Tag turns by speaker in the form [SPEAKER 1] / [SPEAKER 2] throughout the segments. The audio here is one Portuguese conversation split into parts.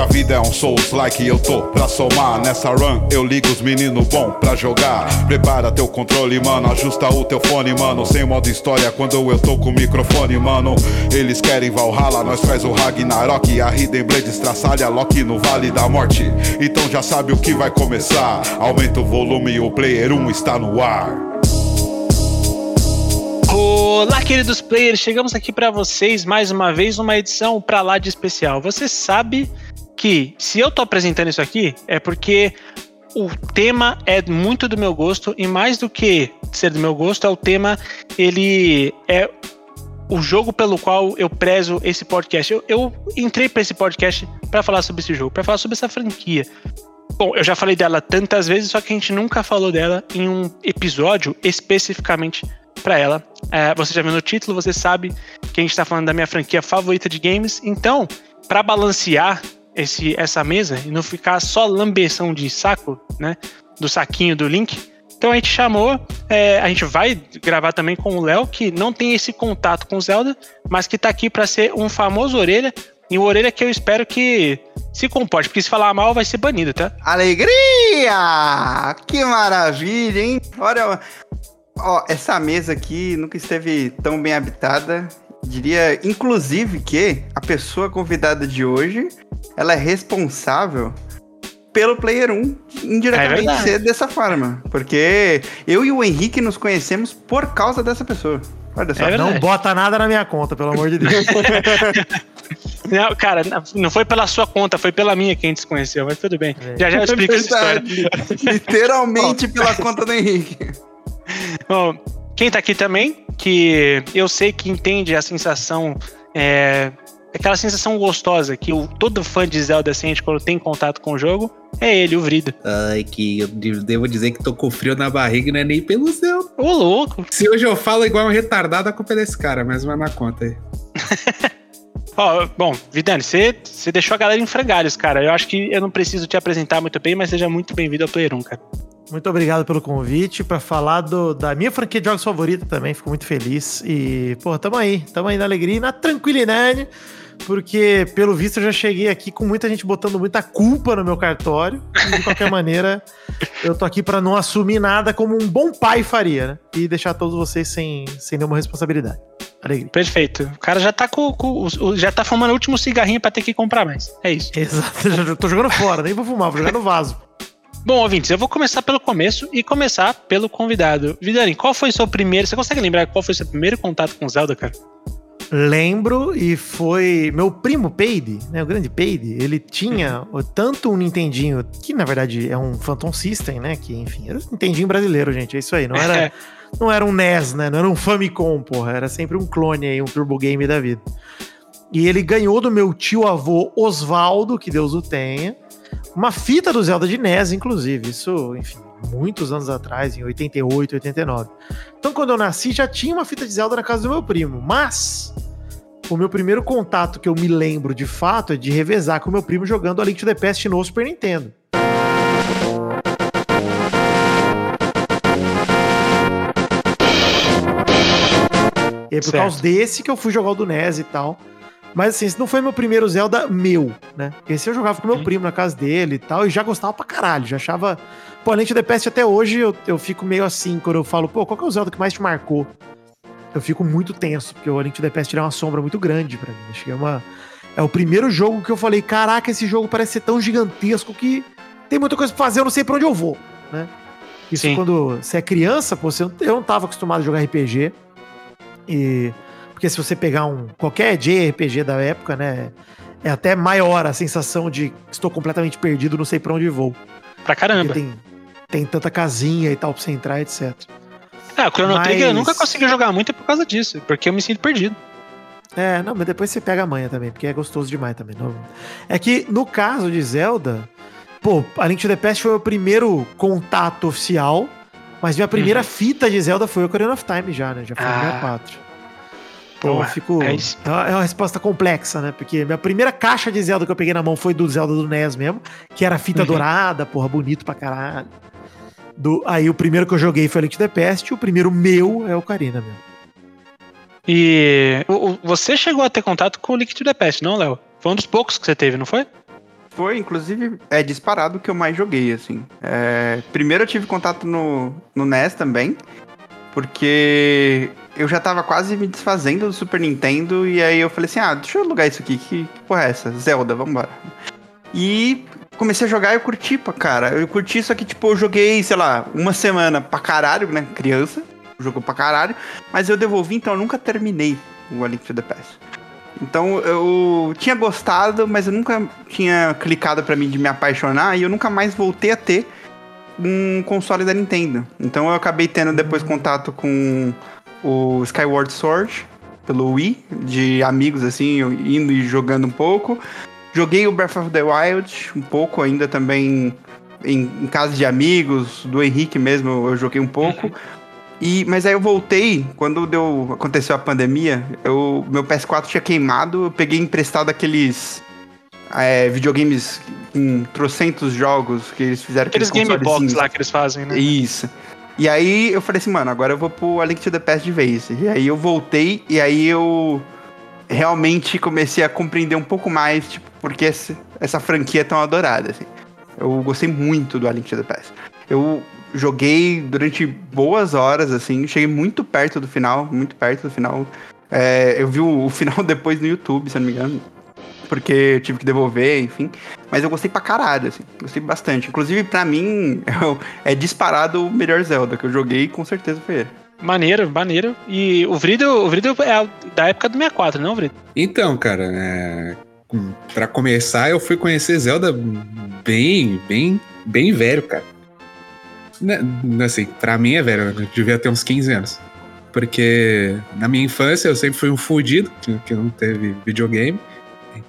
[SPEAKER 1] a vida é um Souls like eu tô. Pra somar Nessa run eu ligo os meninos bom pra jogar. Prepara teu controle, mano, ajusta o teu fone, mano. Sem modo história quando eu tô com o microfone, mano. Eles querem Valhalla, nós faz o Ragnarok. A Hidden Blade estraçalha Loki no Vale da Morte. Então já sabe o que vai começar. Aumenta o volume o player 1 está no ar.
[SPEAKER 2] Olá, queridos players, chegamos aqui para vocês mais uma vez uma edição para lá de especial. Você sabe que se eu tô apresentando isso aqui é porque o tema é muito do meu gosto e mais do que ser do meu gosto, é o tema, ele é o jogo pelo qual eu prezo esse podcast. Eu, eu entrei para esse podcast para falar sobre esse jogo, para falar sobre essa franquia. Bom, eu já falei dela tantas vezes, só que a gente nunca falou dela em um episódio especificamente para ela. É, você já viu no título, você sabe que a gente está falando da minha franquia favorita de games. Então, para balancear esse, essa mesa e não ficar só lambeção de saco, né? Do saquinho do Link. Então a gente chamou, é, a gente vai gravar também com o Léo, que não tem esse contato com Zelda, mas que tá aqui para ser um famoso orelha, e o orelha que eu espero que se comporte, porque se falar mal vai ser banido, tá?
[SPEAKER 3] Alegria! Que maravilha, hein? Olha, Ó, essa mesa aqui nunca esteve tão bem habitada. Diria, inclusive, que a pessoa convidada de hoje, ela é responsável pelo Player 1 indiretamente é ser dessa forma. Porque eu e o Henrique nos conhecemos por causa dessa pessoa.
[SPEAKER 4] Olha só. É não bota nada na minha conta, pelo amor de Deus.
[SPEAKER 2] Não, cara, não foi pela sua conta, foi pela minha que a gente se conheceu, mas tudo bem. É. Já já eu explico essa história.
[SPEAKER 3] Literalmente pela conta do Henrique.
[SPEAKER 2] Bom, quem tá aqui também, que eu sei que entende a sensação, é, aquela sensação gostosa que o, todo fã de Zelda sente quando tem contato com o jogo, é ele, o Vrida.
[SPEAKER 5] Ai, que eu devo dizer que tô com frio na barriga e não é nem pelo Zelda.
[SPEAKER 2] Ô, louco.
[SPEAKER 5] Se hoje eu falo igual um retardado, a culpa é desse cara, mas vai na conta aí.
[SPEAKER 2] Ó, oh, bom, Vidani, você, deixou a galera em frangalhos, cara. Eu acho que eu não preciso te apresentar muito bem, mas seja muito bem-vindo ao Player 1, cara.
[SPEAKER 4] Muito obrigado pelo convite para falar do, da minha franquia de jogos favorita também. Fico muito feliz. E, pô, tamo aí. Tamo aí na alegria e na tranquilidade. Porque, pelo visto, eu já cheguei aqui com muita gente botando muita culpa no meu cartório. E, de qualquer maneira, eu tô aqui para não assumir nada como um bom pai faria, né? E deixar todos vocês sem, sem nenhuma responsabilidade.
[SPEAKER 2] Alegria. Perfeito. O cara já tá com, com, já tá fumando o último cigarrinho para ter que comprar mais. É isso.
[SPEAKER 4] Exato. Já tô jogando fora, nem vou fumar, vou jogar no vaso.
[SPEAKER 2] Bom, ouvintes, eu vou começar pelo começo e começar pelo convidado. Vidani, qual foi seu primeiro. Você consegue lembrar qual foi seu primeiro contato com Zelda, cara?
[SPEAKER 4] Lembro e foi meu primo Peide, né, o grande Peide, ele tinha uhum. tanto um Nintendinho, que na verdade é um Phantom System, né, que enfim, era um Nintendinho brasileiro, gente, é isso aí, não era, não era um NES, né, não era um Famicom, porra, era sempre um clone aí, um Turbo Game da vida. E ele ganhou do meu tio avô Osvaldo, que Deus o tenha, uma fita do Zelda de NES, inclusive. Isso, enfim, muitos anos atrás, em 88, 89. Então, quando eu nasci, já tinha uma fita de Zelda na casa do meu primo. Mas o meu primeiro contato que eu me lembro de fato é de revezar com o meu primo jogando a Link to the Past no Super Nintendo. E é por certo. causa desse que eu fui jogar o do NES e tal. Mas assim, esse não foi meu primeiro Zelda meu, né? Esse eu jogava com meu primo na casa dele e tal, e já gostava pra caralho, já achava. Pô, a Lente The Past até hoje eu, eu fico meio assim, quando eu falo, pô, qual que é o Zelda que mais te marcou? Eu fico muito tenso, porque o Link to the Past é uma sombra muito grande para mim. Acho que é uma. É o primeiro jogo que eu falei, caraca, esse jogo parece ser tão gigantesco que tem muita coisa pra fazer, eu não sei pra onde eu vou, né? Isso Sim. quando você é criança, pô, você, eu não tava acostumado a jogar RPG. E porque se você pegar um qualquer JRPG da época, né, é até maior a sensação de estou completamente perdido, não sei para onde vou.
[SPEAKER 2] Pra caramba.
[SPEAKER 4] tem, tem tanta casinha e tal pra você entrar, etc.
[SPEAKER 2] Ah, o Chrono mas... Trigger eu nunca consegui jogar muito por causa disso, porque eu me sinto perdido.
[SPEAKER 4] É, não, mas depois você pega a manha também, porque é gostoso demais também. Não... É que no caso de Zelda, pô, a Link to the Past foi o primeiro contato oficial, mas minha primeira uhum. fita de Zelda foi o Ocarina of Time já, né? Já foi ah. 64. Então eu fico. É, é, uma resposta complexa, né? Porque minha primeira caixa de Zelda que eu peguei na mão foi do Zelda do NES mesmo, que era fita uhum. dourada, porra, bonito pra caralho. Do, aí o primeiro que eu joguei foi Link to the Past, e o primeiro meu é o Karina mesmo.
[SPEAKER 2] E o, você chegou a ter contato com o Link to the Past, não, Léo? Foi um dos poucos que você teve, não foi?
[SPEAKER 3] foi, inclusive, é disparado o que eu mais joguei, assim. É, primeiro eu tive contato no, no NES também, porque eu já tava quase me desfazendo do Super Nintendo, e aí eu falei assim, ah, deixa eu alugar isso aqui, que, que porra é essa? Zelda, vambora. E comecei a jogar e eu curti pra cara. Eu curti isso aqui, tipo, eu joguei, sei lá, uma semana pra caralho, né? Criança, jogou pra caralho, mas eu devolvi, então eu nunca terminei o A Link to the Past. Então eu tinha gostado, mas eu nunca tinha clicado para mim de me apaixonar e eu nunca mais voltei a ter um console da Nintendo. Então eu acabei tendo depois contato com o Skyward Sword pelo Wii, de amigos assim, indo e jogando um pouco. Joguei o Breath of the Wild um pouco ainda também em, em casa de amigos, do Henrique mesmo, eu joguei um pouco. Uhum. E, mas aí eu voltei, quando deu, aconteceu a pandemia, eu, meu PS4 tinha queimado, eu peguei emprestado aqueles é, videogames com trocentos jogos que eles fizeram.
[SPEAKER 2] Aqueles Game Box lá que eles fazem, né?
[SPEAKER 3] Isso. E aí eu falei assim, mano, agora eu vou pro A Link to the Past de vez. E aí eu voltei e aí eu realmente comecei a compreender um pouco mais, tipo, porque essa, essa franquia é tão adorada, assim. Eu gostei muito do A Link to the Past. Eu joguei durante boas horas, assim, cheguei muito perto do final, muito perto do final. É, eu vi o, o, final depois no YouTube, se não me engano. Porque eu tive que devolver, enfim. Mas eu gostei pra caralho, assim. Gostei bastante. Inclusive, pra mim, é, é disparado o melhor Zelda que eu joguei, com certeza foi ele.
[SPEAKER 2] Maneiro, maneiro. E o Vrido, o Vrido é da época do 64, não, Vrido?
[SPEAKER 5] Então, cara, é... pra começar, eu fui conhecer Zelda bem, bem, bem velho, cara. Né, assim, pra mim é velho, eu devia ter uns 15 anos. Porque na minha infância eu sempre fui um fudido, que não teve videogame.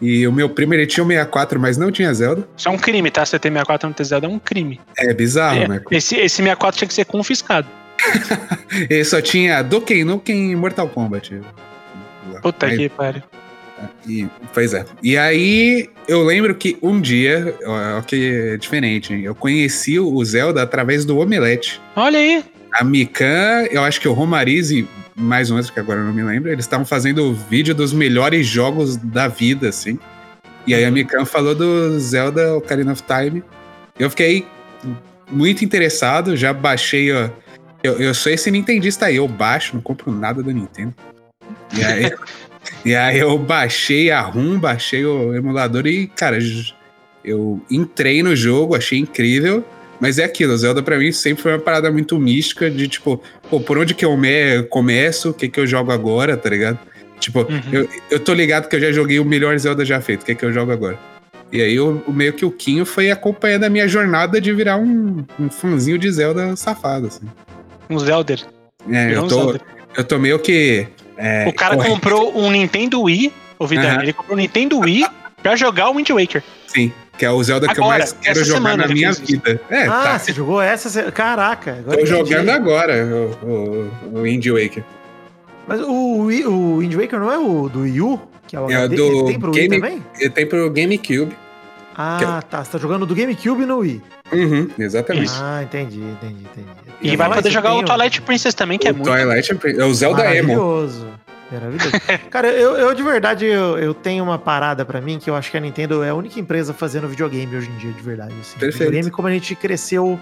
[SPEAKER 5] E o meu primo ele tinha o 64, mas não tinha Zelda.
[SPEAKER 2] Isso é um crime, tá? Você ter 64 e não ter Zelda é um crime.
[SPEAKER 5] É bizarro, é, né?
[SPEAKER 2] Esse, esse 64 tinha que ser confiscado.
[SPEAKER 5] ele só tinha Dokken Nukem Mortal Kombat.
[SPEAKER 2] Puta aí, que pariu.
[SPEAKER 5] E, pois é. E aí eu lembro que um dia, ó, que é diferente, hein? eu conheci o Zelda através do Omelete.
[SPEAKER 2] Olha aí.
[SPEAKER 5] A Mikan, eu acho que o Romarize, mais um outro que agora eu não me lembro, eles estavam fazendo o vídeo dos melhores jogos da vida, assim. E aí a Mikan falou do Zelda Ocarina of Time. Eu fiquei muito interessado, já baixei, ó. Eu, eu sou esse nintendista aí, eu baixo, não compro nada da Nintendo. E aí E aí eu baixei a ROM, baixei o emulador e, cara, eu entrei no jogo, achei incrível. Mas é aquilo, Zelda pra mim sempre foi uma parada muito mística de tipo, pô, por onde que eu me começo, o que que eu jogo agora, tá ligado? Tipo, uhum. eu, eu tô ligado que eu já joguei o melhor Zelda já feito, o que que eu jogo agora? E aí o meio que o Quinho foi acompanhando a minha jornada de virar um, um fãzinho de Zelda safado, assim.
[SPEAKER 2] Um Zelda.
[SPEAKER 5] É, eu tô, eu tô meio que
[SPEAKER 2] é, o cara comprou um Nintendo Wii, o Vidal, ele comprou um Nintendo Wii pra jogar o Wind Waker.
[SPEAKER 5] Sim, que é o Zelda agora, que eu mais quero jogar na minha vida.
[SPEAKER 4] É, ah, tá. você jogou essa? Caraca.
[SPEAKER 5] Agora Tô jogando agora o, o, o Wind Waker.
[SPEAKER 4] Mas o, o Wind Waker não é o do Wii U?
[SPEAKER 5] Que é o é do ele tem pro Game, Wii também? Ele tem pro GameCube.
[SPEAKER 4] Ah, é... tá. Você tá jogando do GameCube no Wii.
[SPEAKER 5] Uhum, exatamente.
[SPEAKER 4] Ah, entendi, entendi, entendi.
[SPEAKER 2] E, vai poder jogar o Twilight Princess também, que é o é muito.
[SPEAKER 5] Twilight é o Zelda
[SPEAKER 4] Maravilhoso. Emo. Maravilhoso. Cara, eu, eu de verdade, eu, eu tenho uma parada para mim que eu acho que a Nintendo é a única empresa fazendo videogame hoje em dia, de verdade. Assim.
[SPEAKER 5] Perfeito.
[SPEAKER 4] Videogame como a gente cresceu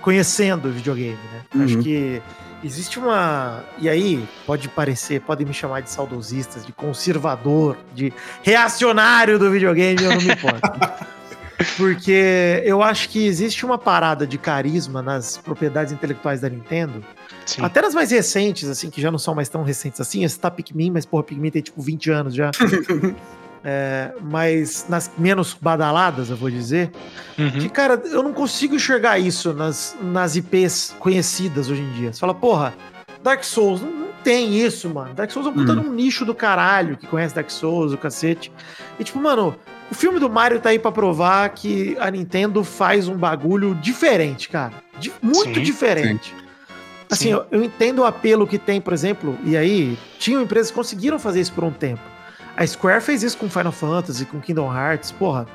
[SPEAKER 4] conhecendo videogame, né? Uhum. Acho que existe uma. E aí, pode parecer, podem me chamar de saudosistas, de conservador, de reacionário do videogame, eu não me importo. Porque eu acho que existe uma parada de carisma nas propriedades intelectuais da Nintendo. Sim. Até nas mais recentes, assim, que já não são mais tão recentes assim. Esse tá Pikmin, mas porra, Pikmin tem tipo 20 anos já. é, mas nas menos badaladas, eu vou dizer. Uhum. Que, cara, eu não consigo enxergar isso nas, nas IPs conhecidas hoje em dia. Você fala, porra, Dark Souls, não, não tem isso, mano. Dark Souls é um puta uhum. nicho do caralho que conhece Dark Souls, o cacete. E tipo, mano, o filme do Mario tá aí pra provar que a Nintendo faz um bagulho diferente, cara. De, muito sim, diferente. Sim. Assim, eu, eu, entendo o apelo que tem, por exemplo, e aí, tinham empresas que conseguiram fazer isso por um tempo. A Square fez isso com Final Fantasy, com Kingdom Hearts, porra.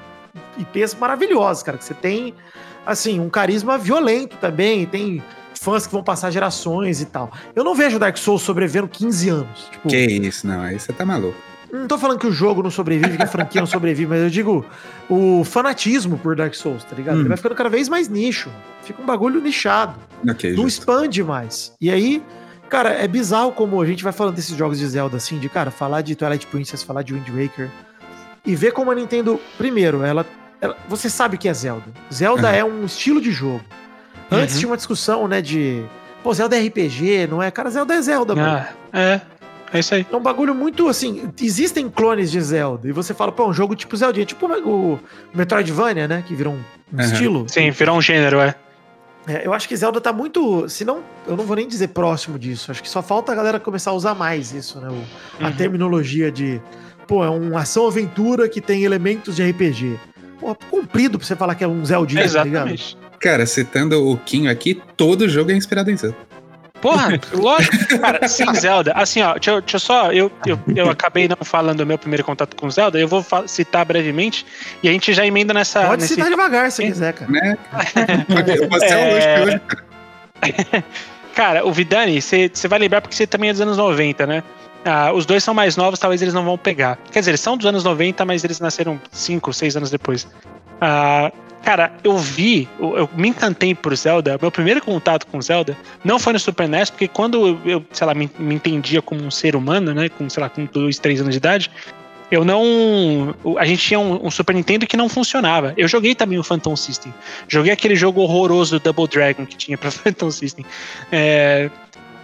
[SPEAKER 4] IPs maravilhosos, cara, que você tem, assim, um carisma violento também, tem fãs que vão passar gerações e tal. Eu não vejo Dark Souls sobrevivendo 15 anos.
[SPEAKER 5] Tipo, que isso, não, aí você tá maluco.
[SPEAKER 4] Não tô falando que o jogo não sobrevive, que a franquia não sobrevive, mas eu digo o fanatismo por Dark Souls, tá ligado? Hum. Ele vai ficando cada vez mais nicho. Fica um bagulho nichado. Okay, não expande mais. E aí, cara, é bizarro como a gente vai falando desses jogos de Zelda, assim, de, cara, falar de Twilight Princess, falar de Wind Waker, e ver como a Nintendo, primeiro, ela. ela você sabe o que é Zelda. Zelda uhum. é um estilo de jogo. Antes uhum. tinha uma discussão, né, de. Pô, Zelda é RPG, não é? Cara, Zelda é Zelda,
[SPEAKER 2] mano. Ah, é. É isso aí.
[SPEAKER 4] É um bagulho muito assim. Existem clones de Zelda. E você fala, pô, um jogo tipo Zelda. Tipo o Metroidvania, né? Que virou um, um uhum. estilo.
[SPEAKER 2] Sim, virou um gênero, é.
[SPEAKER 4] é. Eu acho que Zelda tá muito. Se não, eu não vou nem dizer próximo disso. Acho que só falta a galera começar a usar mais isso, né? O, a uhum. terminologia de. Pô, é uma ação-aventura que tem elementos de RPG. Pô, comprido pra você falar que é um Zelda,
[SPEAKER 2] é, tá ligado?
[SPEAKER 5] Cara, citando o Kinho aqui, todo jogo é inspirado em Zelda.
[SPEAKER 2] Porra, lógico. Cara, sem Zelda. Assim, ó, deixa, deixa eu só. Eu, eu, eu acabei não falando do meu primeiro contato com Zelda. Eu vou citar brevemente e a gente já emenda nessa.
[SPEAKER 4] Pode nesse... citar devagar se quiser, cara. Né?
[SPEAKER 2] eu posso ser é... hoje, cara. cara, o Vidani, você vai lembrar porque você também é dos anos 90, né? Ah, os dois são mais novos, talvez eles não vão pegar. Quer dizer, eles são dos anos 90, mas eles nasceram 5, 6 anos depois. Ah, Cara, eu vi, eu, me encantei por Zelda. Meu primeiro contato com Zelda não foi no Super NES, porque quando eu, sei lá, me, entendia como um ser humano, né? Com, sei lá, com dois, três anos de idade, eu não. A gente tinha um, um, Super Nintendo que não funcionava. Eu joguei também o Phantom System. Joguei aquele jogo horroroso Double Dragon que tinha pra Phantom System. É,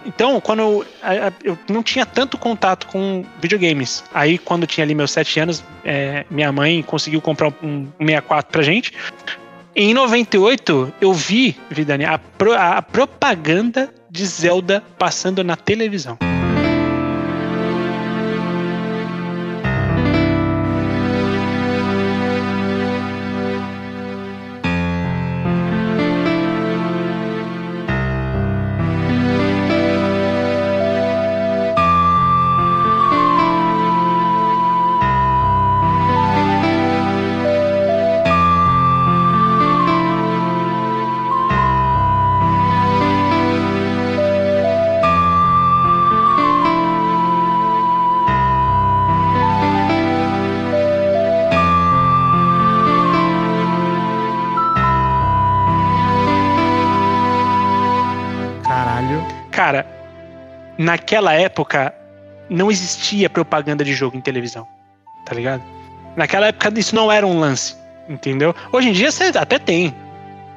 [SPEAKER 2] então, quando eu, eu, não tinha tanto contato com videogames. Aí, quando eu tinha ali meus sete anos, é, minha mãe conseguiu comprar um, 64 pra gente. Em 98, eu vi, Vidani, a, pro, a propaganda de Zelda passando na televisão. Naquela época não existia propaganda de jogo em televisão, tá ligado? Naquela época isso não era um lance, entendeu? Hoje em dia você até tem,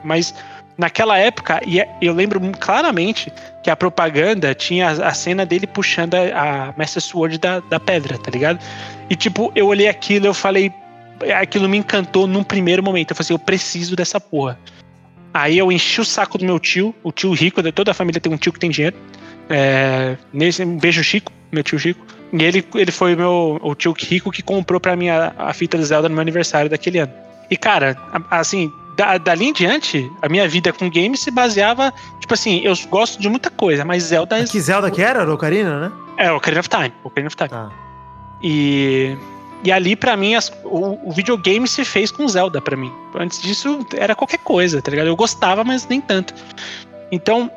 [SPEAKER 2] mas naquela época, e é, eu lembro claramente que a propaganda tinha a cena dele puxando a, a Master Sword da, da pedra, tá ligado? E tipo, eu olhei aquilo eu falei, aquilo me encantou num primeiro momento. Eu falei assim, eu preciso dessa porra. Aí eu enchi o saco do meu tio, o tio rico, toda a família tem um tio que tem dinheiro. É, nesse, um beijo Chico, meu tio Chico. E ele, ele foi meu, o tio Rico que comprou pra mim a, a fita do Zelda no meu aniversário daquele ano. E, cara, assim, da, dali em diante, a minha vida com games se baseava, tipo assim, eu gosto de muita coisa, mas Zelda...
[SPEAKER 4] Que Zelda que era? Ocarina, né?
[SPEAKER 2] É, Ocarina of Time. Ocarina of Time. Tá. E, e ali, para mim, as, o, o, videogame se fez com Zelda para mim. Antes disso, era qualquer coisa, tá ligado? Eu gostava, mas nem tanto. Então,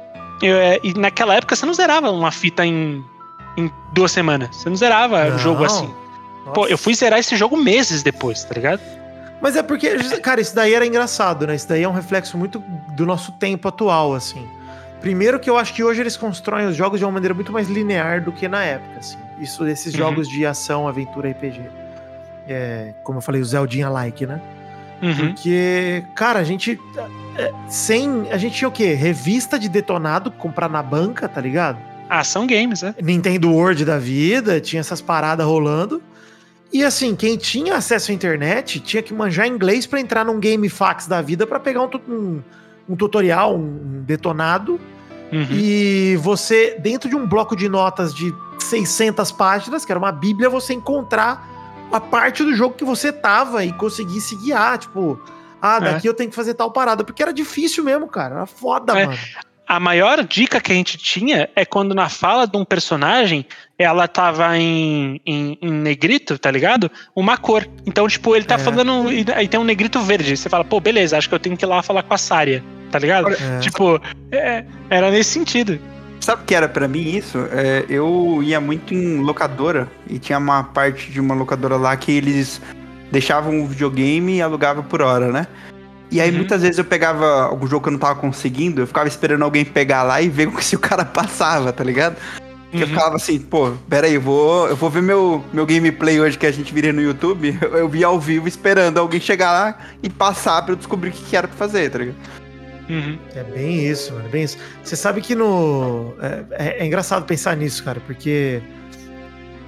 [SPEAKER 2] eu, é, e naquela época você não zerava uma fita em, em duas semanas. Você não zerava o jogo assim. Nossa. Pô, eu fui zerar esse jogo meses depois, tá ligado?
[SPEAKER 4] Mas é porque, cara, isso daí era engraçado, né? Isso daí é um reflexo muito do nosso tempo atual, assim. Primeiro que eu acho que hoje eles constroem os jogos de uma maneira muito mais linear do que na época, assim. Isso desses uhum. jogos de ação, aventura, RPG. É, como eu falei, o Zeldinha-like, né? Uhum. Porque, cara, a gente sem. A gente tinha o quê? Revista de detonado comprar na banca, tá ligado?
[SPEAKER 2] Ah, são games, né?
[SPEAKER 4] Nintendo World da vida, tinha essas paradas rolando. E assim, quem tinha acesso à internet tinha que manjar inglês para entrar num GameFAQs da vida para pegar um, um, um, tutorial, um detonado. Uhum. E você, dentro de um bloco de notas de 600 páginas, que era uma bíblia, você encontrar a parte do jogo que você tava e conseguir se guiar. Tipo, ah, daqui é. eu tenho que fazer tal parada. Porque era difícil mesmo, cara. Era foda, é. mano.
[SPEAKER 2] A maior dica que a gente tinha é quando na fala de um personagem ela tava em, em, em negrito, tá ligado? Uma cor. Então, tipo, ele tá é. falando. Aí tem um negrito verde. Você fala, pô, beleza, acho que eu tenho que ir lá falar com a Sária, tá ligado? É. Tipo, é, era nesse sentido.
[SPEAKER 3] Sabe o que era para mim isso? É, eu ia muito em locadora e tinha uma parte de uma locadora lá que eles deixavam o videogame e alugavam por hora, né? E aí uhum. muitas vezes eu pegava algum jogo que eu não tava conseguindo, eu ficava esperando alguém pegar lá e ver se o cara passava, tá ligado? Uhum. Eu ficava assim, pô, pera aí, eu vou, eu vou ver meu, meu gameplay hoje que a gente viria no YouTube. Eu, eu vi ao vivo esperando alguém chegar lá e passar pra eu descobrir o que, que era pra fazer, tá ligado?
[SPEAKER 4] Uhum. É bem isso, mano, bem isso. Você sabe que no. É, é, é, engraçado pensar nisso, cara, porque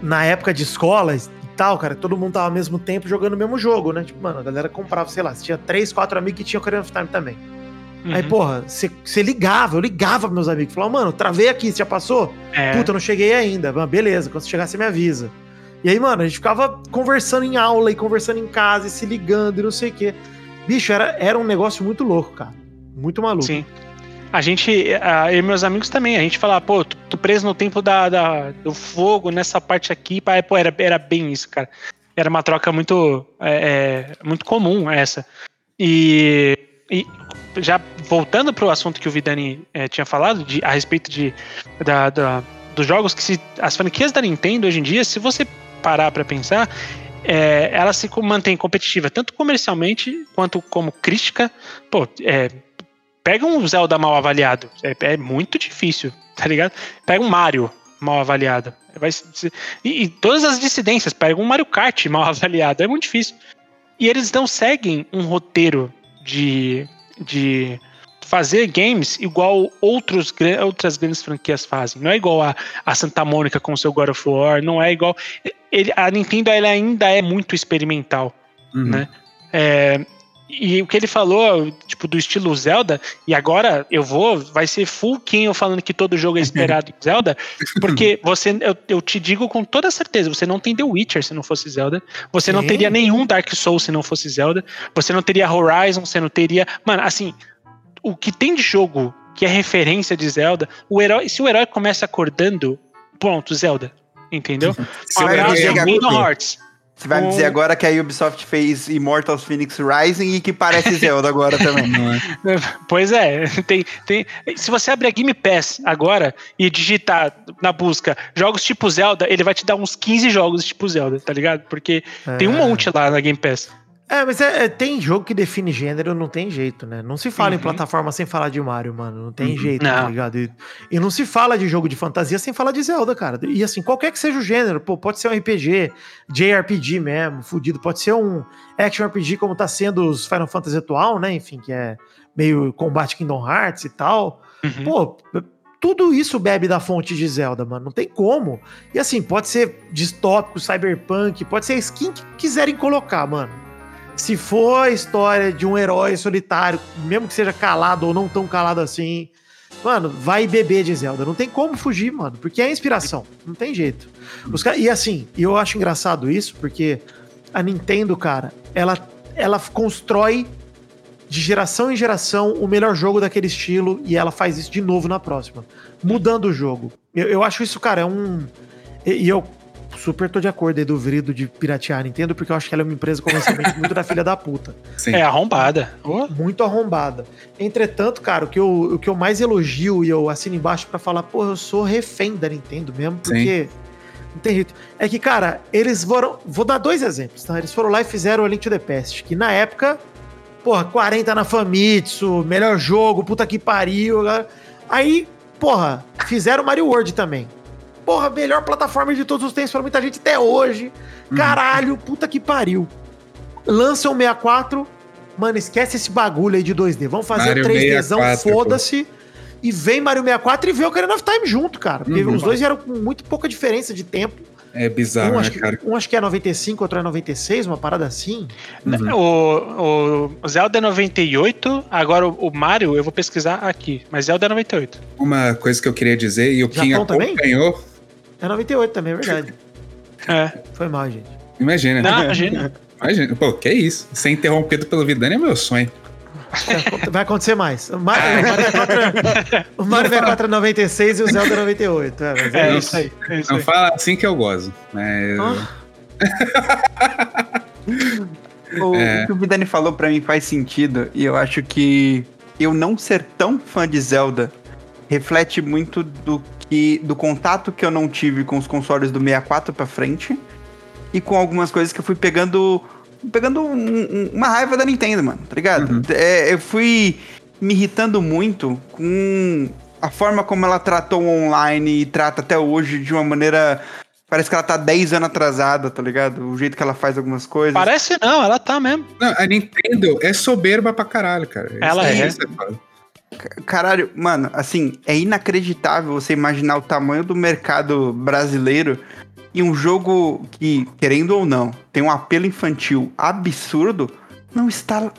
[SPEAKER 4] na época de escola tal, cara, todo mundo tava ao mesmo tempo jogando o mesmo jogo, né? Tipo, mano, a galera comprava, sei lá, tinha três, quatro amigos que tinham Ocarina of Time também. Uhum. Aí, porra, você ligava, eu ligava pros meus amigos, falava, mano, travei aqui, você já passou? É. Puta, eu não cheguei ainda. Mano, beleza, quando você chegar, você me avisa. E aí, mano, a gente ficava conversando em aula e conversando em casa e se ligando e não sei o quê. Bicho, era, era um negócio muito louco, cara. Muito maluco.
[SPEAKER 2] Sim. A gente, eu e meus amigos também, a gente falava, pô, tô preso no tempo da, da do fogo, nessa parte aqui, pô, era, era bem isso, cara. Era uma troca muito, é, é, muito comum essa. E, e já voltando para o assunto que o Vidani é, tinha falado, de, a respeito de, da, da, dos jogos que se. As franquias da Nintendo hoje em dia, se você parar para pensar, é, ela se mantém competitiva tanto comercialmente quanto como crítica. Pô, é, Pega um Zelda mal avaliado. É, é muito difícil, tá ligado? Pega um Mario mal avaliado. Vai, e, e, todas as dissidências, pega um Mario Kart mal avaliado. É muito difícil. E eles não seguem um roteiro de, de fazer games igual outros, outras grandes franquias fazem. Não é igual a, a Santa Mônica com seu God of War, não é igual. Ele, a Nintendo ela ainda é muito experimental. Uhum. Né? É, e o que ele falou, tipo, do estilo Zelda, e agora eu vou, vai ser full quem eu falando que todo jogo é esperado em Zelda, porque você, eu, eu, te digo com toda certeza, você não tem The Witcher se não fosse Zelda, você não teria nenhum Dark Souls se não fosse Zelda, você não teria Horizon, você não teria. Mano, assim, o que tem de jogo que é referência de Zelda, o herói, se o herói começa acordando, pronto, Zelda. Entendeu?
[SPEAKER 3] Um abraço, Kingdom Hearts. Você vai me dizer agora que a Ubisoft fez Immortals Phoenix Rising e que parece Zelda agora também.
[SPEAKER 2] É? Pois é, tem, tem. Se você abrir a Game Pass agora e digitar na busca jogos tipo Zelda, ele vai te dar uns 15 jogos tipo Zelda, tá ligado? Porque é. tem um é. monte lá na Game Pass.
[SPEAKER 4] É, mas é, é, tem jogo que define gênero, não tem jeito, né? Não se fala uhum. em plataforma sem falar de Mario, mano. Não tem uhum. jeito, tá não. tá ligado? E, e, não se fala de jogo de fantasia sem falar de Zelda, cara. E assim, qualquer que seja o gênero, pô, pode ser um RPG, JRPG mesmo, fudido, pode ser um action RPG como tá sendo os Final Fantasy atual, né? Enfim, que é meio combate Kingdom Hearts e tal. Uhum. Pô, tudo isso bebe da fonte de Zelda, mano. Não tem como. E assim, pode ser distópico, cyberpunk, pode ser a skin que quiserem colocar, mano se for a história de um herói solitário, mesmo que seja calado ou não tão calado assim, mano, vai beber de Zelda. Não tem como fugir, mano, porque é inspiração. Não tem jeito. Os e assim, eu acho engraçado isso, porque a Nintendo, cara, ela, ela constrói de geração em geração o melhor jogo daquele estilo e ela faz isso de novo na próxima, mudando o jogo. Eu, eu acho isso, cara, é um. E eu super tô de acordo aí do Vrido de piratear a Nintendo, porque eu acho que ela é uma empresa comercialmente muito da filha da puta.
[SPEAKER 2] Sim. É arrombada.
[SPEAKER 4] Muito arrombada. Entretanto, cara, o que, eu, o que eu mais elogio e eu assino embaixo para falar, pô, eu sou refém da Nintendo mesmo, porque. Sim. Não tem jeito. É que, cara, eles foram. Vou dar dois exemplos, tá? Eles foram lá e fizeram o Link to the Past, que na época, porra, 40 na Famitsu, melhor jogo, puta que pariu. Aí, porra, fizeram Mario World também porra, melhor plataforma de todos os tempos pra muita gente até hoje. Uhum. Caralho, puta que pariu. Lança o 64, mano, esquece esse bagulho aí de 2D. Vamos fazer Mario 3Dzão, foda-se. E vem Mario 64 e vê o Ocarina of Time junto, cara. Porque uhum. os dois eram com muito pouca diferença de tempo.
[SPEAKER 5] É bizarro, um,
[SPEAKER 4] né, que,
[SPEAKER 5] cara?
[SPEAKER 4] Um acho que é 95, outro é 96, uma parada assim.
[SPEAKER 2] Uhum. O, o, Zelda é 98, agora o, o, Mario eu vou pesquisar aqui, mas Zelda é 98.
[SPEAKER 5] Uma coisa que eu queria dizer, e o Kim acompanhou, também?
[SPEAKER 4] É 98 também, é verdade.
[SPEAKER 2] É.
[SPEAKER 4] Foi mal, gente.
[SPEAKER 5] Imagina.
[SPEAKER 2] Não, imagina.
[SPEAKER 5] Imagina. Pô, que isso? Ser interrompido pelo Vidani é meu sonho.
[SPEAKER 4] É, vai acontecer mais. O Mario, o Mario 64 é 96 e o Zelda é 98. É,
[SPEAKER 5] mas é, é isso aí. É isso não aí. fala assim que eu gozo. Mas...
[SPEAKER 3] o é. que o Vidani falou pra mim faz sentido. E eu acho que eu não ser tão fã de Zelda reflete muito do que do contato que eu não tive com os consoles do 64 para frente e com algumas coisas que eu fui pegando pegando um, um, uma raiva da Nintendo, mano, tá ligado? Uhum. É, eu fui me irritando muito com a forma como ela tratou o online e trata até hoje de uma maneira Parece que ela tá 10 anos atrasada, tá ligado? O jeito que ela faz algumas coisas.
[SPEAKER 2] Parece não, ela tá mesmo.
[SPEAKER 5] Não, a Nintendo é soberba pra caralho, cara.
[SPEAKER 2] Ela é. é.
[SPEAKER 3] Caralho, mano, assim, é inacreditável você imaginar o tamanho do mercado brasileiro e um jogo que, querendo ou não, tem um apelo infantil absurdo, não está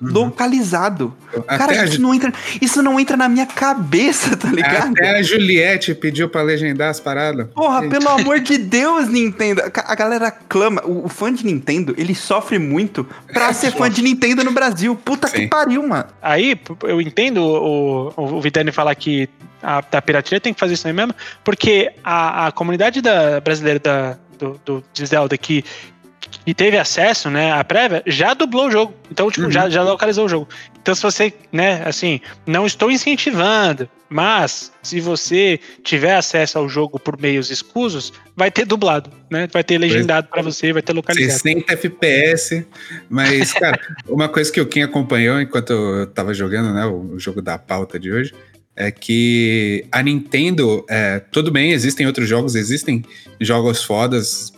[SPEAKER 3] Uhum. localizado. Até Cara, isso, não entra, isso não entra na minha cabeça, tá ligado?
[SPEAKER 5] Até a Juliette pediu pra legendar as paradas.
[SPEAKER 3] Porra, Gente. pelo amor de Deus, Nintendo. A galera clama. O, o, fã de Nintendo, ele sofre muito pra ser fã de Nintendo no Brasil. Puta Sim. que pariu, mano.
[SPEAKER 2] Aí, eu entendo o, o, o Vitani falar que a, da pirateria tem que fazer isso aí mesmo, porque a, a comunidade da, brasileira da, do, do, de Zelda que e teve acesso, né, à prévia, já dublou o jogo. Então, tipo, uhum. já, já localizou o jogo. Então, se você, né, assim, não estou incentivando, mas se você tiver acesso ao jogo por meios escusos, vai ter dublado, né? Vai ter legendado para você, vai ter localizado.
[SPEAKER 5] 60 FPS, mas, cara, uma coisa que o Kim acompanhou enquanto eu tava jogando, né, o jogo da pauta de hoje, é que a Nintendo, é, tudo bem, existem outros jogos, existem jogos fodas,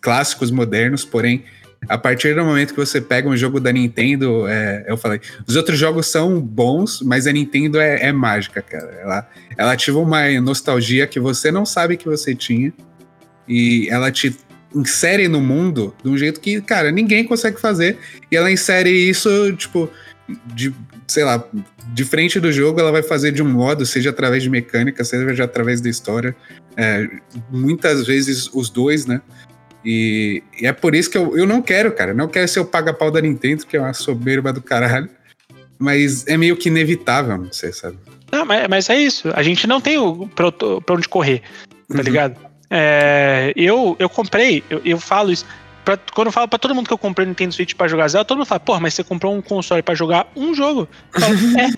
[SPEAKER 5] clássicos modernos, porém, a partir do momento que você pega um jogo da Nintendo, é, eu falei, os outros jogos são bons, mas a Nintendo é, é, mágica, cara. Ela, ela ativa uma nostalgia que você não sabe que você tinha, e ela te insere no mundo de um jeito que, cara, ninguém consegue fazer, e ela insere isso, tipo, de, sei lá, de frente do jogo, ela vai fazer de um modo, seja através de mecânica, seja através da história. É, muitas vezes os dois, né? E, e, é por isso que eu, eu não quero, cara. Não quero ser o paga-pau da Nintendo, que é uma soberba do caralho. Mas é meio que inevitável, não sei, sabe?
[SPEAKER 2] Não, mas, mas é isso. A gente não tem o, pra, pra onde correr, tá uhum. ligado? É, eu, eu comprei, eu, eu falo isso. Pra, quando eu falo pra todo mundo que eu comprei o Nintendo Switch pra jogar Zelda, todo mundo fala, porra, mas você comprou um console pra jogar um jogo? Eu falo, é.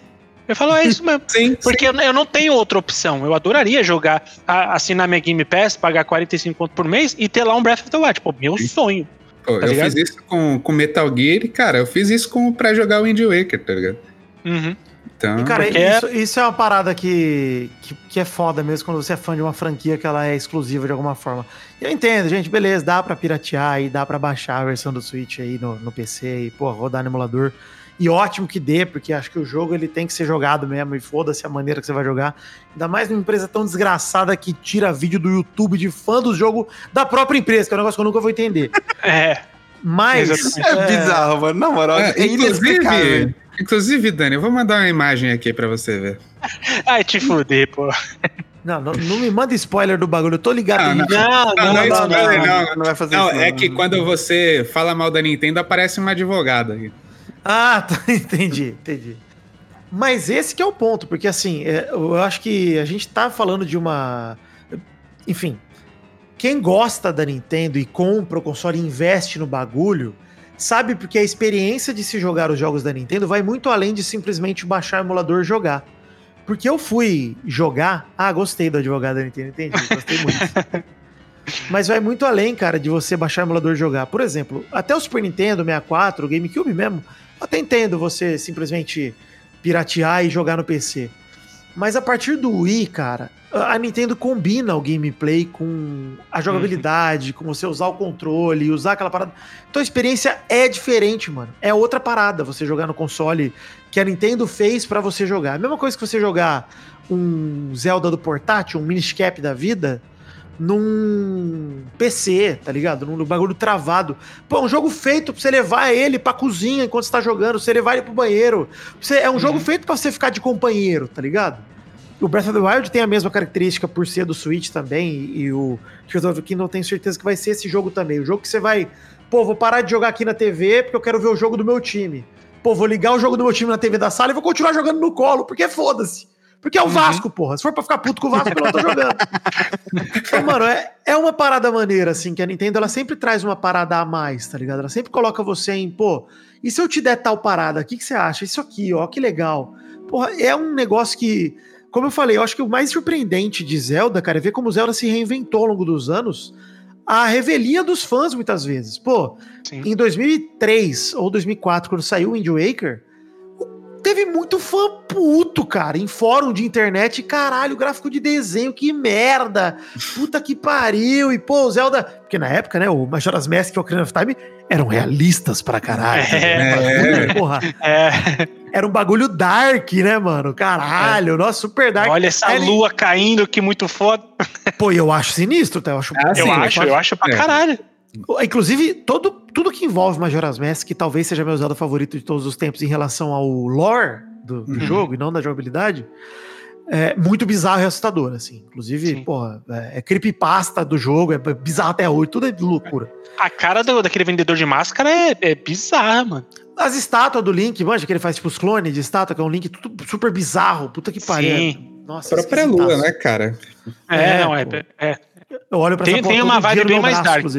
[SPEAKER 2] Eu falo, é isso mesmo. Sim, Porque sim. Eu, eu, não tenho outra opção. Eu adoraria jogar, a, assinar minha Game Pass, pagar 45 conto por mês e ter lá um Breath of the Wild. Pô, meu sim. sonho.
[SPEAKER 5] Pô, tá eu ligado? fiz isso com, com Metal Gear e, cara, eu fiz isso com, pra jogar o Wind Waker, tá ligado?
[SPEAKER 2] Uhum.
[SPEAKER 4] Então, e, cara, isso, isso, é uma parada que, que, que, é foda mesmo quando você é fã de uma franquia que ela é exclusiva de alguma forma. Eu entendo, gente, beleza, dá pra piratear e dá pra baixar a versão do Switch aí no, no PC e, pô, rodar no emulador. E ótimo que dê, porque acho que o jogo ele tem que ser jogado mesmo e foda-se a maneira que você vai jogar. Ainda mais numa empresa tão desgraçada que tira vídeo do YouTube de fã do jogo da própria empresa, que é um negócio que eu nunca vou entender.
[SPEAKER 2] É.
[SPEAKER 3] Mas. É, é bizarro, mano. Na moral, é, é
[SPEAKER 5] inclusive, inclusive, Dani, eu vou mandar uma imagem aqui pra você ver.
[SPEAKER 2] Ai, te fuder, pô.
[SPEAKER 4] Não, não, não, me manda spoiler do bagulho, eu tô ligado.
[SPEAKER 5] Não, não, não, não, é spoiler, não, não, vai fazer não, isso. É que quando você fala mal da Nintendo, aparece uma advogada aqui.
[SPEAKER 4] Ah, tá, entendi, entendi. Mas esse que é o ponto, porque assim, é, eu acho que a gente tá falando de uma. Enfim, quem gosta da Nintendo e compra o console e investe no bagulho, sabe porque a experiência de se jogar os jogos da Nintendo vai muito além de simplesmente baixar o emulador e jogar. Porque eu fui jogar. Ah, gostei do advogado da Nintendo, entendi. Gostei muito. Mas vai muito além, cara, de você baixar o emulador e jogar. Por exemplo, até o Super Nintendo, 64, o GameCube mesmo, até entendo você simplesmente piratear e jogar no PC. Mas a partir do Wii, cara, a Nintendo combina o gameplay com a jogabilidade, uhum. com você usar o controle, usar aquela parada. Então a experiência é diferente, mano. É outra parada você jogar no console que a Nintendo fez para você jogar. A mesma coisa que você jogar um Zelda do portátil, um Miniscap da vida, num PC, tá ligado? Num bagulho travado. Pô, um jogo feito pra você levar ele pra cozinha enquanto você tá jogando, você levar ele pro banheiro. Você, é um uhum. jogo feito pra você ficar de companheiro, tá ligado? O Breath of the Wild tem a mesma característica por ser do Switch também, e o Tears of the Kingdom tenho certeza que vai ser esse jogo também. O jogo que você vai, pô, vou parar de jogar aqui na TV porque eu quero ver o jogo do meu time. Pô, vou ligar o jogo do meu time na TV da sala e vou continuar jogando no colo, porque foda-se. Porque é o uhum. Vasco, porra. Se for pra ficar puto com o Vasco, eu não tô jogando. então, mano, é, é uma parada maneira, assim, que a Nintendo, ela sempre traz uma parada a mais, tá ligado? Ela sempre coloca você em, pô, e se eu te der tal parada, o que, que você acha? Isso aqui, ó, que legal. porra, é um negócio que, como eu falei, eu acho que o mais surpreendente de Zelda, cara, é ver como Zelda se reinventou ao longo dos anos a revelia dos fãs muitas vezes. Pô, Sim. em 2003 ou 2004, quando saiu o Wind Waker, teve muito fã puto, cara, em fórum de internet. Caralho, gráfico de desenho, que merda! Puta que pariu! E, pô, o Zelda. Porque na época, né, o Majora's Mask e o Ocarina of Time eram realistas pra caralho. É, é. Porra. É. Era um bagulho dark, né, mano? Caralho, é. nossa, super dark.
[SPEAKER 2] Olha essa Ele... lua caindo, que muito foda.
[SPEAKER 4] Pô, eu acho sinistro, tá? Eu acho,
[SPEAKER 2] ah, eu, sim, acho eu acho pra é. caralho.
[SPEAKER 4] Inclusive, todo, tudo que envolve Majora's Mask, que talvez seja meu Zelda favorito de todos os tempos em relação ao lore do, do uhum. jogo e não da jogabilidade, é muito bizarro e assustador, assim. Inclusive, Sim. porra, é, é creepypasta do jogo, é bizarro até hoje, tudo é loucura.
[SPEAKER 2] A cara do, daquele vendedor de máscara é, é bizarra, mano.
[SPEAKER 4] As estátuas do Link, manja, que ele faz tipo os clones de estátua, que é um Link tudo super bizarro, puta que pariu. Sim.
[SPEAKER 5] Nossa, a própria lua, né, cara?
[SPEAKER 2] É, é não, é, é,
[SPEAKER 4] eu olho pra
[SPEAKER 2] tem, essa Tem uma vibe bem mais dark.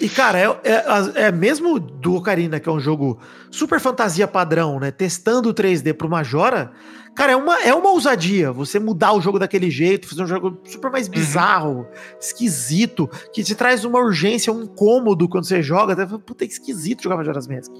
[SPEAKER 4] e, cara, é, é, é, mesmo do Ocarina, que é um jogo super fantasia padrão, né? Testando o 3D pro Majora, cara, é uma, é uma ousadia você mudar o jogo daquele jeito, fazer um jogo super mais uhum. bizarro, uhum. esquisito, que te traz uma urgência, um incômodo quando você joga. Até, Puta, é esquisito jogar Majora's Mask.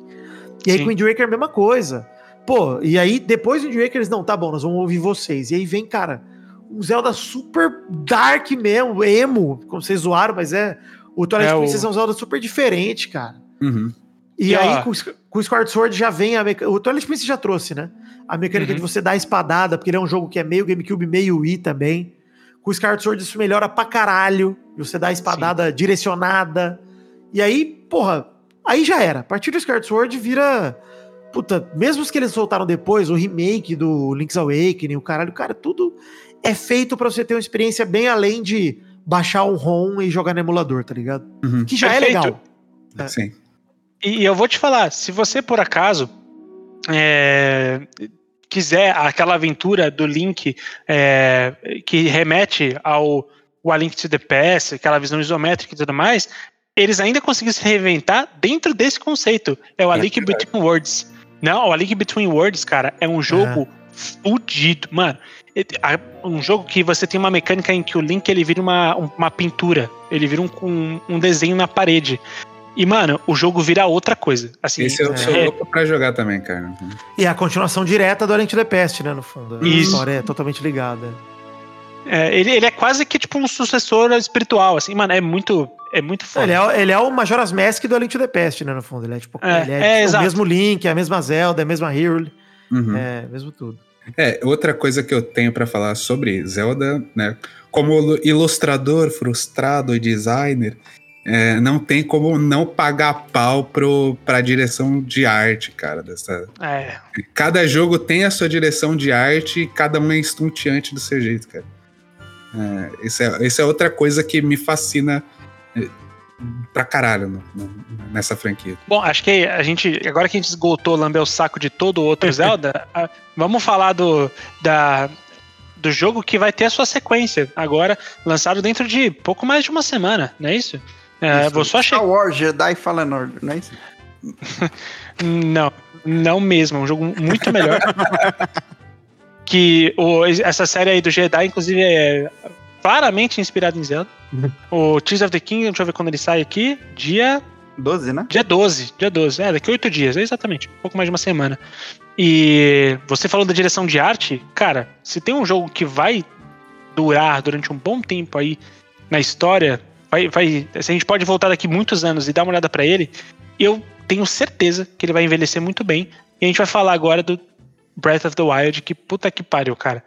[SPEAKER 4] E aí Sim. com o Wind Waker é a mesma coisa. Pô, e aí depois do Wind Waker eles, não, tá bom, nós vamos ouvir vocês. E aí vem, cara um Zelda super dark mesmo, emo, como vocês zoaram, mas é. O Twilight é Princess o... é um Zelda super diferente, cara.
[SPEAKER 5] Uhum.
[SPEAKER 4] E, e, aí, ó, com, com o Skyward Sword já vem a mecânica. O Twilight Princess já trouxe, né? A mecânica uhum. de você dar a espadada, porque ele é um jogo que é meio GameCube, meio Wii também. Com o Skyward Sword isso melhora pra caralho. Você dá a espadada Sim. direcionada. E aí, porra, aí já era. A partir do Skyward Sword vira. Puta, mesmo os que eles soltaram depois, o remake do Link's Awakening, o caralho, cara, tudo é feito para você ter uma experiência bem além de baixar um ROM e jogar no emulador, tá ligado?
[SPEAKER 5] Uhum.
[SPEAKER 4] Que já é Perfeito. é legal.
[SPEAKER 5] É. Sim.
[SPEAKER 2] E eu vou te falar, se você por acaso é, quiser aquela aventura do Link é, que remete ao A Link to the Past, aquela visão isométrica e tudo mais, eles ainda conseguiram se reinventar dentro desse conceito. É o A Link Between Worlds. Não, o A Link Between Worlds, cara, é um jogo é. fudido. Mano, um jogo que você tem uma mecânica em que o Link ele vira uma, uma pintura, ele vira um, um desenho na parede. E, mano, o jogo vira outra coisa. Assim,
[SPEAKER 5] Esse eu sou é... louco pra jogar também, cara.
[SPEAKER 4] E é a continuação direta do Alien the Pest, né, no fundo. A
[SPEAKER 2] Isso.
[SPEAKER 4] história é totalmente ligada.
[SPEAKER 2] É, ele, ele é quase que tipo um sucessor espiritual, assim, mano, é muito, é muito foda.
[SPEAKER 4] Ele é, ele é o Majora's Mask do Alien the Pest, né, no fundo. Ele é tipo, é, ele é, é tipo, o mesmo Link, é a mesma Zelda, é a mesma Hyrule, uhum. é mesmo tudo.
[SPEAKER 5] É, outra coisa que eu tenho para falar sobre Zelda, né? Como ilustrador frustrado e designer, é, não tem como não pagar pau pro, pra direção de arte, cara. Dessa...
[SPEAKER 2] É.
[SPEAKER 5] Cada jogo tem a sua direção de arte e cada um é estonteante do seu jeito, cara. É, isso, é, isso é outra coisa que me fascina pra caralho no, no, nessa franquia.
[SPEAKER 2] Bom, acho que a gente, agora que a gente esgotou lamber o saco de todo o outro Zelda, a, vamos falar do, da, do jogo que vai ter a sua sequência agora, lançado dentro de pouco mais de uma semana, não é isso?
[SPEAKER 3] É, isso vou só Star Wars Jedi Fallen Order, não é isso?
[SPEAKER 2] não, não mesmo, é um jogo muito melhor. que o, essa série aí do Jedi, inclusive, é claramente inspirado em Zelda. o Tears of the Kingdom, deixa eu ver quando ele sai aqui. Dia.
[SPEAKER 3] 12, né?
[SPEAKER 2] Dia 12, dia 12. É, daqui oito dias, é exatamente. Um pouco mais de uma semana. E você falou da direção de arte, cara, se tem um jogo que vai durar durante um bom tempo aí na história, vai, vai, se a gente pode voltar daqui muitos anos e dar uma olhada para ele, eu tenho certeza que ele vai envelhecer muito bem. E a gente vai falar agora do Breath of the Wild, que puta que pariu, cara.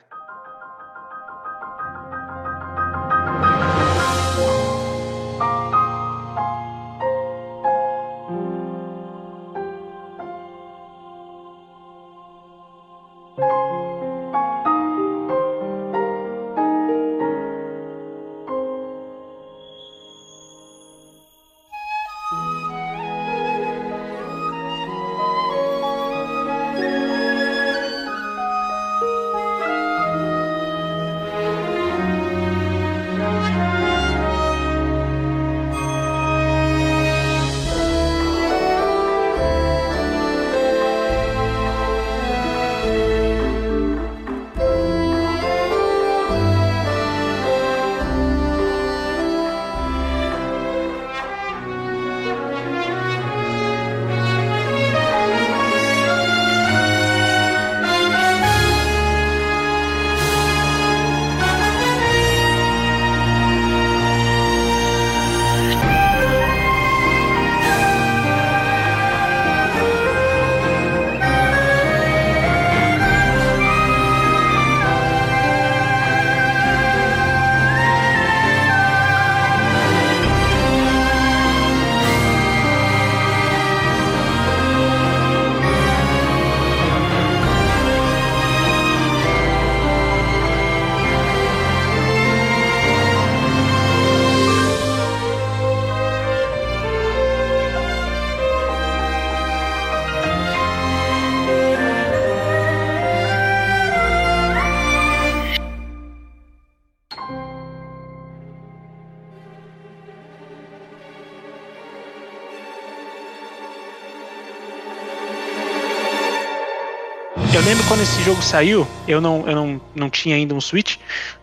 [SPEAKER 2] Jogo saiu, eu não, eu não, não tinha ainda um Switch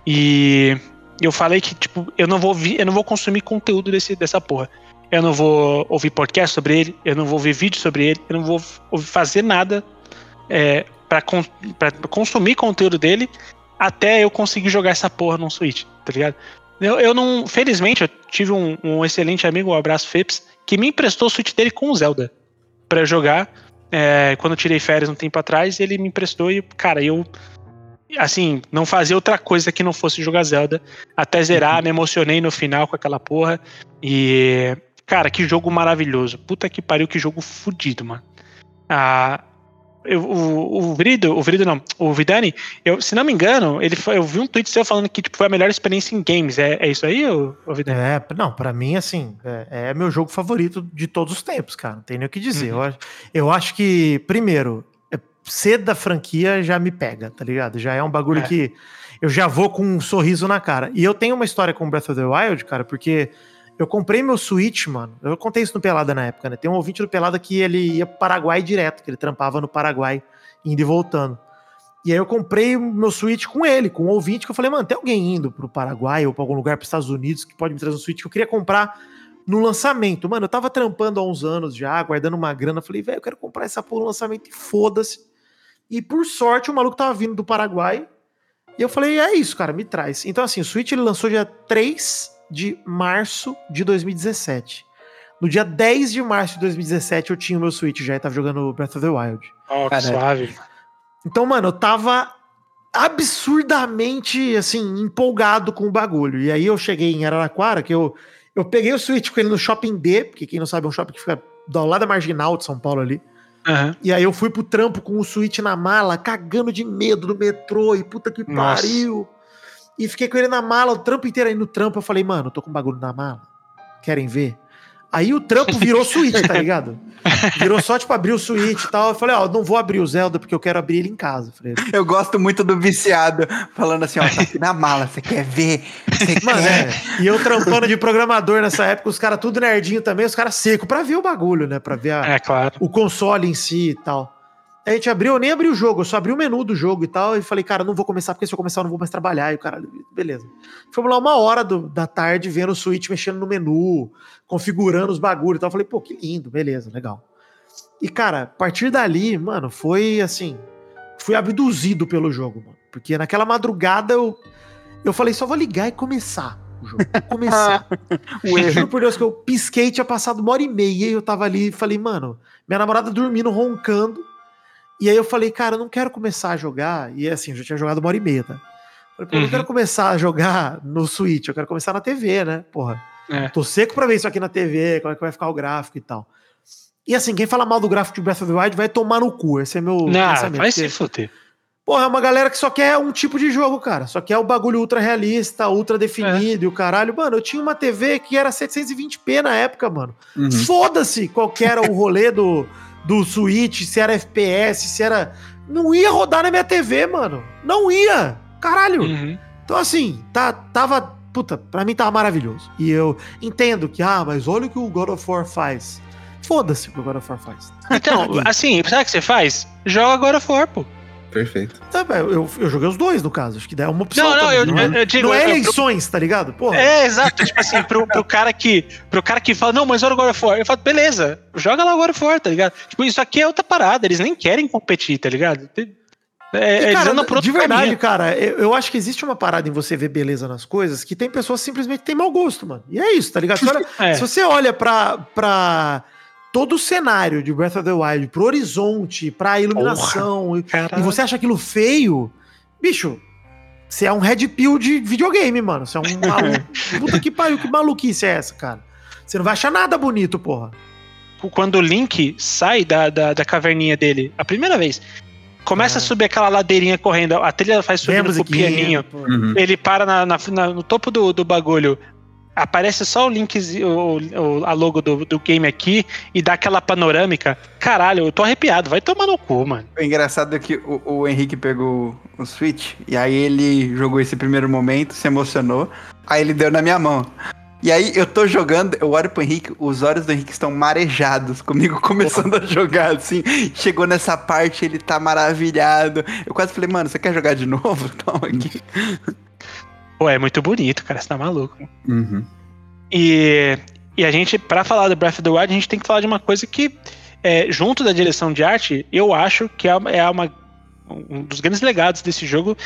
[SPEAKER 2] e eu falei que tipo, eu não vou vi, eu não vou consumir conteúdo desse, dessa porra. Eu não vou ouvir podcast sobre ele, eu não vou ver vídeo sobre ele, eu não vou fazer nada é, para consumir conteúdo dele até eu conseguir jogar essa porra no Switch, tá ligado? Eu, eu não. Felizmente, eu tive um, um excelente amigo, um abraço Fips, que me emprestou o Switch dele com o Zelda para jogar. É, quando eu tirei férias um tempo atrás, ele me emprestou e, cara, eu. Assim, não fazia outra coisa que não fosse jogar Zelda. Até zerar, me emocionei no final com aquela porra. E. Cara, que jogo maravilhoso. Puta que pariu, que jogo fudido, mano. Ah, eu, o, o Vrido, o Vrido não, o Vidani, eu, se não me engano, ele foi, eu vi um tweet seu falando que tipo, foi a melhor experiência em games. É, é isso aí, o, o Vidani?
[SPEAKER 4] É, não, para mim, assim, é, é, meu jogo favorito de todos os tempos, cara. Não tem nem o que dizer. Uhum. Eu, eu acho que, primeiro, é, ser da franquia já me pega, tá ligado? Já é um bagulho é. que eu já vou com um sorriso na cara. E eu tenho uma história com Breath of the Wild, cara, porque eu comprei meu Switch, mano. Eu contei isso no Pelada na época, né? Tem um ouvinte do Pelada que ele ia pro Paraguai direto, que ele trampava no Paraguai, indo e voltando. E aí eu comprei meu Switch com ele, com um ouvinte, que eu falei, mano, tem alguém indo pro Paraguai ou pra algum lugar pros Estados Unidos que pode me trazer um Switch que eu queria comprar no lançamento. Mano, eu tava trampando há uns anos já, guardando uma grana. Falei, velho, eu quero comprar essa porra no lançamento e foda-se. E por sorte, o maluco tava vindo do Paraguai. E eu falei, é isso, cara, me traz. Então, assim, o Switch ele lançou dia 3 de março de 2017. No dia 10 de março de 2017 eu tinha o meu Switch já e tava jogando Breath of the Wild.
[SPEAKER 2] Oh, que suave.
[SPEAKER 4] Então, mano, eu tava absurdamente, assim, empolgado com o bagulho. E aí eu cheguei em Araraquara, que eu, eu peguei o Switch com ele no Shopping D, porque quem não sabe é um shopping que fica do lado da Marginal de São Paulo ali. Uhum. E aí eu fui pro trampo com o Switch na mala, cagando de medo no metrô, e puta que Nossa. pariu. E fiquei com ele na mala o trampo inteiro. Aí no trampo eu falei, mano, eu tô com um bagulho na mala. Querem ver? Aí o trampo virou suíte, tá ligado? Virou só, tipo, abrir o suíte e tal. Eu falei, ó, não vou abrir o Zelda porque eu quero abrir ele em casa. Falei,
[SPEAKER 3] eu gosto muito do viciado falando assim, ó, tá aqui na mala, você quer ver? Você
[SPEAKER 4] Mano, quer? É. E eu trampando de programador nessa época, os caras tudo nerdinho também, os caras seco pra ver o bagulho, né? Pra ver a,
[SPEAKER 2] é, claro.
[SPEAKER 4] o console em si e tal a gente abriu, eu nem abri o jogo, eu só abri o menu do jogo e tal. E falei, cara, não vou começar, porque se eu começar eu não vou mais trabalhar. E o cara, beleza. Fomos lá uma hora do, da tarde vendo o Switch mexendo no menu, configurando os bagulhos e tal. Eu falei, pô, que lindo, beleza, legal. E, cara, a partir dali, mano, foi assim. Fui abduzido pelo jogo, mano. Porque naquela madrugada eu, eu falei, só vou ligar e começar o jogo. Vou começar. Juro por Deus que eu pisquei, tinha passado uma hora e meia e eu tava ali e falei, mano, minha namorada dormindo, roncando. E aí eu falei, cara, eu não quero começar a jogar. E assim, eu já tinha jogado uma hora e meia, tá? Falei, pô, eu não quero uhum. começar a jogar no Switch, eu quero começar na TV, né? Porra. É. Tô seco pra ver isso aqui na TV, como é que vai ficar o gráfico e tal. E assim, quem fala mal do gráfico de Breath of the Wild vai tomar no cu. Esse é meu
[SPEAKER 2] não, pensamento. Vai se fuder.
[SPEAKER 4] Porra, é uma galera que só quer um tipo de jogo, cara. Só quer o bagulho ultra realista, ultra definido é. e o caralho. Mano, eu tinha uma TV que era 720p na época, mano. Uhum. Foda-se qual era o rolê do do Switch, se era FPS, se era. Não ia rodar na minha TV, mano. Não ia. Caralho. Uhum. Então, assim, tá, tava. Puta, pra mim tava maravilhoso. E eu entendo que, ah, mas olha o que o God of War faz. Foda-se o que o God of War faz.
[SPEAKER 2] Então, assim, sabe o que você faz? Joga God of War, pô.
[SPEAKER 5] Perfeito.
[SPEAKER 4] Tá, eu, eu joguei os dois, no caso. Acho que é uma opção.
[SPEAKER 2] Não, não, eu, eu, eu, digo.
[SPEAKER 4] Não
[SPEAKER 2] é
[SPEAKER 4] eleições, pro... tá ligado?
[SPEAKER 2] Porra. É, exato. tipo assim, pro, pro, cara que, pro cara que fala, não, mas olha o God of War. Eu falo, beleza, joga lá o God of War, tá ligado? Tipo, isso aqui é outra parada. Eles nem querem competir, tá ligado?
[SPEAKER 4] É, e, cara, de verdade, caminho. cara, eu, eu, acho que existe uma parada em você ver beleza nas coisas que tem pessoas simplesmente que têm mau gosto, mano. E é isso, tá ligado? Olha, é. Se você olha pra, pra todo o cenário de Breath of the Wild, pro horizonte, pra iluminação, Porra, e, você acha aquilo feio, bicho, você é um red pill de videogame, mano. Você é um maluco. Puta que pariu, que maluquice é essa, cara? Você não vai achar nada bonito, porra.
[SPEAKER 2] Quando o Link sai da, da, da caverninha dele, a primeira vez, começa é. a subir aquela ladeirinha correndo, a trilha faz subindo com o pianinho, uhum. ele para na, na, na, no topo do, do bagulho, aparece só o link, o, o, a logo do, do game aqui e dá aquela panorâmica. Caralho, eu tô arrepiado, vai tomar no cu, mano.
[SPEAKER 3] O engraçado é que o, o Henrique pegou o Switch e aí ele jogou esse primeiro momento, se emocionou, aí ele deu na minha mão. E aí eu tô jogando, eu olho pro Henrique, os olhos do Henrique estão marejados comigo começando a jogar, assim. Chegou nessa parte, ele tá maravilhado. Eu quase falei, mano, você quer jogar de novo? Toma aqui.
[SPEAKER 2] Pô, é muito bonito, cara, você tá maluco.
[SPEAKER 5] Uhum.
[SPEAKER 2] E, e a gente, pra falar do Breath of the Wild, a gente tem que falar de uma coisa que, é, junto da direção de arte, eu acho que é, é uma, um dos grandes legados desse jogo,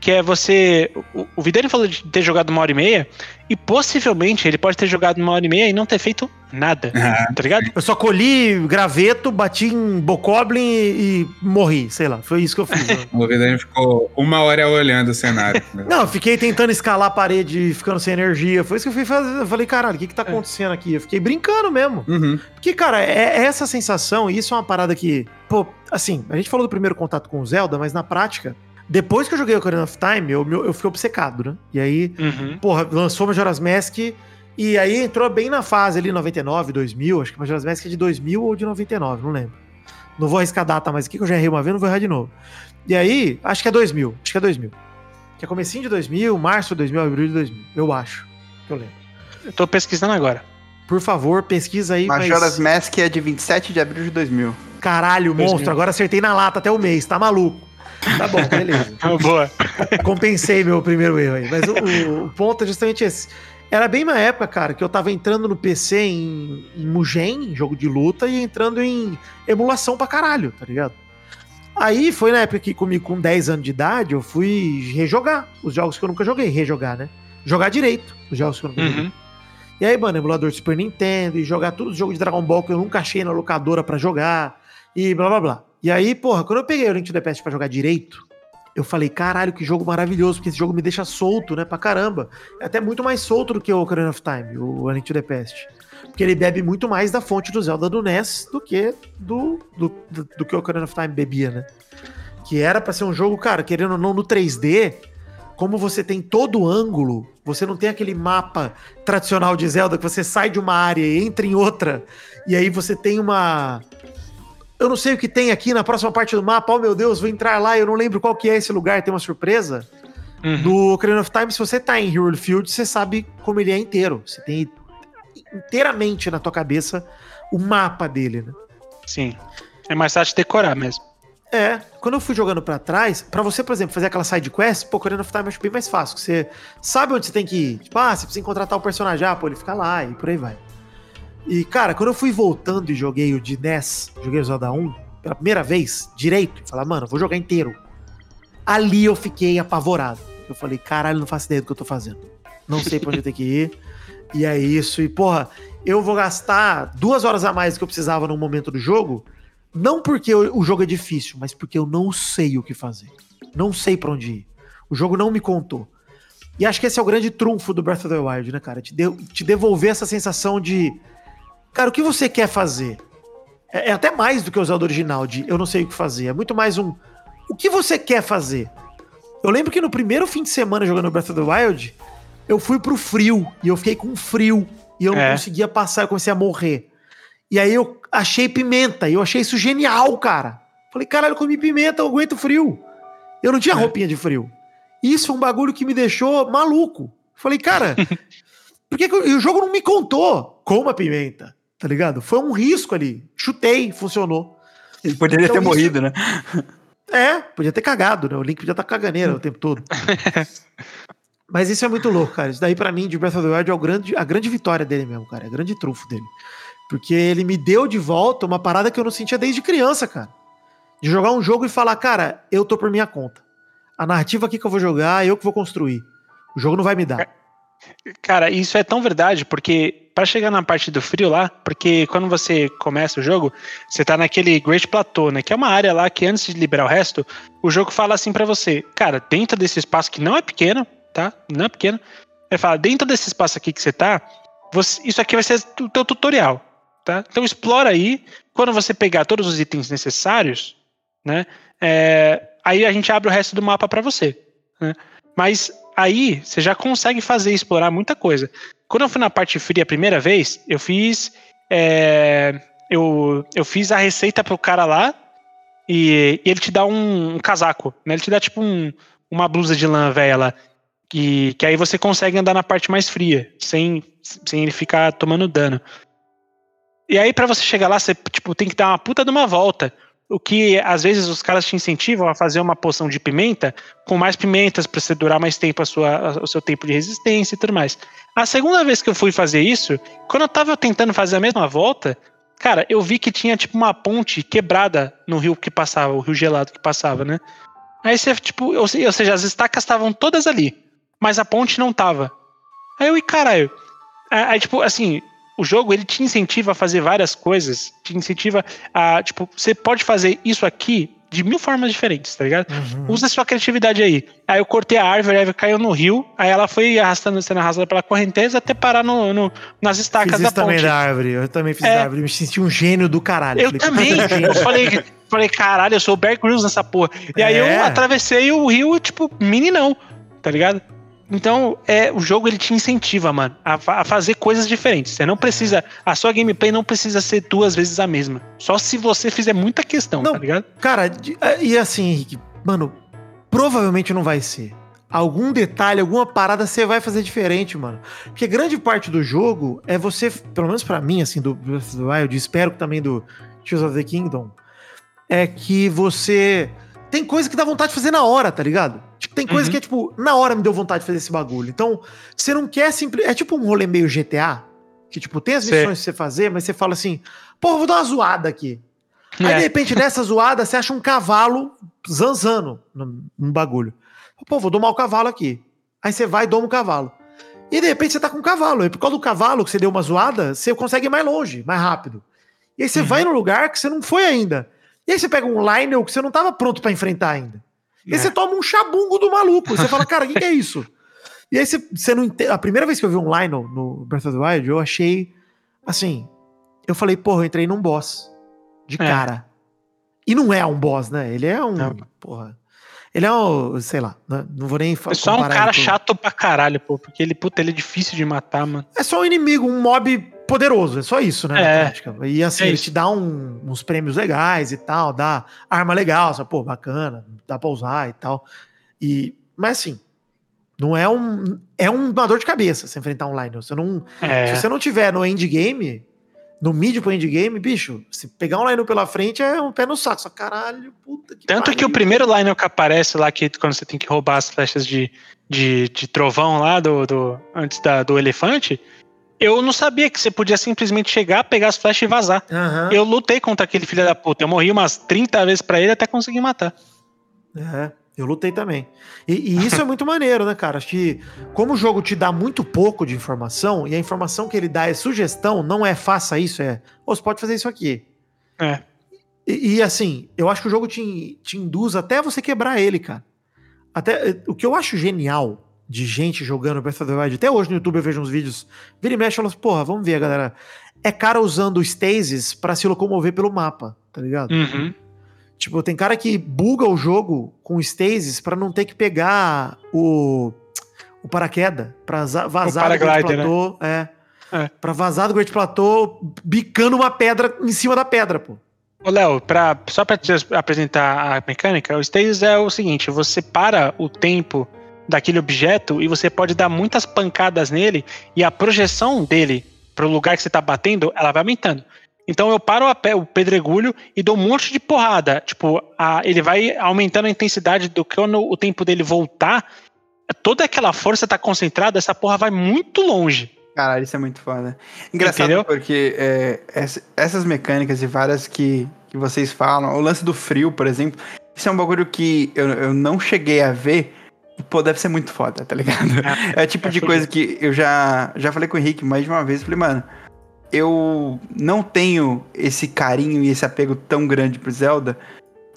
[SPEAKER 2] que é você. O, o falou de ter jogado uma hora e meia, e possivelmente ele pode ter jogado uma hora e meia e não ter feito nada.
[SPEAKER 5] Ah,
[SPEAKER 2] tá ligado?
[SPEAKER 4] Eu só colhi graveto, bati em Bokoblin e, e morri, sei lá. Foi isso que eu fiz. né?
[SPEAKER 5] O Vidani ficou uma hora olhando o cenário.
[SPEAKER 4] Não, eu fiquei tentando escalar a parede, ficando sem energia. Foi isso que eu fui fazer. Eu falei, caralho, o que que tá acontecendo aqui? Eu fiquei brincando mesmo.
[SPEAKER 5] Uhum.
[SPEAKER 4] Porque, cara, é, é essa sensação, e isso é uma parada que, pô, assim, a gente falou do primeiro contato com o Zelda, mas na prática, depois que eu joguei Ocarina of Time, eu, eu fiquei obcecado, né? E aí,
[SPEAKER 2] Uhum.
[SPEAKER 4] porra, lançou Majora's Mask, e aí entrou bem na fase ali, 99, 2000, acho que Majora's Mask é de 2000 ou de 99, não lembro. Não vou arriscar a data mais aqui, que eu já errei uma vez, não vou errar de novo. E aí, acho que é 2000, acho que é 2000. Que é comecinho de 2000, março de 2000, abril de 2000, eu acho, que eu lembro.
[SPEAKER 2] Eu tô pesquisando agora.
[SPEAKER 4] Por favor, pesquisa aí, mas...
[SPEAKER 3] Majora's Mask é de 27 de abril de 2000.
[SPEAKER 4] Caralho,
[SPEAKER 2] 2000.
[SPEAKER 4] monstro, agora acertei na lata até o mês, tá maluco. Tá bom, beleza.
[SPEAKER 2] Boa.
[SPEAKER 4] Compensei meu primeiro erro aí. Mas o, o- ponto é justamente esse. Era bem uma época, cara, que eu tava entrando no PC em, em Mugen, jogo de luta, e entrando em emulação pra caralho, tá ligado? Aí foi na época que comigo, com 10 anos de idade, eu fui rejogar os jogos que eu nunca joguei. Rejogar, né? Jogar direito os jogos que eu nunca joguei.
[SPEAKER 2] Uhum.
[SPEAKER 4] E aí, mano, emulador de Super Nintendo, e jogar todos os jogos de Dragon Ball que eu nunca achei na locadora pra jogar, e blá blá blá. E aí, porra, quando eu peguei o Link to the Past pra jogar direito, eu falei, caralho, que jogo maravilhoso, porque esse jogo me deixa solto, né, pra caramba. É até muito mais solto do que o Ocarina of Time, o A Link to the Past. Porque ele bebe muito mais da fonte do Zelda do NES do que do, do, do, do que o Ocarina of Time bebia, né? Que era pra ser um jogo, cara, querendo ou não, no 3D, como você tem todo o ângulo, você não tem aquele mapa tradicional de Zelda que você sai de uma área e entra em outra, e aí você tem uma. Eu não sei o que tem aqui na próxima parte do mapa, oh meu Deus, vou entrar lá, eu não lembro qual que é esse lugar, tem uma surpresa.
[SPEAKER 2] Uhum.
[SPEAKER 4] No Ocarina of Time, se você tá em Hyrule Field, você sabe como ele é inteiro. Você tem inteiramente na tua cabeça o mapa dele, né?
[SPEAKER 2] Sim. É mais fácil de decorar mesmo.
[SPEAKER 4] É, quando eu fui jogando pra trás, pra você, por exemplo, fazer aquela side quest, pô, Ocarina of Time eu acho bem mais fácil. Você sabe onde você tem que ir. Tipo, ah, você precisa encontrar tal personagem, ah, pô, ele fica lá e por aí vai. E, cara, quando eu fui voltando e joguei o de NES, joguei o Zelda 1, pela primeira vez, direito, falar, mano, vou jogar inteiro. Ali eu fiquei apavorado. Eu falei, caralho, não faço ideia do que eu tô fazendo. Não sei pra onde eu tenho que ir. E é isso. E, porra, eu vou gastar duas horas a mais do que eu precisava no momento do jogo, não porque o o jogo é difícil, mas porque eu não sei o que fazer. Não sei pra onde ir. O jogo não me contou. E acho que esse é o grande trunfo do Breath of the Wild, né, cara? Te, de- te devolver essa sensação de. Cara, o que você quer fazer? É, é até mais do que o Zelda original, de eu não sei o que fazer. É muito mais um. O que você quer fazer? Eu lembro que no primeiro fim de semana jogando Breath of the Wild, eu fui pro frio. E eu fiquei com frio. E eu não
[SPEAKER 2] É.
[SPEAKER 4] conseguia passar, eu comecei a morrer. E aí eu achei pimenta. E eu achei isso genial, cara. Falei, caralho, eu comi pimenta, eu aguento frio. Eu não tinha
[SPEAKER 2] É.
[SPEAKER 4] roupinha de frio. Isso foi um bagulho que me deixou maluco. Falei, cara, por que, que eu- e o jogo não me contou como a pimenta? Tá ligado? Foi um risco ali. Chutei, funcionou.
[SPEAKER 3] Ele poderia
[SPEAKER 4] Então
[SPEAKER 3] ter
[SPEAKER 4] isso-
[SPEAKER 3] morrido, né?
[SPEAKER 4] É, podia ter cagado, né? O Link podia estar caganeira o tempo todo. Mas isso é muito louco, cara. Isso daí, pra mim, de Breath of the Wild é o grande, a grande vitória dele mesmo, cara. É o grande trunfo dele. Porque ele me deu de volta uma parada que eu não sentia desde criança, cara. De jogar um jogo e falar, cara, eu tô por minha conta. A narrativa aqui que eu vou jogar, eu que vou construir. O jogo não vai me dar.
[SPEAKER 2] Cara, isso é tão verdade, porque pra chegar na parte do frio lá, porque quando você começa o jogo, você tá naquele Great Plateau, né? Que é uma área lá que antes de liberar o resto, o jogo fala assim pra você, cara, dentro desse espaço que não é pequeno, tá? Não é pequeno. Ele fala, dentro desse espaço aqui que você tá, você- isso aqui vai ser o teu tutorial, tá? Então explora aí, quando você pegar todos os itens necessários, né? é, aí a gente abre o resto do mapa pra você, né? Mas aí você já consegue fazer explorar muita coisa. Quando eu fui na parte fria a primeira vez, eu fiz. é, eu, eu fiz a receita pro cara lá e, e ele te dá um, um casaco, né? Ele te dá tipo um- uma blusa de lã velha lá. Que, que aí você consegue andar na parte mais fria, sem, sem ele ficar tomando dano. E aí, para você chegar lá, você tipo, tem que dar uma puta de uma volta. O que às vezes os caras te incentivam a fazer uma poção de pimenta com mais pimentas para você durar mais tempo a sua, o seu tempo de resistência e tudo mais. A segunda vez que eu fui fazer isso, quando eu tava tentando fazer a mesma volta, cara, eu vi que tinha tipo uma ponte quebrada no rio que passava, o rio gelado que passava, né? Aí você, tipo, ou seja, as estacas estavam todas ali, mas a ponte não tava. Aí eu, e caralho. Aí, tipo, assim, o jogo ele te incentiva a fazer várias coisas, te incentiva a, tipo, você pode fazer isso aqui de mil formas diferentes, tá ligado? Uhum. Usa sua criatividade aí. Aí eu cortei a árvore, a árvore caiu no rio, aí ela foi arrastando, sendo arrastada pela correnteza até parar no, no nas estacas
[SPEAKER 4] fiz
[SPEAKER 2] da
[SPEAKER 4] isso ponte. também da árvore, eu também fiz é. da árvore, me senti um gênio do caralho.
[SPEAKER 2] Eu falei, também, eu falei, falei, caralho, eu sou o Bear Grylls nessa porra. E é. aí eu atravessei o rio, tipo, meninão, tá ligado? Então, é, o jogo ele te incentiva, mano, a, a, fazer coisas diferentes. Você não precisa. A sua gameplay não precisa ser duas vezes a mesma. Só se você fizer muita questão, não, tá ligado?
[SPEAKER 4] Cara, é, e assim, Henrique, mano, provavelmente não vai ser. Algum detalhe, alguma parada você vai fazer diferente, mano. Porque grande parte do jogo é você, pelo menos para mim, assim, do Breath of the Wild, espero que também do Tears of the Kingdom, é que você tem coisa que dá vontade de fazer na hora, tá ligado? Tipo, tem coisa uhum. que é tipo, na hora me deu vontade de fazer esse bagulho. Então, você não quer simplesmente. É tipo um rolê meio GTA, que tipo, tem as missões pra você fazer, mas você fala assim, pô, vou dar uma zoada aqui. É. Aí, de repente, nessa zoada, você acha um cavalo zanzando num bagulho. Pô, vou domar o cavalo aqui. Aí você vai e doma o cavalo. E de repente você tá com um cavalo. E por causa do cavalo que você deu uma zoada, você consegue ir mais longe, mais rápido. E aí você uhum. vai num lugar que você não foi ainda. E aí você pega um Lionel que você não tava pronto para enfrentar ainda. E aí é. você toma um chabungo do maluco. E você fala, cara, o que, que, é isso? E aí você, você não entende. A primeira vez que eu vi um Lionel no Breath of the Wild, eu achei. Assim. Eu falei, porra, eu entrei num boss. De é. cara. E não é um boss, né? Ele é um. Não. Porra. Ele é um, sei lá, né? não vou nem
[SPEAKER 2] falar. É só um cara chato pra caralho, pô, porque ele, puta, ele é difícil de matar, mano.
[SPEAKER 4] É só um inimigo, um mob poderoso, é só isso, né? É. E assim, é ele te dá um, uns prêmios legais e tal, dá arma legal, só, pô, bacana, dá pra usar e tal. E, mas assim, não é um. É uma dor de cabeça você enfrentar um Lionel. Você não, é. Se você não tiver no endgame, no mid pro endgame, bicho, se pegar um Lionel pela frente é um pé no saco. Só caralho, puta
[SPEAKER 2] que Tanto pariu. que o primeiro Lionel que aparece lá, que quando você tem que roubar as flechas de, de, de trovão lá do, do antes da, do elefante, eu não sabia que você podia simplesmente chegar, pegar as flechas e vazar. Uhum. Eu lutei contra aquele filho da puta. Eu morri umas 30 vezes para ele até conseguir matar.
[SPEAKER 4] É, eu lutei também. E, e isso é muito maneiro, né, cara? Acho que como o jogo te dá muito pouco de informação, e a informação que ele dá é sugestão, não é faça isso, é oh, você pode fazer isso aqui.
[SPEAKER 2] É.
[SPEAKER 4] E, e, assim, eu acho que o jogo te, te induz até você quebrar ele, cara. Até, o que eu acho genial de gente jogando Breath of the Wild. Até hoje no YouTube eu vejo uns vídeos, vira e mexe e falo assim, porra, vamos ver, galera. É cara usando stasis para se locomover pelo mapa, tá ligado?
[SPEAKER 2] Uhum.
[SPEAKER 4] Tipo, tem cara que buga o jogo com stasis para não ter que pegar o, o paraquedas, pra vazar
[SPEAKER 2] do Great né? Platô.
[SPEAKER 4] Né? É. é. Pra vazar do Great Platô, bicando uma pedra em cima da pedra, pô.
[SPEAKER 2] Ô, Léo, pra, só pra te apresentar a mecânica, o stasis é o seguinte: você para o tempo daquele objeto e você pode dar muitas pancadas nele e a projeção dele para o lugar que você está batendo, ela vai aumentando. Então eu paro pé, o pedregulho e dou um monte de porrada. Tipo, a, ele vai aumentando a intensidade do que o tempo dele voltar, toda aquela força está concentrada, essa porra vai muito longe.
[SPEAKER 3] Caralho, isso é muito foda. Engraçado Entendeu? porque é, essas mecânicas e várias que, que vocês falam, o lance do frio, por exemplo, isso é um bagulho que eu, eu não cheguei a ver, Pô, deve ser muito foda, tá ligado? É, é tipo de coisa que eu já, já falei com o Henrique mais de uma vez. Falei, mano, eu não tenho esse carinho e esse apego tão grande pro Zelda.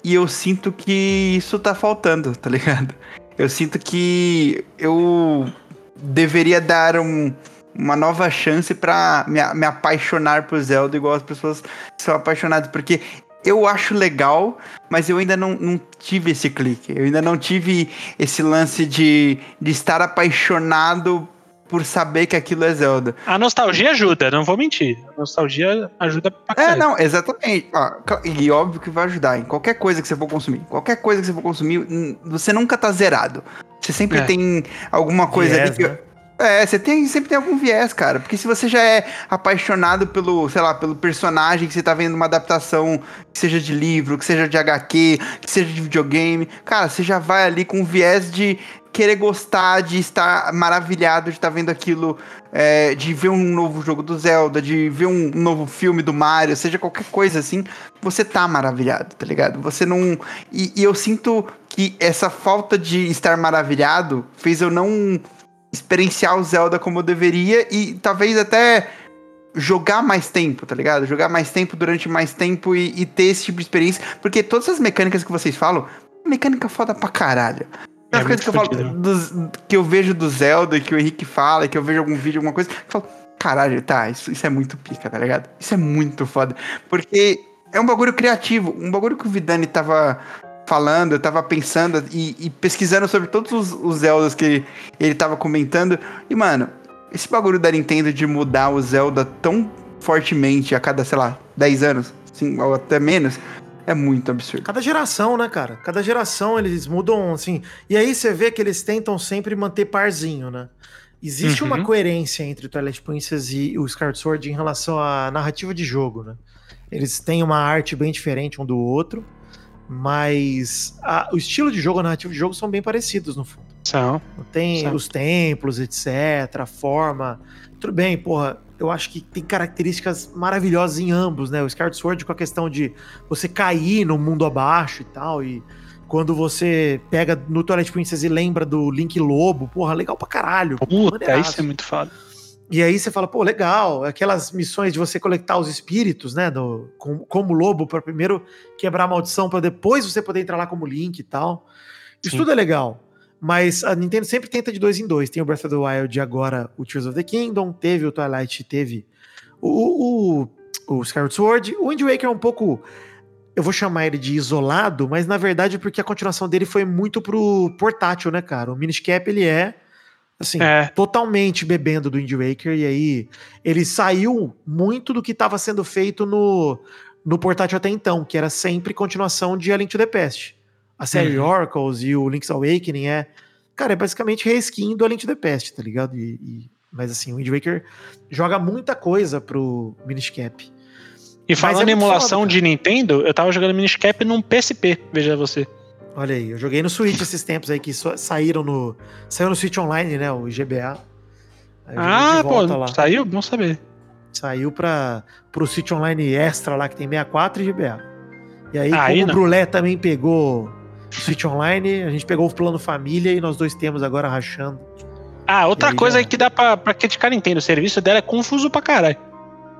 [SPEAKER 3] E eu sinto que isso tá faltando, tá ligado? Eu sinto que eu deveria dar um, uma nova chance para me, me apaixonar por Zelda igual as pessoas são apaixonadas. Porque eu acho legal, mas eu ainda não, não tive esse clique. Eu ainda não tive esse lance de, de estar apaixonado por saber que aquilo é Zelda.
[SPEAKER 2] A nostalgia ajuda, não vou mentir. A nostalgia ajuda pra
[SPEAKER 3] caralho. É, não, exatamente. Ó, e óbvio que vai ajudar em qualquer coisa que você for consumir. Qualquer coisa que você for consumir, você nunca tá zerado. Você sempre é. tem alguma coisa yes, ali que. Né? É, você tem, sempre tem algum viés, cara. Porque se você já é apaixonado pelo, sei lá, pelo personagem que você tá vendo uma adaptação, que seja de livro, que seja de HQ, que seja de videogame, cara, você já vai ali com um viés de querer gostar, de estar maravilhado de estar vendo aquilo, é, de ver um novo jogo do Zelda, de ver um novo filme do Mario, seja qualquer coisa assim, você tá maravilhado, tá ligado? Você não. E, e eu sinto que essa falta de estar maravilhado fez eu não experienciar o Zelda como eu deveria e talvez até jogar mais tempo, tá ligado? Jogar mais tempo durante mais tempo e, e ter esse tipo de experiência. Porque todas as mecânicas que vocês falam, mecânica foda pra caralho. É as coisas que eu, falo, dos, que eu vejo do Zelda, que o Henrique fala, que eu vejo algum vídeo, alguma coisa, eu falo, caralho, tá, isso, isso é muito pica, tá ligado? Isso é muito foda. Porque é um bagulho criativo, um bagulho que o Vidani tava falando, eu tava pensando e, e pesquisando sobre todos os, os Zeldas que ele tava comentando. E, mano, esse bagulho da Nintendo de mudar o Zelda tão fortemente a cada, sei lá, 10 anos, assim, ou até menos, é muito absurdo.
[SPEAKER 4] Cada geração, né, cara? Cada geração eles mudam, assim. E aí você vê que eles tentam sempre manter parzinho, né? Existe uhum. uma coerência entre o Twilight Princess e o Skyward Sword em relação à narrativa de jogo, né? Eles têm uma arte bem diferente um do outro. Mas a, o estilo de jogo, a narrativa de jogo são bem parecidos no fundo.
[SPEAKER 2] São.
[SPEAKER 4] Tem
[SPEAKER 2] são.
[SPEAKER 4] os templos, etc., a forma. Tudo bem, porra. Eu acho que tem características maravilhosas em ambos, né? O Skyward Sword com a questão de você cair no mundo abaixo e tal, e quando você pega no Twilight Princess e lembra do Link Lobo, porra, legal pra caralho.
[SPEAKER 2] Puta, isso é muito foda.
[SPEAKER 4] E aí você fala, pô, legal, aquelas missões de você coletar os espíritos, né, do, como, como lobo, para primeiro quebrar a maldição, para depois você poder entrar lá como Link e tal. Isso Sim. tudo é legal. Mas a Nintendo sempre tenta de dois em dois. Tem o Breath of the Wild agora o Tears of the Kingdom, teve o Twilight, teve o, o, o Skyward Sword. O Wind Waker é um pouco. Eu vou chamar ele de isolado, mas na verdade é porque a continuação dele foi muito pro portátil, né, cara? O Minish Cap ele é Assim, é. totalmente bebendo do Indie Waker, e aí ele saiu muito do que estava sendo feito no, no portátil até então, que era sempre continuação de A Link to the Past. A série uhum. Oracles e o Link's Awakening é. Cara, é basicamente reskin do A Link to the Past, tá ligado? E, e, mas assim, o Wind Waker joga muita coisa pro Minish Cap.
[SPEAKER 2] E falando é em emulação foda, de Nintendo, eu tava jogando Minish Cap num PSP, veja você.
[SPEAKER 4] Olha aí, eu joguei no Switch esses tempos aí que saíram no. Saiu no Switch Online, né? O IGBA.
[SPEAKER 2] Ah, pô, lá. saiu? Bom saber.
[SPEAKER 4] Saiu para pro Switch Online Extra lá, que tem 64 e GBA. E aí, aí como não. o Brulé também pegou Switch Online, a gente pegou o plano família e nós dois temos agora rachando.
[SPEAKER 2] Ah, outra coisa já... que dá pra, pra criticar Nintendo, o serviço dela é confuso pra caralho.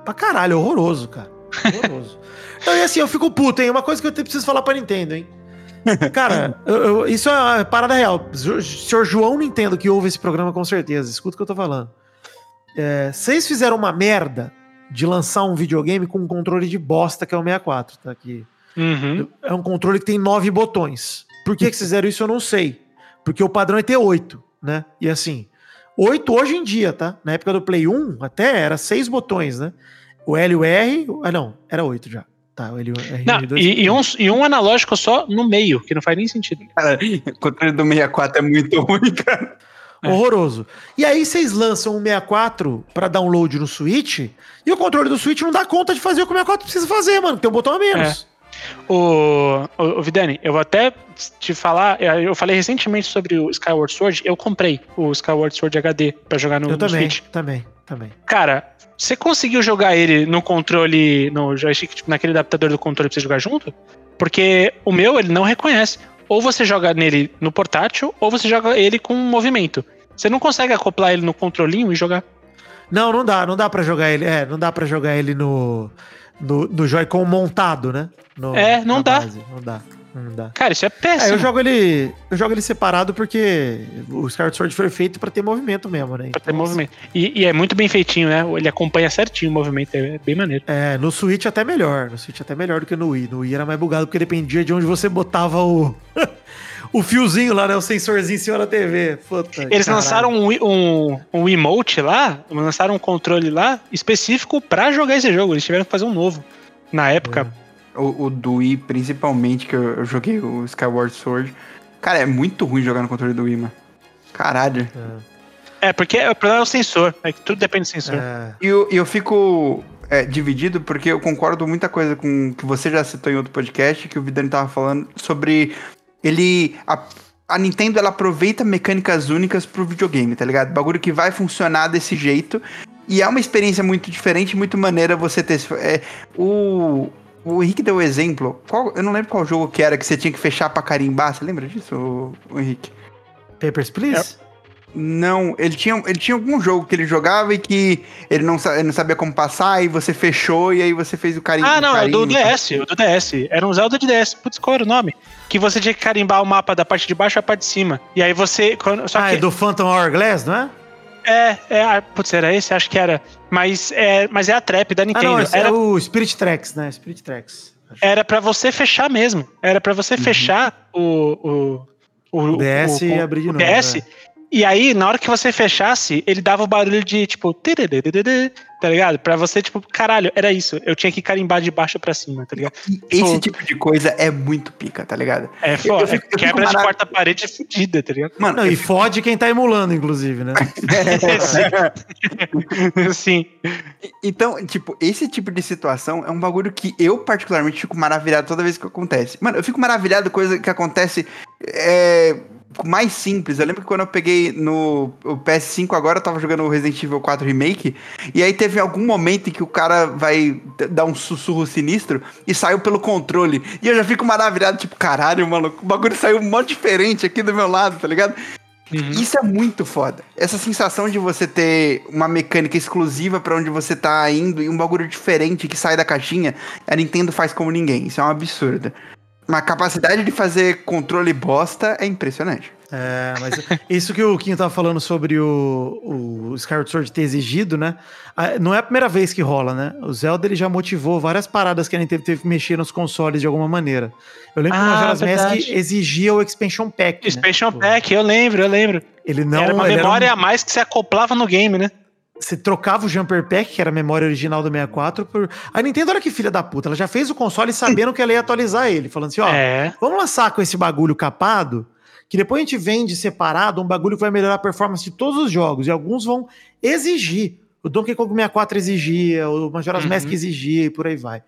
[SPEAKER 4] Pra caralho, horroroso, cara. Horroroso. então, e assim, eu fico puto, hein? Uma coisa que eu preciso falar pra Nintendo, hein? Cara, eu, eu, isso é uma parada real. O senhor João Nintendo que ouve esse programa com certeza. Escuta o que eu tô falando. É, vocês fizeram uma merda de lançar um videogame com um controle de bosta que é o 64, tá aqui.
[SPEAKER 2] Uhum.
[SPEAKER 4] É um controle que tem nove botões. Por que, que vocês fizeram isso eu não sei. Porque o padrão é ter oito, né? E assim, oito hoje em dia, tá? Na época do Play 1 até era seis botões, né? O L e o R, ah não, era oito já. Tá,
[SPEAKER 2] ele é não, e, e, um, e um analógico só no meio, que não faz nem sentido.
[SPEAKER 3] Cara, o controle do 64 é muito ruim, cara.
[SPEAKER 4] É. Horroroso. E aí vocês lançam um 64 para download no Switch, e o controle do Switch não dá conta de fazer o que o 64 precisa fazer, mano. Tem um botão a menos.
[SPEAKER 2] É. O, o, o, Vidani, eu vou até te falar. Eu falei recentemente sobre o Skyward Sword. Eu comprei o Skyward Sword HD para jogar no,
[SPEAKER 4] eu também,
[SPEAKER 2] no Switch.
[SPEAKER 4] Também, também.
[SPEAKER 2] Cara, você conseguiu jogar ele no controle, no joystick, tipo, naquele adaptador do controle pra você jogar junto? Porque o meu, ele não reconhece. Ou você joga nele no portátil, ou você joga ele com movimento. Você não consegue acoplar ele no controlinho e jogar.
[SPEAKER 4] Não, não dá, não dá para jogar ele. É, não dá para jogar ele no, no, no Joy-Con montado, né? No,
[SPEAKER 2] é, não dá. Base.
[SPEAKER 4] Não dá. Não dá.
[SPEAKER 2] Cara, isso é péssimo.
[SPEAKER 4] É, eu jogo ele, eu jogo ele separado porque o Skyward Sword foi feito para ter movimento mesmo, né?
[SPEAKER 2] Pra ter movimento. E, e, é muito bem feitinho, né? Ele acompanha certinho o movimento, é bem maneiro.
[SPEAKER 4] É, no Switch até melhor. No Switch até melhor do que no Wii. No Wii era mais bugado porque dependia de onde você botava o o fiozinho lá, né? O sensorzinho em cima da TV.
[SPEAKER 2] Puta, Eles caralho. lançaram um, um, um emote lá, lançaram um controle lá específico para jogar esse jogo. Eles tiveram que fazer um novo. Na época,
[SPEAKER 3] é o, o do Wii, principalmente, que eu, eu, joguei o Skyward Sword. Cara, é muito ruim jogar no controle do Wii, mano. Caralho. É.
[SPEAKER 2] É, porque o problema é o sensor. É que tudo depende do sensor.
[SPEAKER 3] É. E eu, eu fico é, dividido porque eu concordo muita coisa com o que você já citou em outro podcast, que o Vidani tava falando sobre ele. A, a Nintendo ela aproveita mecânicas únicas pro videogame, tá ligado? Bagulho que vai funcionar desse jeito. E é uma experiência muito diferente, muito maneira você ter. É, o, o Henrique deu o exemplo. Qual, eu não lembro qual jogo que era que você tinha que fechar pra carimbar. Você lembra disso, o, Henrique?
[SPEAKER 4] Papers, Please?
[SPEAKER 3] É. Não, ele tinha, ele tinha algum jogo que ele jogava e que ele não, ele não sabia como passar, e você fechou e aí você fez o carinho.
[SPEAKER 2] Ah, não,
[SPEAKER 3] carinho,
[SPEAKER 2] é do DS, o do DS. Era um Zelda de DS. Putz, qual era o nome? Que você tinha que carimbar o mapa da parte de baixo à parte de cima. E aí você. Quando,
[SPEAKER 4] só ah,
[SPEAKER 2] que...
[SPEAKER 4] é do Phantom Hourglass, não é?
[SPEAKER 2] É, é, ah, putz, era esse? Acho que era. Mas é, mas é a trap da Nintendo. Ah, não,
[SPEAKER 4] era é o Spirit Tracks, né? Spirit Tracks.
[SPEAKER 2] Era para você fechar mesmo. Era para você uhum. fechar o, o, o,
[SPEAKER 4] o DS o, e abrir de novo. DS,
[SPEAKER 2] é. E aí, na hora que você fechasse, ele dava o barulho de tipo. Tá ligado? Pra você, tipo, caralho, era isso. Eu tinha que carimbar de baixo pra cima, tá ligado?
[SPEAKER 3] Esse tipo, tipo de coisa é muito pica, tá ligado?
[SPEAKER 2] É foda. Eu, eu fico, eu quebra de quarta-parede é fodida, tá ligado?
[SPEAKER 4] Mano, Não, e fode quem tá emulando, inclusive, né?
[SPEAKER 2] Sim. Sim.
[SPEAKER 3] Então, tipo, esse tipo de situação é um bagulho que eu, particularmente, fico maravilhado toda vez que acontece. Mano, eu fico maravilhado com coisa que acontece. É mais simples. Eu lembro que quando eu peguei no PS5 agora, eu tava jogando o Resident Evil 4 Remake, e aí teve algum momento em que o cara vai dar um sussurro sinistro e saiu pelo controle. E eu já fico maravilhado, tipo, caralho, mano, o bagulho saiu mó diferente aqui do meu lado, tá ligado? Uhum. Isso é muito foda. Essa sensação de você ter uma mecânica exclusiva para onde você tá indo e um bagulho diferente que sai da caixinha, a Nintendo faz como ninguém. Isso é um absurdo. Uma capacidade de fazer controle bosta é impressionante.
[SPEAKER 4] É, mas isso que o Kim tava falando sobre o, o Skyward Sword ter exigido, né? Não é a primeira vez que rola, né? O Zelda ele já motivou várias paradas que a Nintendo teve que mexer nos consoles de alguma maneira. Eu lembro ah, que o Majora's Mask exigia o Expansion Pack.
[SPEAKER 2] Né? Expansion né? Pack, eu lembro, eu lembro.
[SPEAKER 4] Ele não.
[SPEAKER 2] Era uma memória era um... a mais que se acoplava no game, né?
[SPEAKER 4] Você trocava o Jumper Pack, que era a memória original do 64, por. A Nintendo, olha que filha da puta, ela já fez o console sabendo que ela ia atualizar ele, falando assim: ó, é. vamos lançar com esse bagulho capado, que depois a gente vende separado um bagulho que vai melhorar a performance de todos os jogos, e alguns vão exigir o Donkey Kong 64 exigia, o Majora's uhum. Mask exigia e por aí vai.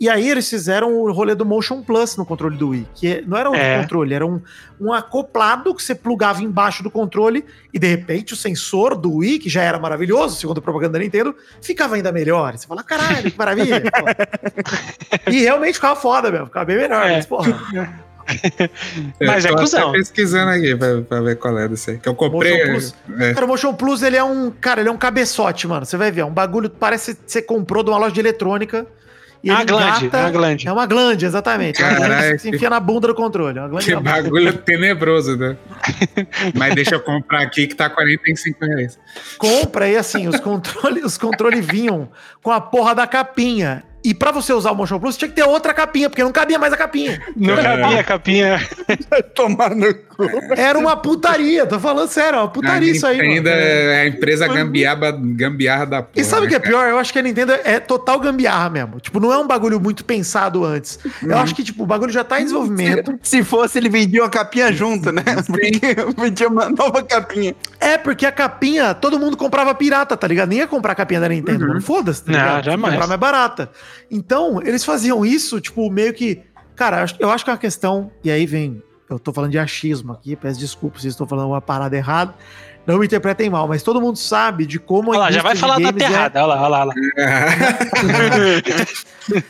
[SPEAKER 4] E aí eles fizeram o rolê do Motion Plus no controle do Wii, que não era um é. controle, era um, um acoplado que você plugava embaixo do controle e de repente o sensor do Wii, que já era maravilhoso, segundo a propaganda da Nintendo, ficava ainda melhor. Você fala, caralho, que maravilha. e realmente ficava foda mesmo, ficava bem melhor. É. Mas, porra.
[SPEAKER 5] Mas é cuzão. pesquisando aqui pra, pra, ver qual é desse aí. Que eu comprei.
[SPEAKER 4] Motion Plus. É. Cara, o Motion Plus, ele é um. Cara, ele é um cabeçote, mano. Você vai ver. É um bagulho parece que você comprou de uma loja de eletrônica.
[SPEAKER 2] E é uma glande,
[SPEAKER 4] é uma
[SPEAKER 2] glande.
[SPEAKER 4] É uma glande, exatamente. É uma glande que se enfia na bunda do controle. É
[SPEAKER 5] que bagulho tenebroso, né? Mas deixa eu comprar aqui que tá 45 reais.
[SPEAKER 4] Compra e assim, os controles os controle vinham com a porra da capinha. E para você usar o Motion Plus, tinha que ter outra capinha, porque não cabia mais a capinha.
[SPEAKER 2] Não cabia a capinha.
[SPEAKER 3] Tomar no cu.
[SPEAKER 4] Era uma putaria, tô falando sério, uma putaria a isso aí.
[SPEAKER 5] Ainda é a empresa gambiarra, gambiarra da porra.
[SPEAKER 4] E sabe o que é pior? Eu acho que a Nintendo é total gambiarra mesmo. Tipo, não é um bagulho muito pensado antes. Eu uhum. acho que, tipo, o bagulho já tá em desenvolvimento.
[SPEAKER 3] Se, se fosse, ele vendia uma capinha junto, né? Porque vendia uma nova capinha.
[SPEAKER 4] É, porque a capinha, todo mundo comprava pirata, tá ligado? Nem ia comprar a capinha da Nintendo, uhum. Foda-se, tá
[SPEAKER 2] ligado? Não, jamais.
[SPEAKER 4] Comprar mais barata. Então, eles faziam isso, tipo, meio que. Cara, eu acho que é uma questão. E aí vem. Eu tô falando de achismo aqui, peço desculpas se estou falando uma parada errada. Não me interpretem mal, mas todo mundo sabe de como
[SPEAKER 2] olha lá, já vai falar da errada. É... Olha lá, olha lá. Olha
[SPEAKER 4] lá.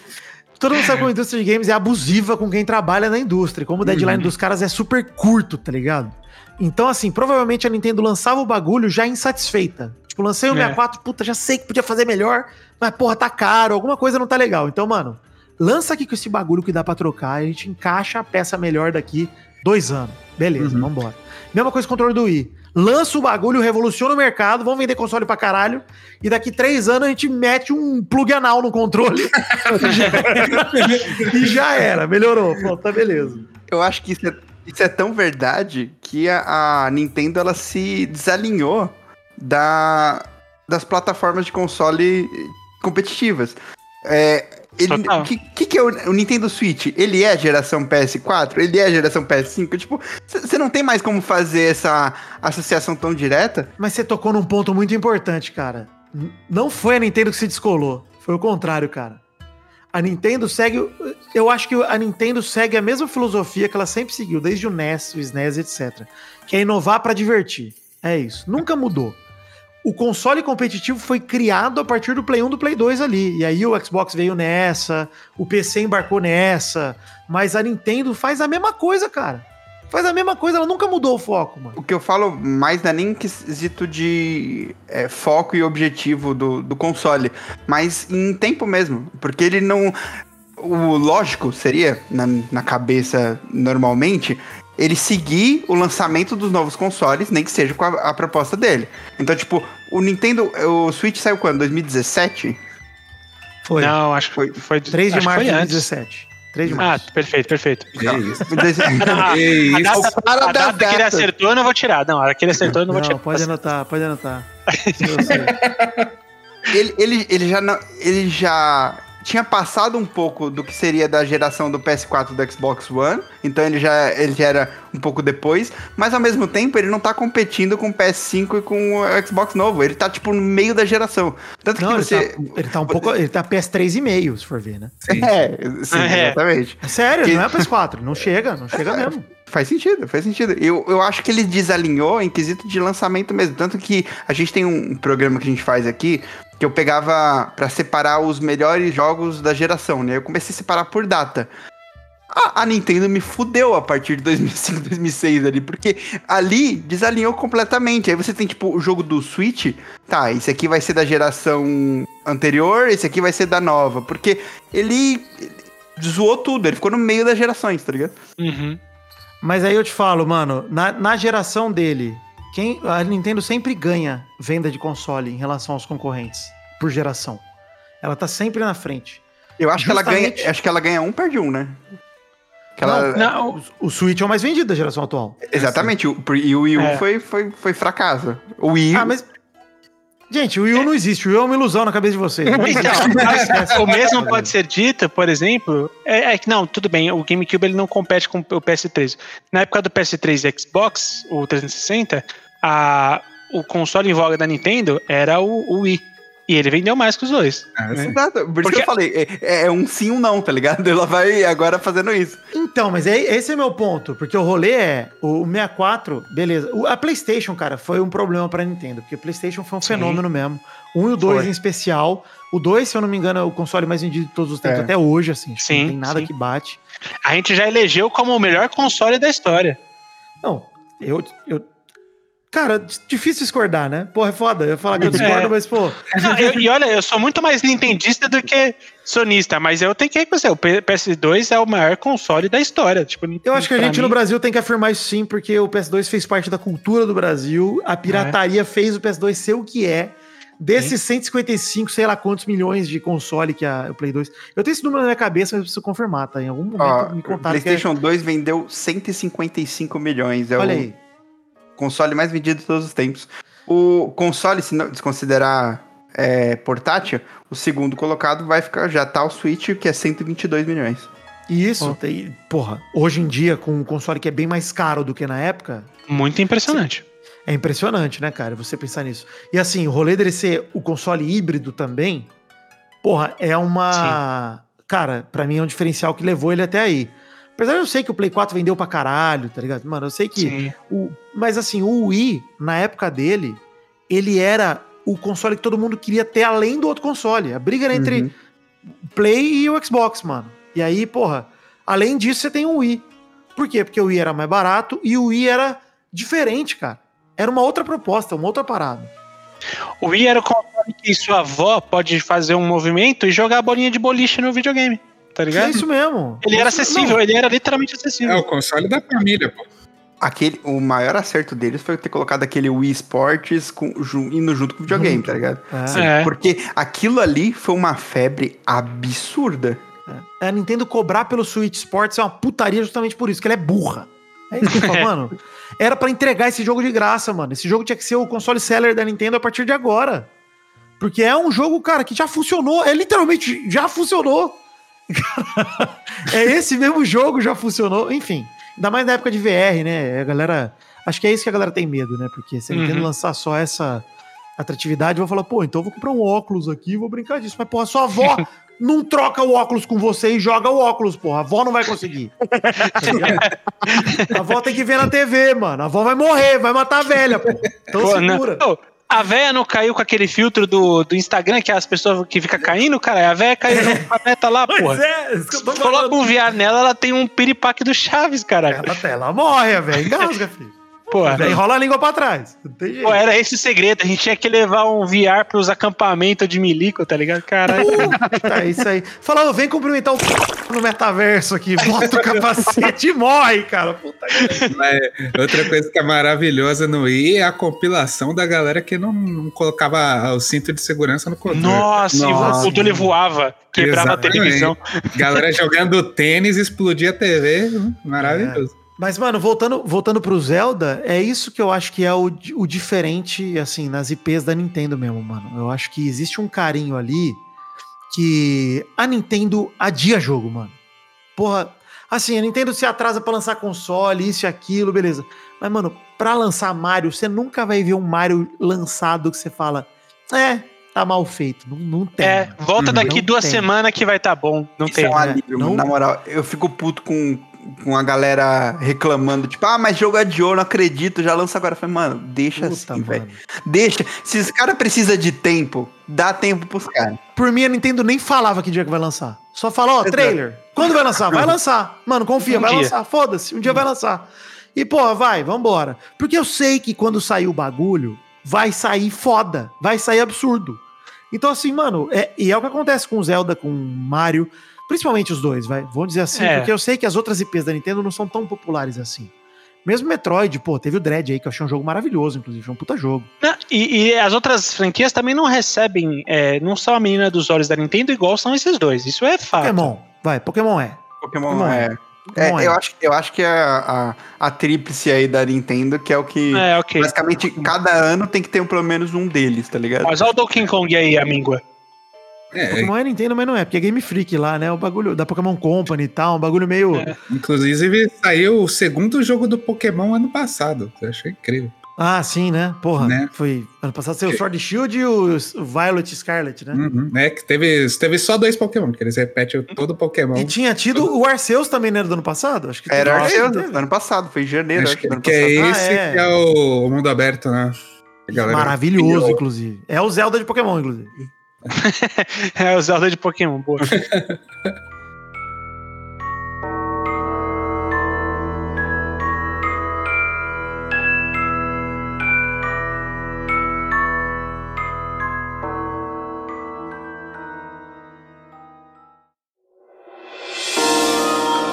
[SPEAKER 4] todo mundo sabe como a indústria de games é abusiva com quem trabalha na indústria. Como o deadline uhum. dos caras é super curto, tá ligado? Então, assim, provavelmente a Nintendo lançava o bagulho já insatisfeita. Tipo, lancei o 64, é. puta, já sei que podia fazer melhor, mas porra, tá caro, alguma coisa não tá legal. Então, mano, lança aqui com esse bagulho que dá pra trocar, a gente encaixa a peça melhor daqui dois anos. Beleza, uhum. vambora. Mesma coisa com o controle do Wii. Lança o bagulho, revoluciona o mercado, vamos vender console pra caralho, e daqui três anos a gente mete um plug anal no controle. e já era, melhorou. Tá beleza.
[SPEAKER 3] Eu acho que isso é, isso é tão verdade que a, a Nintendo ela se desalinhou da, das plataformas de console competitivas. É, O que, que, que, é o, o, Nintendo Switch? Ele é geração PS4? Ele é geração PS5? Tipo, você não tem mais como fazer essa associação tão direta.
[SPEAKER 4] Mas você tocou num ponto muito importante, cara. Não foi a Nintendo que se descolou. Foi o contrário, cara. A Nintendo segue. Eu acho que a Nintendo segue a mesma filosofia que ela sempre seguiu, desde o NES, o SNES, etc. Que é inovar para divertir. É isso. Nunca mudou o console competitivo foi criado a partir do Play 1 do Play 2 ali. E aí o Xbox veio nessa, o PC embarcou nessa, mas a Nintendo faz a mesma coisa, cara. Faz a mesma coisa, ela nunca mudou o foco, mano.
[SPEAKER 3] O que eu falo mais não é nem quesito de é, foco e objetivo do, do console, mas em tempo mesmo. Porque ele não. O lógico seria, na, na cabeça normalmente, ele seguir o lançamento dos novos consoles, nem que seja com a, a, proposta dele. Então, tipo, o Nintendo, o Switch saiu quando? 2017?
[SPEAKER 2] Foi. Não, acho que foi, foi
[SPEAKER 4] 3 de março de 2017. 3 de março.
[SPEAKER 2] Ah, perfeito, perfeito. Que isso. a, isso. A, data, a data que ele acertou eu não vou tirar. Não, a que ele acertou eu não, não vou tirar.
[SPEAKER 4] Pode anotar, pode anotar.
[SPEAKER 3] ele, ele, ele já não, ele já tinha passado um pouco do que seria da geração do PS4 e do Xbox One, então ele já, ele já era um pouco depois, mas ao mesmo tempo ele não tá competindo com o PS5 e com o Xbox novo, ele tá tipo no meio da geração. Tanto não,
[SPEAKER 4] que você... Ele tá, ele tá um pouco, ele tá PS3 e meio, se for ver, né?
[SPEAKER 3] Sim. É, sim, é. exatamente.
[SPEAKER 4] É sério, que... não é PS4, não chega, não chega é. mesmo.
[SPEAKER 3] Faz sentido, faz sentido. Eu, eu acho que ele desalinhou em quesito de lançamento mesmo. Tanto que a gente tem um programa que a gente faz aqui que eu pegava para separar os melhores jogos da geração, né? Eu comecei a separar por data. A, a, Nintendo me fudeu a partir de 2005, 2006 ali, porque ali desalinhou completamente. Aí você tem, tipo, o jogo do Switch, tá, esse aqui vai ser da geração anterior, esse aqui vai ser da nova, porque ele, ele zoou tudo, ele ficou no meio das gerações, tá ligado?
[SPEAKER 2] Uhum.
[SPEAKER 4] Mas aí eu te falo, mano, na, na geração dele, quem, a Nintendo sempre ganha venda de console em relação aos concorrentes por geração. Ela tá sempre na frente.
[SPEAKER 3] Eu acho Justamente... que ela ganha, acho que ela ganha um perde um, né?
[SPEAKER 4] Ela... Não, não, o Switch é o mais vendido da geração atual.
[SPEAKER 3] Exatamente, o, e o Wii U é. foi, foi, foi fracasso. O Wii
[SPEAKER 4] Ah, mas Gente, o Wii U é. não existe, o Wii U é uma ilusão na cabeça de vocês.
[SPEAKER 2] Então, o mesmo pode ser dito, por exemplo, é, é, que não, tudo bem, o GameCube ele não compete com o PS3. Na época do PS3 e Xbox, o 360, a, o console em voga da Nintendo era o, o Wii. E ele vendeu mais que os dois.
[SPEAKER 3] É, né? Exato. Por Porque... isso que eu falei, é, é, um sim ou um não, tá ligado? Ela vai agora fazendo isso.
[SPEAKER 4] Então, mas é, esse é meu ponto. Porque o rolê é, o 64, beleza. O, a PlayStation, cara, foi um problema pra Nintendo. Porque o PlayStation foi um sim. fenômeno mesmo. Um e o dois foi. em especial. O 2, se eu não me engano, é o console mais vendido de todos os tempos, é. até hoje, assim. Sim, não tem nada sim. que bate.
[SPEAKER 2] A gente já elegeu como o melhor console da história.
[SPEAKER 4] Não, eu, eu Cara, difícil discordar, né? Porra, é foda. Eu ia falar que eu discordo, é. mas, pô.
[SPEAKER 2] Não, eu, e olha, eu sou muito mais nintendista do que sonista, mas eu tenho que reconhecer, o PS2 é o maior console da história. Tipo,
[SPEAKER 4] eu acho que a gente mim... no Brasil tem que afirmar isso sim, porque o PS2 fez parte da cultura do Brasil, a pirataria é. fez o PS2 ser o que é. Desses 155, sei lá quantos milhões de console que a, o Play 2. Eu tenho esse número na minha cabeça, mas eu preciso confirmar, tá? Em algum momento Ó,
[SPEAKER 3] me contaram. O PlayStation é... 2 vendeu 155 milhões. É Olha o... aí console mais vendido de todos os tempos. O console, se não desconsiderar é, portátil, o segundo colocado vai ficar, já tá o Switch, que é 122 milhões.
[SPEAKER 4] Isso, oh. tem, porra, hoje em dia, com um console que é bem mais caro do que na época.
[SPEAKER 2] Muito impressionante.
[SPEAKER 4] É impressionante, né, cara, você pensar nisso. E assim, o rolê dele ser o console híbrido também, porra, é uma. Sim. Cara, para mim é um diferencial que levou ele até aí. Apesar de eu sei que o Play 4 vendeu pra caralho, tá ligado? Mano, eu sei que. O, mas assim, o Wii, na época dele, ele era o console que todo mundo queria ter além do outro console. A briga era entre uhum. Play e o Xbox, mano. E aí, porra, além disso, você tem o Wii. Por quê? Porque o Wii era mais barato e o Wii era diferente, cara. Era uma outra proposta, uma outra parada.
[SPEAKER 2] O Wii era o console que sua avó pode fazer um movimento e jogar a bolinha de boliche no videogame tá ligado? É
[SPEAKER 4] isso mesmo.
[SPEAKER 2] Ele era acessível, não. ele era literalmente acessível.
[SPEAKER 5] É o console da família, pô.
[SPEAKER 3] Aquele, o maior acerto deles foi ter colocado aquele Wii Sports com, indo junto com o videogame, tá ligado? É. Porque aquilo ali foi uma febre absurda.
[SPEAKER 4] É. A Nintendo cobrar pelo Switch Sports é uma putaria justamente por isso, que ela é burra. É isso que eu falo, mano. Era para entregar esse jogo de graça, mano. Esse jogo tinha que ser o console seller da Nintendo a partir de agora. Porque é um jogo, cara, que já funcionou. É literalmente já funcionou. é esse mesmo jogo, já funcionou. Enfim, ainda mais na época de VR, né? A galera. Acho que é isso que a galera tem medo, né? Porque se a Nintendo
[SPEAKER 2] Uhum.
[SPEAKER 4] lançar só essa atratividade, vou falar, pô, então eu vou comprar um óculos aqui vou brincar disso. Mas, porra, sua avó não troca o óculos com você e joga o óculos, porra. A avó não vai conseguir. A avó tem que ver na TV, mano. A avó vai morrer, vai matar a velha, pô. Então
[SPEAKER 2] Pô, não-
[SPEAKER 4] segura.
[SPEAKER 2] Ô, a véia não caiu com aquele filtro do, do Instagram, que as pessoas que fica caindo, cara. A véia caiu no planeta lá,
[SPEAKER 4] Pois
[SPEAKER 2] porra.
[SPEAKER 4] é,
[SPEAKER 2] Coloca um VR nela, ela tem um piripaque do Chaves, caralho.
[SPEAKER 4] Ela, ela morre, velho. Engasga, filho.
[SPEAKER 2] Porra.
[SPEAKER 4] Daí enrola a língua pra trás. Não tem jeito.
[SPEAKER 2] Pô, era esse o segredo. A gente tinha que levar um VR pros acampamentos de milico, tá ligado? Caralho.
[SPEAKER 4] Tá, é isso aí. Fala, ô, vem cumprimentar o no metaverso aqui. Bota o capacete e morre, cara. Puta que
[SPEAKER 5] Mas outra coisa que é maravilhosa no Wii é a compilação da galera que não, não colocava o cinto de segurança no controle.
[SPEAKER 2] Nossa,
[SPEAKER 3] Nossa.
[SPEAKER 2] o controle voava, quebrava
[SPEAKER 5] Exatamente.
[SPEAKER 2] a televisão.
[SPEAKER 5] Galera jogando tênis, explodia a TV. hum, Maravilhoso.
[SPEAKER 4] Mas, mano, voltando, voltando pro Zelda, é isso que eu acho que é o, o diferente, assim, nas IPs da Nintendo mesmo, mano. Eu acho que existe um carinho ali que a Nintendo adia jogo, mano. Porra, assim, a Nintendo se atrasa pra lançar console, isso e aquilo, beleza. Mas, mano, pra lançar Mario, você nunca vai ver um Mario lançado que você fala, é, tá mal feito. Não, não tem.
[SPEAKER 2] É, volta
[SPEAKER 5] Uhum.
[SPEAKER 2] daqui
[SPEAKER 4] Não
[SPEAKER 2] duas semanas que vai tá bom. Não
[SPEAKER 3] Isso
[SPEAKER 2] tem.
[SPEAKER 3] é um alívio,
[SPEAKER 4] Não-.
[SPEAKER 3] Na moral, eu fico puto com, com a galera reclamando, tipo, ah, mas jogo adiou, não acredito, já lança agora. Eu falei, mano, deixa
[SPEAKER 4] Puta,
[SPEAKER 3] assim, velho. Deixa. Se os caras precisam de tempo, dá tempo pros caras.
[SPEAKER 4] Por mim, a Nintendo nem falava que dia que vai lançar. Só fala, ó,
[SPEAKER 3] Exato.
[SPEAKER 4] trailer. Quando vai lançar? Vai lançar. Mano, confia,
[SPEAKER 2] Um
[SPEAKER 4] vai
[SPEAKER 2] dia.
[SPEAKER 4] lançar. Foda-se, um dia vai lançar. E, pô, vai, vambora. Porque eu sei que quando sair o bagulho, vai sair foda. Vai sair absurdo. Então, assim, mano, é, e é o que acontece com o Zelda, com o Mario. Principalmente os dois, vai. Vamos dizer assim,
[SPEAKER 2] É.
[SPEAKER 4] porque eu sei que as outras IPs da Nintendo não são tão populares assim. Mesmo Metroid, pô, teve o Dread aí, que eu achei um jogo maravilhoso, inclusive. Foi um puta jogo.
[SPEAKER 2] Não, e, e as outras franquias também não recebem, é, não são a menina dos olhos da Nintendo igual são esses dois. Isso é fato.
[SPEAKER 4] Pokémon, vai, Pokémon é.
[SPEAKER 3] Pokémon,
[SPEAKER 4] Pokémon
[SPEAKER 3] é.
[SPEAKER 4] é.
[SPEAKER 3] É,
[SPEAKER 4] é.
[SPEAKER 3] eu, acho, eu acho que é a, a, a tríplice aí da Nintendo, que é o que.
[SPEAKER 2] É, ok.
[SPEAKER 3] Basicamente, cada ano tem que ter pelo menos um deles, tá ligado?
[SPEAKER 2] Mas olha o Donkey Kong aí, amíngua.
[SPEAKER 5] É,
[SPEAKER 4] Pokémon é Nintendo, mas não é, porque é Game Freak lá, né? O bagulho da Pokémon Company e tal, um bagulho meio.
[SPEAKER 2] É.
[SPEAKER 5] inclusive saiu o segundo jogo do Pokémon ano passado. Eu achei incrível.
[SPEAKER 4] Ah, sim, né? Porra,
[SPEAKER 5] Né?
[SPEAKER 4] foi. Ano passado saiu o Sword Shield e o o Violet Scarlet, né?
[SPEAKER 5] Uhum. É que teve, teve só dois Pokémon, porque eles repetem todo Pokémon.
[SPEAKER 4] E tinha tido o Arceus também, né? Do ano passado? Acho que
[SPEAKER 3] Era
[SPEAKER 4] teve-
[SPEAKER 3] Arceus do ano passado, foi em janeiro,
[SPEAKER 5] Acho
[SPEAKER 3] acho,
[SPEAKER 5] que,
[SPEAKER 3] do ano
[SPEAKER 5] que é
[SPEAKER 3] passado.
[SPEAKER 5] esse
[SPEAKER 4] Ah, é.
[SPEAKER 5] que é o, o mundo aberto, né?
[SPEAKER 4] Maravilhoso, inclusive. É o Zelda de Pokémon, inclusive.
[SPEAKER 2] É o Zelda de Pokémon, boa.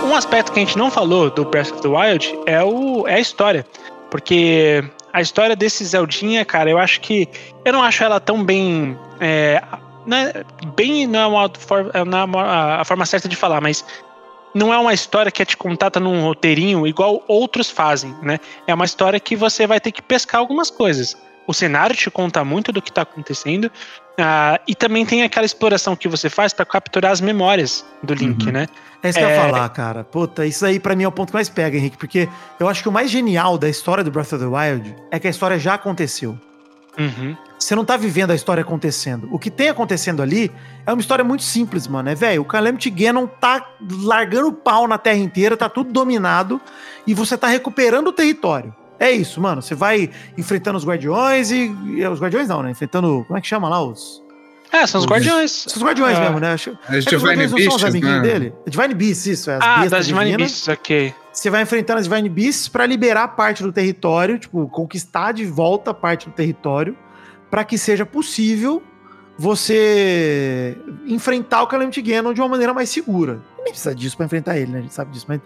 [SPEAKER 2] Um aspecto que a gente não falou do Breath of the Wild é, o, é a história. Porque a história desse Zeldinha, cara, eu acho que. Eu não acho ela tão bem. É, né, bem não é uma, não é uma- a forma certa de falar, mas não é uma história que é te contada num roteirinho igual outros fazem, né? É uma história que você vai ter que pescar algumas coisas. O cenário te conta muito do que tá acontecendo. ah, e também tem aquela exploração que você faz para capturar as memórias do Link,
[SPEAKER 5] Uhum.
[SPEAKER 2] né?
[SPEAKER 4] É isso que eu ia
[SPEAKER 2] É.
[SPEAKER 4] falar, cara. Puta, isso aí pra mim é o ponto que mais pega, Henrique, porque eu acho que o mais genial da história do Breath of the Wild é que a história já aconteceu.
[SPEAKER 2] Uhum.
[SPEAKER 4] Você não tá vivendo a história acontecendo. O que tem acontecendo ali é uma história muito simples, mano. É, velho, o Calamity Ganon tá largando pau na terra inteira, tá tudo dominado, e você tá recuperando o território. É isso, mano. Você vai enfrentando os guardiões e. Os guardiões não, né? Enfrentando. Como é que chama lá? Os.
[SPEAKER 2] É, são os
[SPEAKER 5] Os-
[SPEAKER 2] guardiões.
[SPEAKER 4] São os guardiões
[SPEAKER 2] Ah.
[SPEAKER 4] mesmo, né? Acho-
[SPEAKER 5] As
[SPEAKER 4] é os
[SPEAKER 5] Divine
[SPEAKER 4] guardiões não são os
[SPEAKER 5] Beasts,
[SPEAKER 4] amiguinhos
[SPEAKER 5] né?
[SPEAKER 4] dele? Divine Beasts, isso. É as
[SPEAKER 2] Ah, das Divine
[SPEAKER 4] divinas.
[SPEAKER 2] Beasts, ok.
[SPEAKER 4] Você vai enfrentando as Divine Beasts pra liberar parte do território, tipo, conquistar de volta parte do território, pra que seja possível você enfrentar o Calamity Ganon de uma maneira mais segura. Nem precisa disso pra enfrentar ele, né? A gente sabe disso, mas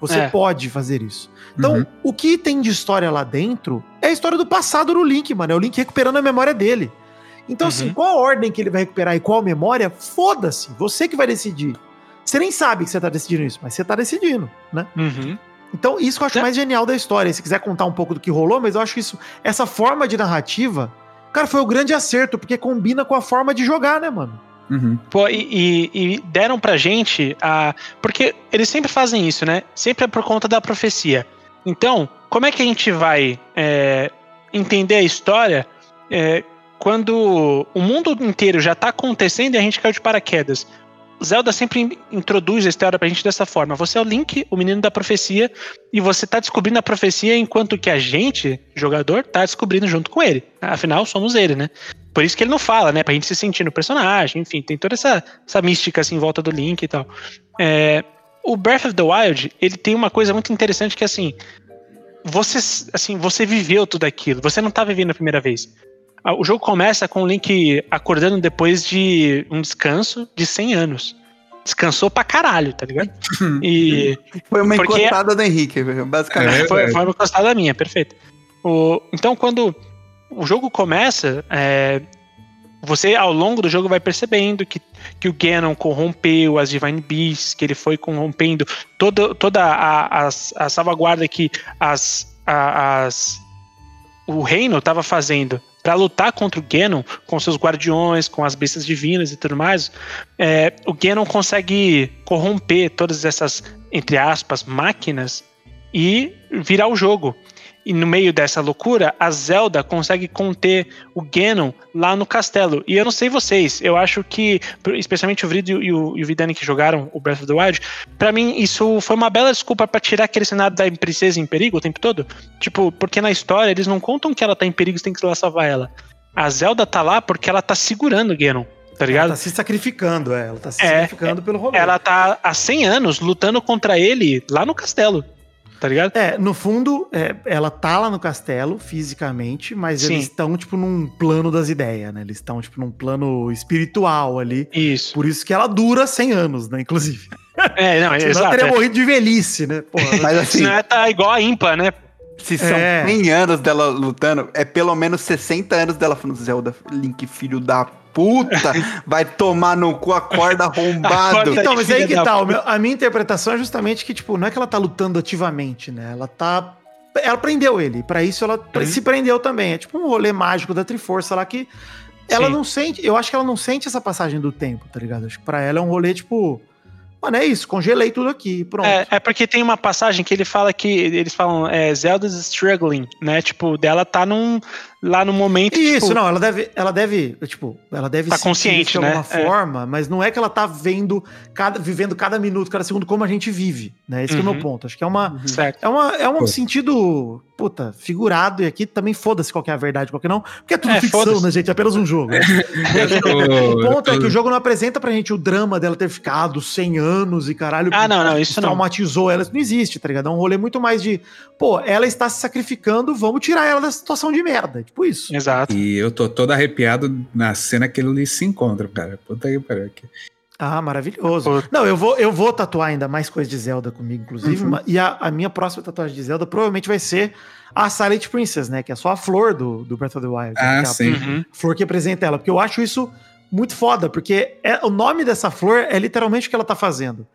[SPEAKER 4] você
[SPEAKER 2] É.
[SPEAKER 4] pode fazer isso. Então,
[SPEAKER 5] Uhum.
[SPEAKER 4] o que tem de história lá dentro é a história do passado do Link, mano. É o Link recuperando a memória dele. Então, assim,
[SPEAKER 2] Uhum.
[SPEAKER 4] qual a ordem que ele vai recuperar e qual memória, foda-se. Você que vai decidir. Você nem sabe que você tá decidindo isso, mas você tá decidindo, né?
[SPEAKER 2] Uhum.
[SPEAKER 4] Então, isso que eu acho
[SPEAKER 2] É.
[SPEAKER 4] mais genial da história. Se quiser contar um pouco do que rolou, mas eu acho isso, essa forma de narrativa, cara, foi o grande acerto, porque combina com a forma de jogar, né, mano?
[SPEAKER 2] Uhum. Pô, e, e, e, deram pra gente a. Porque eles sempre fazem isso, né? Sempre é por conta da profecia. Então, como é que a gente vai é, entender a história é, quando o mundo inteiro já tá acontecendo e a gente caiu de paraquedas? Zelda sempre introduz a história pra gente dessa forma. Você é o Link, o menino da profecia, e você tá descobrindo a profecia enquanto que a gente, jogador, tá descobrindo junto com ele. Afinal, somos ele, né? Por isso que ele não fala, né? Pra gente se sentir no personagem, enfim, tem toda essa, essa mística assim em volta do Link e tal. É, o Breath of the Wild, ele tem uma coisa muito interessante que assim, você assim, você viveu tudo aquilo, você não tá vivendo a primeira vez. Ah, o jogo começa com o Link acordando depois de um descanso de 100 anos. Descansou pra caralho, tá ligado?
[SPEAKER 3] E foi uma porque... encostada do Henrique, basicamente.
[SPEAKER 2] É, foi, foi, uma encostada minha, perfeito. O, então, quando o jogo começa, é, você ao longo do jogo vai percebendo que, que o Ganon corrompeu as Divine Beasts, que ele foi corrompendo toda, toda a, a, a salvaguarda que as, a, as, o reino estava fazendo para lutar contra o Ganon com seus guardiões, com as bestas divinas e tudo mais, é, o Ganon consegue corromper todas essas, entre aspas, máquinas e virar o jogo. E no meio dessa loucura, a Zelda consegue conter o Ganon lá no castelo. E eu não sei vocês, eu acho que, especialmente o Vrido e o, e o Vidani que jogaram o Breath of the Wild, para mim isso foi uma bela desculpa para tirar aquele cenário da princesa em perigo o tempo todo. Tipo, porque na história eles não contam que ela tá em perigo, você tem que ir lá salvar ela. A Zelda tá lá porque ela tá segurando o Ganon. Tá ligado? Ela
[SPEAKER 4] tá se sacrificando, é. Ela tá se é, sacrificando pelo rolê.
[SPEAKER 2] Ela tá há 100 anos lutando contra ele lá no castelo tá ligado?
[SPEAKER 4] É, no fundo, é, ela tá lá no castelo, fisicamente, mas Sim. eles estão, tipo, num plano das ideias, né? Eles estão, tipo, num plano espiritual ali.
[SPEAKER 2] Isso.
[SPEAKER 4] Por isso que ela dura 100 anos, né? Inclusive.
[SPEAKER 2] É, não,
[SPEAKER 4] Senão
[SPEAKER 2] exato.
[SPEAKER 4] teria
[SPEAKER 2] é.
[SPEAKER 4] morrido de velhice, né?
[SPEAKER 2] Porra, mas assim. Senão ela tá igual a ímpar, né?
[SPEAKER 3] Se são é. 100 anos dela lutando, é pelo menos 60 anos dela falando Zelda, Link, filho da puta, vai tomar no cu a corda arrombado.
[SPEAKER 4] então, mas aí que tá, a minha interpretação é justamente que, tipo, não é que ela tá lutando ativamente, né? Ela tá. Ela prendeu ele. para isso ela uhum. se prendeu também. É tipo um rolê mágico da Triforça lá que. Ela Sim. não sente. Eu acho que ela não sente essa passagem do tempo, tá ligado? Acho que pra ela é um rolê, tipo. Mano, é isso, congelei tudo aqui, pronto.
[SPEAKER 2] É, é, porque tem uma passagem que ele fala que eles falam é, Zelda's struggling, né? Tipo, dela tá num, lá no momento.
[SPEAKER 4] Isso, tipo, não, ela deve, ela deve, tipo, ela deve
[SPEAKER 2] tá consciente, de
[SPEAKER 4] né? alguma é. forma, mas não é que ela tá vendo cada, vivendo cada minuto, cada segundo como a gente vive, né? Esse uhum. é o meu uhum. ponto. Acho que é uma, uhum. é uma, é um sentido puta, figurado, e aqui também foda-se qual é a verdade, qual que não, porque é tudo é, ficção, né, gente? É apenas um jogo. o ponto é que o jogo não apresenta pra gente o drama dela ter ficado 100 anos e caralho.
[SPEAKER 2] Ah, não, não, isso
[SPEAKER 4] traumatizou não. ela. Isso não existe, tá ligado? É um rolê muito mais de, pô, ela está se sacrificando, vamos tirar ela dessa situação de merda. Tipo isso.
[SPEAKER 2] Exato.
[SPEAKER 5] E eu tô todo arrepiado na cena que eles se encontram, cara. Puta que pariu.
[SPEAKER 4] Ah, maravilhoso. Não, eu vou, eu vou tatuar ainda mais coisas de Zelda comigo, inclusive. Uhum. E a, a, minha próxima tatuagem de Zelda provavelmente vai ser a Silent Princess, né? Que é só a flor do, do Breath of the Wild.
[SPEAKER 5] Ah,
[SPEAKER 4] é
[SPEAKER 5] sim. Uhum.
[SPEAKER 4] flor que apresenta ela. Porque eu acho isso muito foda, porque é, o nome dessa flor é literalmente o que ela tá fazendo.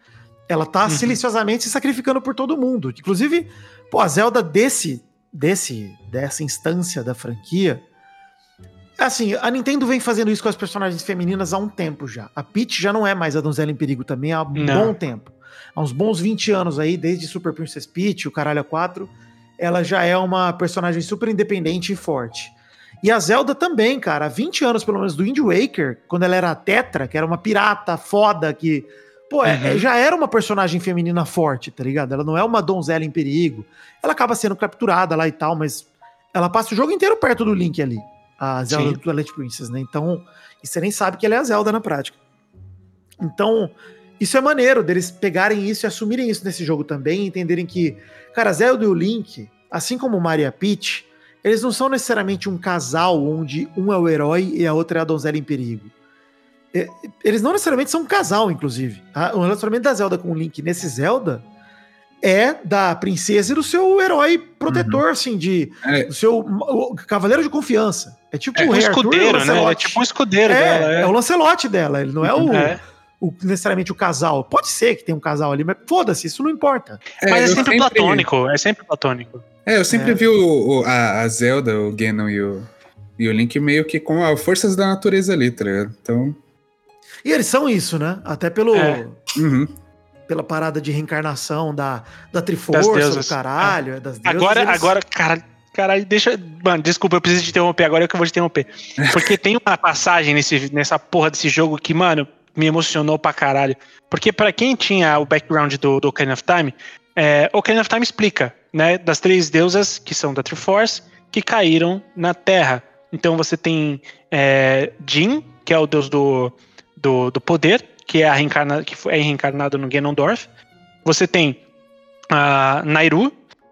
[SPEAKER 4] Ela tá uhum. silenciosamente se sacrificando por todo mundo. Inclusive, pô, a Zelda desse, desse, dessa instância da franquia Assim, a Nintendo vem fazendo isso com as personagens femininas há um tempo já. A Peach já não é mais a donzela em perigo também há um não. bom tempo. Há uns bons 20 anos aí, desde Super Princess Peach, o Caralho 4, ela já é uma personagem super independente e forte. E a Zelda também, cara, há 20 anos pelo menos do Wind Waker, quando ela era a Tetra, que era uma pirata foda que Pô, é, uhum. é, já era uma personagem feminina forte, tá ligado? Ela não é uma donzela em perigo. Ela acaba sendo capturada lá e tal, mas ela passa o jogo inteiro perto do Link ali a Zelda Sim. do Twilight Princess, né? Então, e você nem sabe que ela é a Zelda na prática. Então, isso é maneiro deles pegarem isso e assumirem isso nesse jogo também, entenderem que, cara, a Zelda e o Link, assim como o Mario e a Peach, eles não são necessariamente um casal onde um é o herói e a outra é a donzela em perigo. Eles não necessariamente são um casal, inclusive. Tá? O relacionamento da Zelda com o Link nesse Zelda é da princesa e do seu herói protetor, uhum. assim, de é. do seu o, cavaleiro de confiança. É tipo
[SPEAKER 2] é o um escudeiro, né? É tipo um escudeiro
[SPEAKER 4] é,
[SPEAKER 2] dela.
[SPEAKER 4] É. é o Lancelote dela, ele não é o, é. O, necessariamente o casal. Pode ser que tenha um casal ali, mas foda-se, isso não importa.
[SPEAKER 2] É, mas é sempre, sempre, platônico, é sempre platônico.
[SPEAKER 5] É, eu sempre vi o, o, a, a, Zelda, o Ganon e o, e o Link meio que com as forças da natureza ali, tá ligado? Então...
[SPEAKER 4] E eles são isso, né? Até pelo.
[SPEAKER 2] É.
[SPEAKER 5] Uhum.
[SPEAKER 4] Pela parada de reencarnação da, da Triforça, do
[SPEAKER 2] deusas.
[SPEAKER 4] caralho, é. das deusas.
[SPEAKER 2] Agora,
[SPEAKER 4] eles-
[SPEAKER 2] agora, cara, cara, deixa. Mano, desculpa, eu preciso te interromper agora, é que eu vou te interromper. Porque tem uma passagem nesse, nessa porra desse jogo que, mano, me emocionou pra caralho. Porque pra quem tinha o background do, do Ocarina of Time, é, Ocarina of Time explica, né, das três deusas que são da Triforce, que caíram na Terra. Então você tem é, Jin, que é o deus do, do, do poder, que é, reencarna, que é reencarnado no Ganondorf. Você tem a Nairu,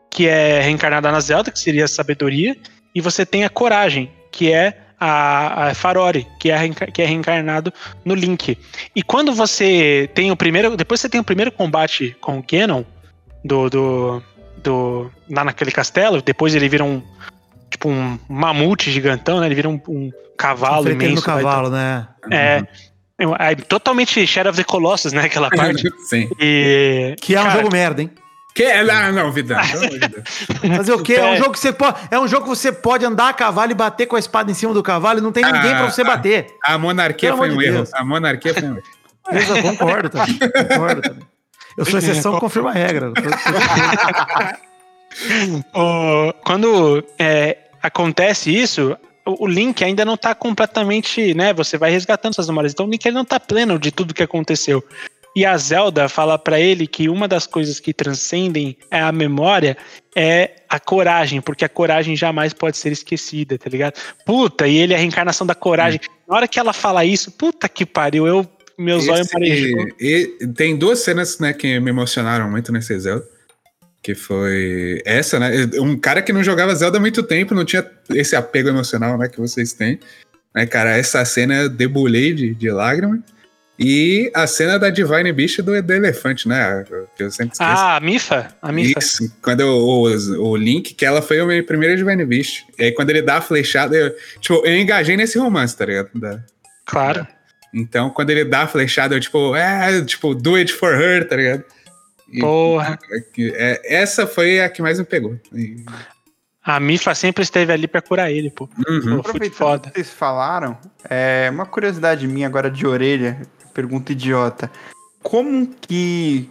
[SPEAKER 2] que é reencarnada na Zelda, que seria a sabedoria, e você tem a Coragem, que é a, a Farore, que é, que é reencarnado no Link. E quando você tem o primeiro. Depois você tem o primeiro combate com o Ganon, do, do, do, lá naquele castelo, depois ele vira um. Tipo um mamute gigantão, né? Ele vira um, um cavalo
[SPEAKER 4] Enfrentando
[SPEAKER 2] imenso.
[SPEAKER 4] no cavalo, né?
[SPEAKER 2] É. é totalmente Shadow of the Colossus, né? Aquela parte.
[SPEAKER 5] Sim.
[SPEAKER 2] E.
[SPEAKER 4] Que é um
[SPEAKER 2] cara,
[SPEAKER 4] jogo merda, hein?
[SPEAKER 5] Que é. Não, não, Vidal. Deus.
[SPEAKER 4] Fazer o quê? É um jogo que você pode. É um jogo que você pode andar a cavalo e bater com a espada em cima do cavalo e não tem ninguém
[SPEAKER 5] Ah,
[SPEAKER 4] pra você bater.
[SPEAKER 5] A monarquia
[SPEAKER 4] Pelo
[SPEAKER 5] foi um
[SPEAKER 4] de
[SPEAKER 5] erro. A monarquia foi um erro.
[SPEAKER 4] Eu concordo também. Concordo também. Eu sou exceção que confirma a regra.
[SPEAKER 2] O- quando é, acontece isso, o, o Link ainda não tá completamente, né? Você vai resgatando suas memórias. Então o Link ele não tá pleno de tudo que aconteceu. E a Zelda fala pra ele que uma das coisas que transcendem a memória é a coragem, porque a coragem jamais pode ser esquecida, tá ligado? Puta, e ele é a reencarnação da coragem. Na hora que ela fala isso, puta que pariu, eu meus olhos marejou.
[SPEAKER 5] tem duas cenas, né, que me emocionaram muito nesse Zelda. Que foi essa, né? Um cara que não jogava Zelda há muito tempo, não tinha esse apego emocional, né, que vocês têm. Né, cara, essa cena eu debulhei de, de lágrimas. E a cena da Divine Beast do, do elefante, né? Que eu sempre esqueço.
[SPEAKER 2] Ah, a Mifa? A Mifa.
[SPEAKER 5] Isso, quando eu- o, o Link, que ela foi a minha primeira Divine Beast. E aí quando ele dá a flechada, eu, tipo, eu engajei nesse romance, tá ligado? Da-
[SPEAKER 2] Claro.
[SPEAKER 5] então, quando ele dá a flechada, eu, tipo, é, tipo, do it for her, tá ligado? E-
[SPEAKER 2] Porra.
[SPEAKER 5] é, essa foi a que mais me pegou. E-
[SPEAKER 2] A Mifa sempre esteve ali pra curar ele, pô.
[SPEAKER 5] Uhum.
[SPEAKER 3] Aproveitando
[SPEAKER 2] foda.
[SPEAKER 3] que vocês falaram, é uma curiosidade minha agora de orelha, pergunta idiota. Como que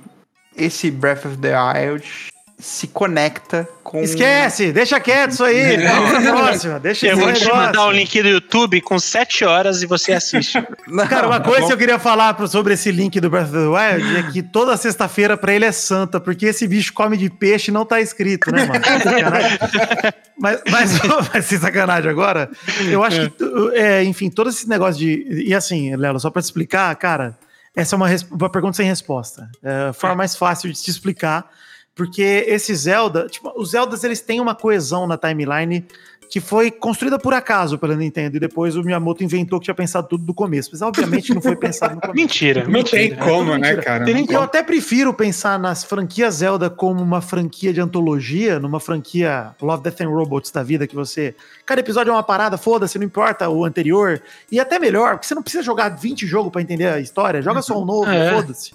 [SPEAKER 3] esse Breath of the Wild se conecta com.
[SPEAKER 4] Esquece, deixa quieto isso aí. Próxima. Deixa
[SPEAKER 2] Eu vou te
[SPEAKER 4] negócio.
[SPEAKER 2] mandar o link do YouTube com 7 horas e você assiste.
[SPEAKER 3] Não,
[SPEAKER 4] Cara, uma
[SPEAKER 3] tá
[SPEAKER 4] coisa
[SPEAKER 3] bom.
[SPEAKER 4] que eu queria falar sobre esse link do Breath of the Wild é que toda sexta-feira pra ele é santa, porque esse bicho come de peixe e não tá escrito, né, mano? Sacanagem. mas, mas, mas sem sacanagem agora, eu acho que, é, enfim, todo esse negócio de. E assim, Lelo, só pra te explicar, cara, essa é uma, uma pergunta sem resposta. É a forma mais fácil de te explicar, porque esse Zelda, tipo, os Zeldas eles têm uma coesão na timeline que foi construída por acaso pela Nintendo e depois o Miyamoto inventou que tinha pensado tudo do começo. Mas obviamente não foi pensado no começo.
[SPEAKER 2] Mentira,
[SPEAKER 5] Não tem
[SPEAKER 2] mentira.
[SPEAKER 5] como, né, cara?
[SPEAKER 2] Tem
[SPEAKER 4] Eu até prefiro pensar nas franquias Zelda como uma franquia de antologia, numa franquia Love, Death and Robots da vida, que você. Cada episódio é uma parada, foda-se, não importa o anterior. E até melhor, porque você não precisa jogar 20 jogos pra entender a história, joga só um novo,
[SPEAKER 2] É.
[SPEAKER 4] foda-se.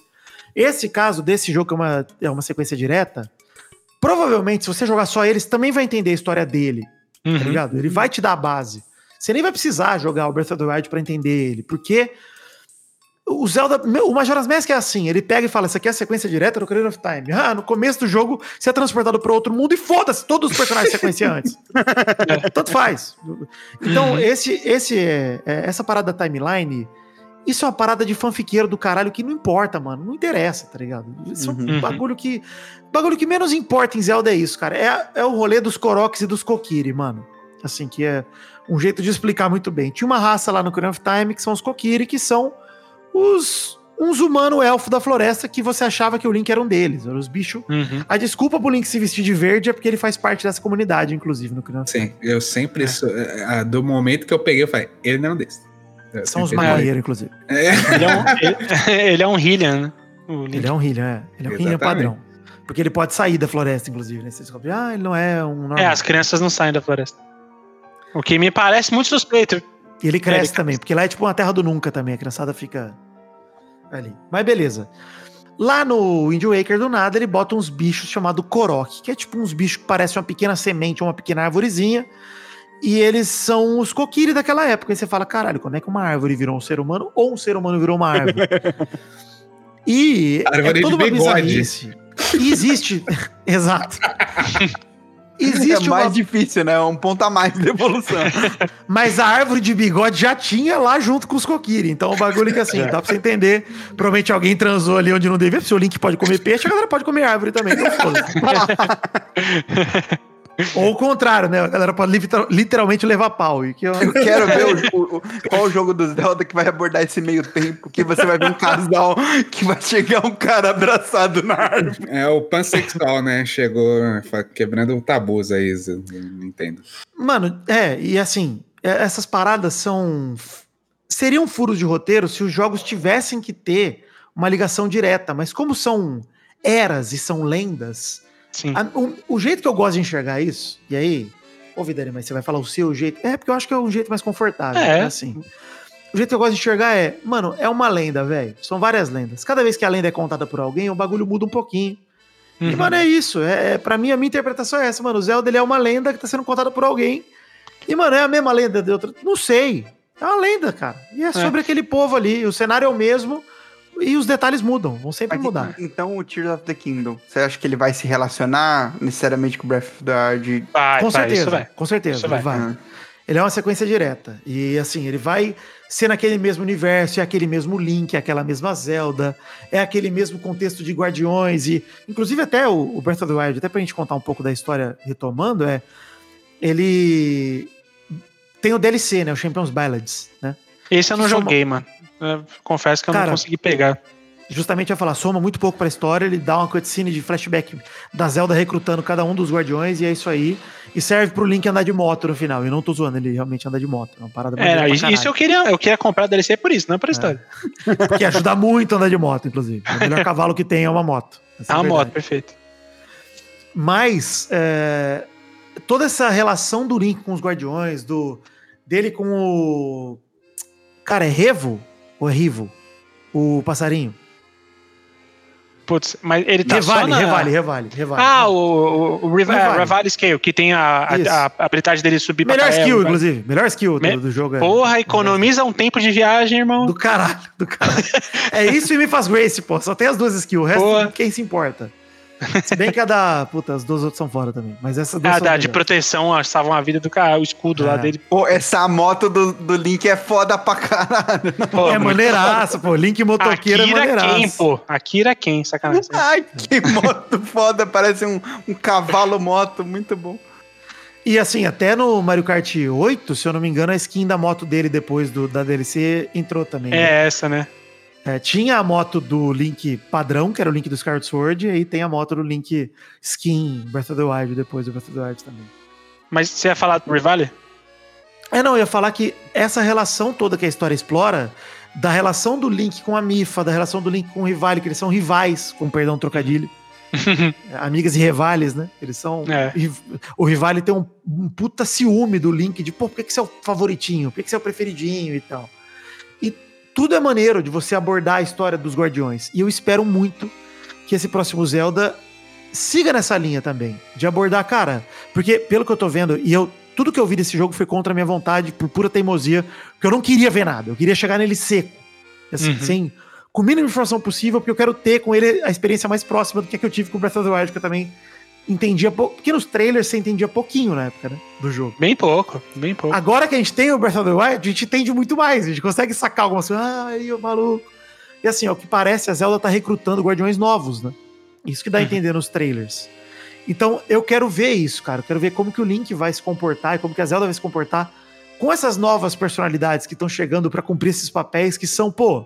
[SPEAKER 4] Esse caso desse jogo, que é uma, é uma sequência direta, provavelmente, se você jogar só eles, também vai entender a história dele tá
[SPEAKER 2] Uhum.
[SPEAKER 4] ligado? Ele vai te dar a base. Você nem vai precisar jogar o Breath of the Wild pra entender ele, porque o Zelda, o Majora's Mask é assim, ele pega e fala, isso aqui é a sequência direta do Ocarina of Time. Ah, no começo do jogo você é transportado para outro mundo e foda-se, todos os personagens sequência antes. Tanto faz. Então,
[SPEAKER 2] Uhum.
[SPEAKER 4] esse, esse, é, é, essa parada da timeline, isso é uma parada de fanfiqueiro do caralho que não importa, mano. Não interessa, tá ligado? Isso é um
[SPEAKER 2] Uhum.
[SPEAKER 4] bagulho que. bagulho que menos importa em Zelda é isso, cara. É, é o rolê dos Koroks e dos Kokiri, mano. Assim, que é um jeito de explicar muito bem. Tinha uma raça lá no Ocarina of Time que são os Kokiri, que são os. uns humanos elfo da floresta que você achava que o Link era um deles. Eram os bichos.
[SPEAKER 2] Uhum.
[SPEAKER 4] A desculpa pro Link se vestir de verde é porque ele faz parte dessa comunidade, inclusive, no Ocarina of Time.
[SPEAKER 5] Sim, eu sempre. sou- é, do momento que eu peguei, eu falei, ele não é um desses. Eu
[SPEAKER 4] São os
[SPEAKER 5] sempre-
[SPEAKER 4] maconheiros, inclusive.
[SPEAKER 5] É,
[SPEAKER 2] Ele, é um, ele, ele é um Hylian, né?
[SPEAKER 4] Ele é um healer, é. Ele é um
[SPEAKER 5] Exatamente.
[SPEAKER 4] padrão. Porque ele pode sair da floresta, inclusive, né? Você descobre, ah, ele não é um normal.
[SPEAKER 2] É, as crianças não saem da floresta. O que me parece muito suspeito.
[SPEAKER 4] E ele cresce
[SPEAKER 2] É, ele
[SPEAKER 4] também, porque lá é tipo uma terra do nunca também, a criançada fica ali. Mas beleza. Lá no Wind Waker, do nada, ele bota uns bichos chamados Korok, que é tipo uns bichos que parecem uma pequena semente, uma pequena arvorezinha. E eles são os Kokiri daquela época. E você fala, caralho, como é que uma árvore virou um ser humano ou um ser humano virou uma árvore? e
[SPEAKER 5] árvore
[SPEAKER 4] é toda
[SPEAKER 5] de
[SPEAKER 4] uma
[SPEAKER 5] bigode.
[SPEAKER 4] bizarrice. E existe. Exato. Existe
[SPEAKER 3] é mais
[SPEAKER 4] uma
[SPEAKER 3] difícil, né? É um ponto a mais de evolução.
[SPEAKER 4] Mas a árvore de bigode já tinha lá junto com os Kokiri. Então o bagulho que assim, dá pra você entender. Provavelmente alguém transou ali onde não devia. Se o Link pode comer peixe, a galera pode comer árvore também. Então. Ou o contrário, né? A galera pode literal- literalmente levar pau. E que eu...
[SPEAKER 3] Eu quero ver o, o- qual o jogo do Zelda que vai abordar esse meio tempo, que você vai ver um casal que vai chegar um cara abraçado na árvore.
[SPEAKER 5] É o pansexual, né? Chegou fa- quebrando tabus aí, entendo.
[SPEAKER 4] Mano, é, e assim, é, essas paradas são. Seriam furos de roteiro se os jogos tivessem que ter uma ligação direta, mas como são eras e são lendas,
[SPEAKER 2] Sim.
[SPEAKER 4] a- o, o jeito que eu gosto de enxergar isso, e aí, ô Vidani, mas você vai falar o seu jeito. É, porque eu acho que é um jeito mais confortável.
[SPEAKER 2] É.
[SPEAKER 4] né, assim. O jeito que eu gosto de enxergar é, mano, é uma lenda, velho. São várias lendas. Cada vez que a lenda é contada por alguém, o bagulho muda um pouquinho. E,
[SPEAKER 2] Uhum.
[SPEAKER 4] mano, é isso. É, é, pra mim, a minha interpretação é essa, mano. O Zelda ele é uma lenda que tá sendo contada por alguém. E, mano, é a mesma lenda de outra. Não sei. É uma lenda, cara. E é sobre aquele povo ali. O cenário é o mesmo. E os detalhes mudam. Vão sempre
[SPEAKER 3] Mas,
[SPEAKER 4] mudar.
[SPEAKER 3] Então o Tears of the Kingdom, você acha que ele vai se relacionar necessariamente com o Breath of the Wild?
[SPEAKER 2] Vai,
[SPEAKER 4] com
[SPEAKER 2] vai,
[SPEAKER 4] certeza.
[SPEAKER 2] isso vai.
[SPEAKER 4] Com certeza.
[SPEAKER 2] Isso vai.
[SPEAKER 4] vai.
[SPEAKER 3] Ah.
[SPEAKER 4] Ele é uma sequência direta. E assim, ele vai ser naquele mesmo universo, é aquele mesmo Link, é aquela mesma Zelda, é aquele mesmo contexto de Guardiões. E, inclusive, até o, o Breath of the Wild, até pra gente contar um pouco da história retomando, é. Ele tem o DLC, né? O Champions Ballads, né?
[SPEAKER 2] Esse eu não
[SPEAKER 4] soma-
[SPEAKER 2] joguei, mano. Eu confesso que eu
[SPEAKER 4] Cara,
[SPEAKER 2] não consegui pegar.
[SPEAKER 4] Justamente vai falar, soma muito pouco pra história, ele dá uma cutscene de flashback da Zelda recrutando cada um dos guardiões, e é isso aí. E serve pro Link andar de moto no final. E não tô zoando, ele realmente anda de moto. É uma parada
[SPEAKER 2] É,
[SPEAKER 4] pra
[SPEAKER 2] isso eu queria, eu queria comprar DLC por isso, não por história.
[SPEAKER 4] Que ajuda muito a andar de moto, inclusive. O melhor cavalo que tem é uma moto. Essa
[SPEAKER 2] É
[SPEAKER 4] é
[SPEAKER 2] uma
[SPEAKER 4] verdade.
[SPEAKER 2] moto, perfeito.
[SPEAKER 4] Mas é, toda essa relação do Link com os guardiões, do dele com o. Cara, é Revo? Ou é Rivo? O passarinho?
[SPEAKER 2] Putz, mas ele tá só
[SPEAKER 4] revale,
[SPEAKER 2] na...
[SPEAKER 4] revale, revale, revale.
[SPEAKER 2] Ah, o, o, o Riva-
[SPEAKER 4] Revale.
[SPEAKER 2] Revale Scale, que tem a, a, a habilidade dele subir
[SPEAKER 4] Melhor
[SPEAKER 2] pra
[SPEAKER 4] skill, inclusive. Melhor skill
[SPEAKER 2] Me-
[SPEAKER 4] do, do jogo. é-
[SPEAKER 2] Porra, economiza um tempo de viagem, irmão.
[SPEAKER 4] Do caralho, do caralho. é isso e me faz Grace, pô. Só tem as duas skills. O resto,
[SPEAKER 2] Porra.
[SPEAKER 4] quem se importa? Se bem que a da. Puta, as duas outras são fora também. Mas essas duas
[SPEAKER 2] Ah,
[SPEAKER 4] são
[SPEAKER 2] da, de proteção, salvam a vida do cara, o escudo lá
[SPEAKER 4] É.
[SPEAKER 2] dele.
[SPEAKER 3] Pô, essa moto do, do Link é foda pra caralho.
[SPEAKER 2] Pô,
[SPEAKER 4] É
[SPEAKER 2] muito
[SPEAKER 4] maneiraço, pô. Link motoqueiro é
[SPEAKER 2] Akira
[SPEAKER 4] maneiraço.
[SPEAKER 2] quem, pô? Akira quem, sacanagem.
[SPEAKER 3] Ai, que moto foda, parece um, um cavalo moto, muito bom.
[SPEAKER 4] E assim, até no Mario Kart 8, se eu não me engano, a skin da moto dele depois do, da DLC entrou também. né?
[SPEAKER 2] É essa, né?
[SPEAKER 4] É, tinha a moto do Link padrão, que era o Link do Skyward Sword, e aí tem a moto do Link skin Breath of the Wild depois do Breath of the Wild também.
[SPEAKER 2] Mas você ia falar do Rivale?
[SPEAKER 4] É, não, eu ia falar que essa relação toda que a história explora, da relação do Link com a Mifa, da relação do Link com o Rivale, que eles são rivais, com perdão trocadilho. Amigas e rivales, né? Eles são.
[SPEAKER 2] É.
[SPEAKER 4] O Rivale tem um, um puta ciúme do Link, de pô, por que, que você é o favoritinho? Por que, que você é o preferidinho e tal? Tudo é maneiro de você abordar a história dos Guardiões. E eu espero muito que esse próximo Zelda siga nessa linha também. De abordar, cara, porque pelo que eu tô vendo, e eu. Tudo que eu vi desse jogo foi contra a minha vontade, por pura teimosia, porque eu não queria ver nada, eu queria chegar nele seco. Assim,
[SPEAKER 2] Uhum.
[SPEAKER 4] sem. Com a mínima informação possível, porque eu quero ter com ele a experiência mais próxima do que a que eu tive com o Breath of the Wild, que eu também entendia pouco. Porque nos trailers você entendia pouquinho na época, né? Do jogo.
[SPEAKER 2] Bem pouco, bem pouco.
[SPEAKER 4] Agora que a gente tem o Breath of the Wild, a gente entende muito mais. A gente consegue sacar algumas coisas. Ah, aí, o maluco. E assim, ao que parece, a Zelda tá recrutando guardiões novos, né? Isso que dá a
[SPEAKER 2] Uhum.
[SPEAKER 4] entender nos trailers. Então, eu quero ver isso, cara. Eu quero ver como que o Link vai se comportar e como que a Zelda vai se comportar com essas novas personalidades que estão chegando pra cumprir esses papéis que são, pô,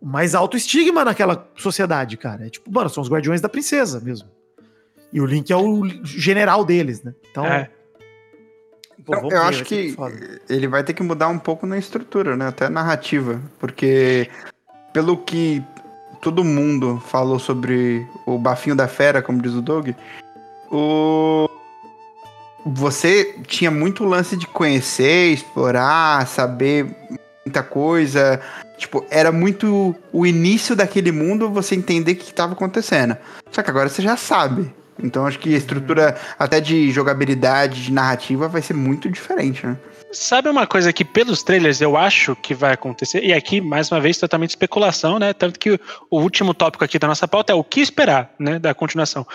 [SPEAKER 4] o mais alto estigma naquela sociedade, cara. É tipo, mano, são os guardiões da princesa mesmo. E o Link é o general deles, né? Então,
[SPEAKER 2] É.
[SPEAKER 4] pô,
[SPEAKER 3] Então, eu
[SPEAKER 4] ver,
[SPEAKER 3] acho que
[SPEAKER 4] foda.
[SPEAKER 3] ele vai ter que mudar um pouco na estrutura, né? Até narrativa. Porque, pelo que todo mundo falou sobre o bafinho da fera, como diz o Doug, o... você tinha muito lance de conhecer, explorar, saber muita coisa. Tipo, era muito o início daquele mundo você entender o que estava acontecendo. Só que agora você já sabe. Então acho que a estrutura até de jogabilidade, de narrativa vai ser muito diferente, né?
[SPEAKER 2] Sabe uma coisa que pelos trailers eu acho que vai acontecer? E aqui, mais uma vez, totalmente especulação, né? Tanto que o último tópico aqui da nossa pauta é o que esperar, né? Da continuação.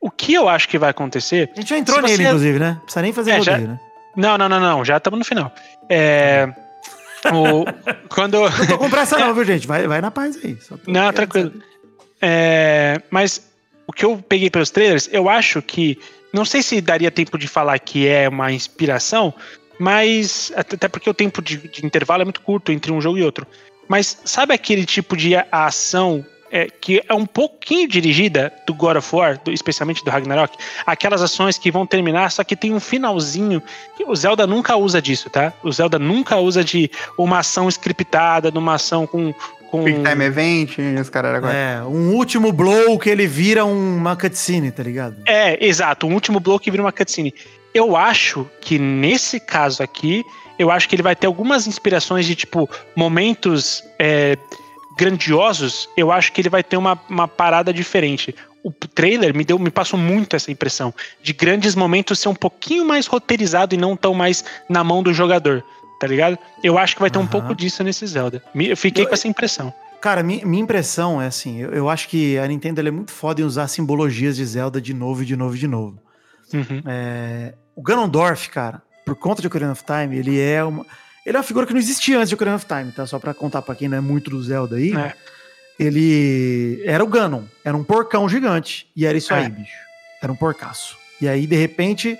[SPEAKER 2] O que eu acho que vai acontecer.
[SPEAKER 4] A gente já entrou nele, você... inclusive, né? Não precisa nem fazer é,
[SPEAKER 2] rodeio,
[SPEAKER 4] já... né?
[SPEAKER 2] Não, não, não, não. Já estamos no final. É. o... Quando...
[SPEAKER 4] Não tô com pressa, não, viu, gente? Vai, vai na paz aí.
[SPEAKER 2] não, tranquilo. É... Mas o que eu peguei pelos trailers, eu acho que. Não sei se daria tempo de falar que é uma inspiração, mas. Até porque o tempo de, de intervalo é muito curto entre um jogo e outro. Mas sabe aquele tipo de ação é, que é um pouquinho dirigida do God of War, do, especialmente do Ragnarok, aquelas ações que vão terminar, só que tem um finalzinho. o Zelda nunca usa disso, tá? O Zelda nunca usa de uma ação scriptada, de uma ação com. Com...
[SPEAKER 3] Quick Time Event, os caras agora.
[SPEAKER 4] É, um último blow que ele vira uma cutscene, tá ligado?
[SPEAKER 2] É, exato, um último blow que vira uma cutscene. Eu acho que nesse caso aqui, eu acho que ele vai ter algumas inspirações de, tipo, momentos é, grandiosos. Eu acho que ele vai ter uma, uma parada diferente. O trailer me deu, me passou muito essa impressão de grandes momentos ser um pouquinho mais roteirizado e não tão mais na mão do jogador, tá ligado? Eu acho que vai ter uhum. um pouco disso nesse Zelda. Eu fiquei eu, com essa impressão.
[SPEAKER 4] Cara, minha, minha impressão é assim, eu, eu acho que a Nintendo é muito foda em usar simbologias de Zelda de novo, de novo, de novo. Uhum. É, o Ganondorf, cara, por conta de Ocarina of Time, ele é uma. Ele é uma figura que não existia antes de Ocarina of Time, tá? Só pra contar pra quem não é muito do Zelda aí. É. Ele era o Ganon, era um porcão gigante. E era isso é. aí, bicho. Era um porcaço. E aí, de repente,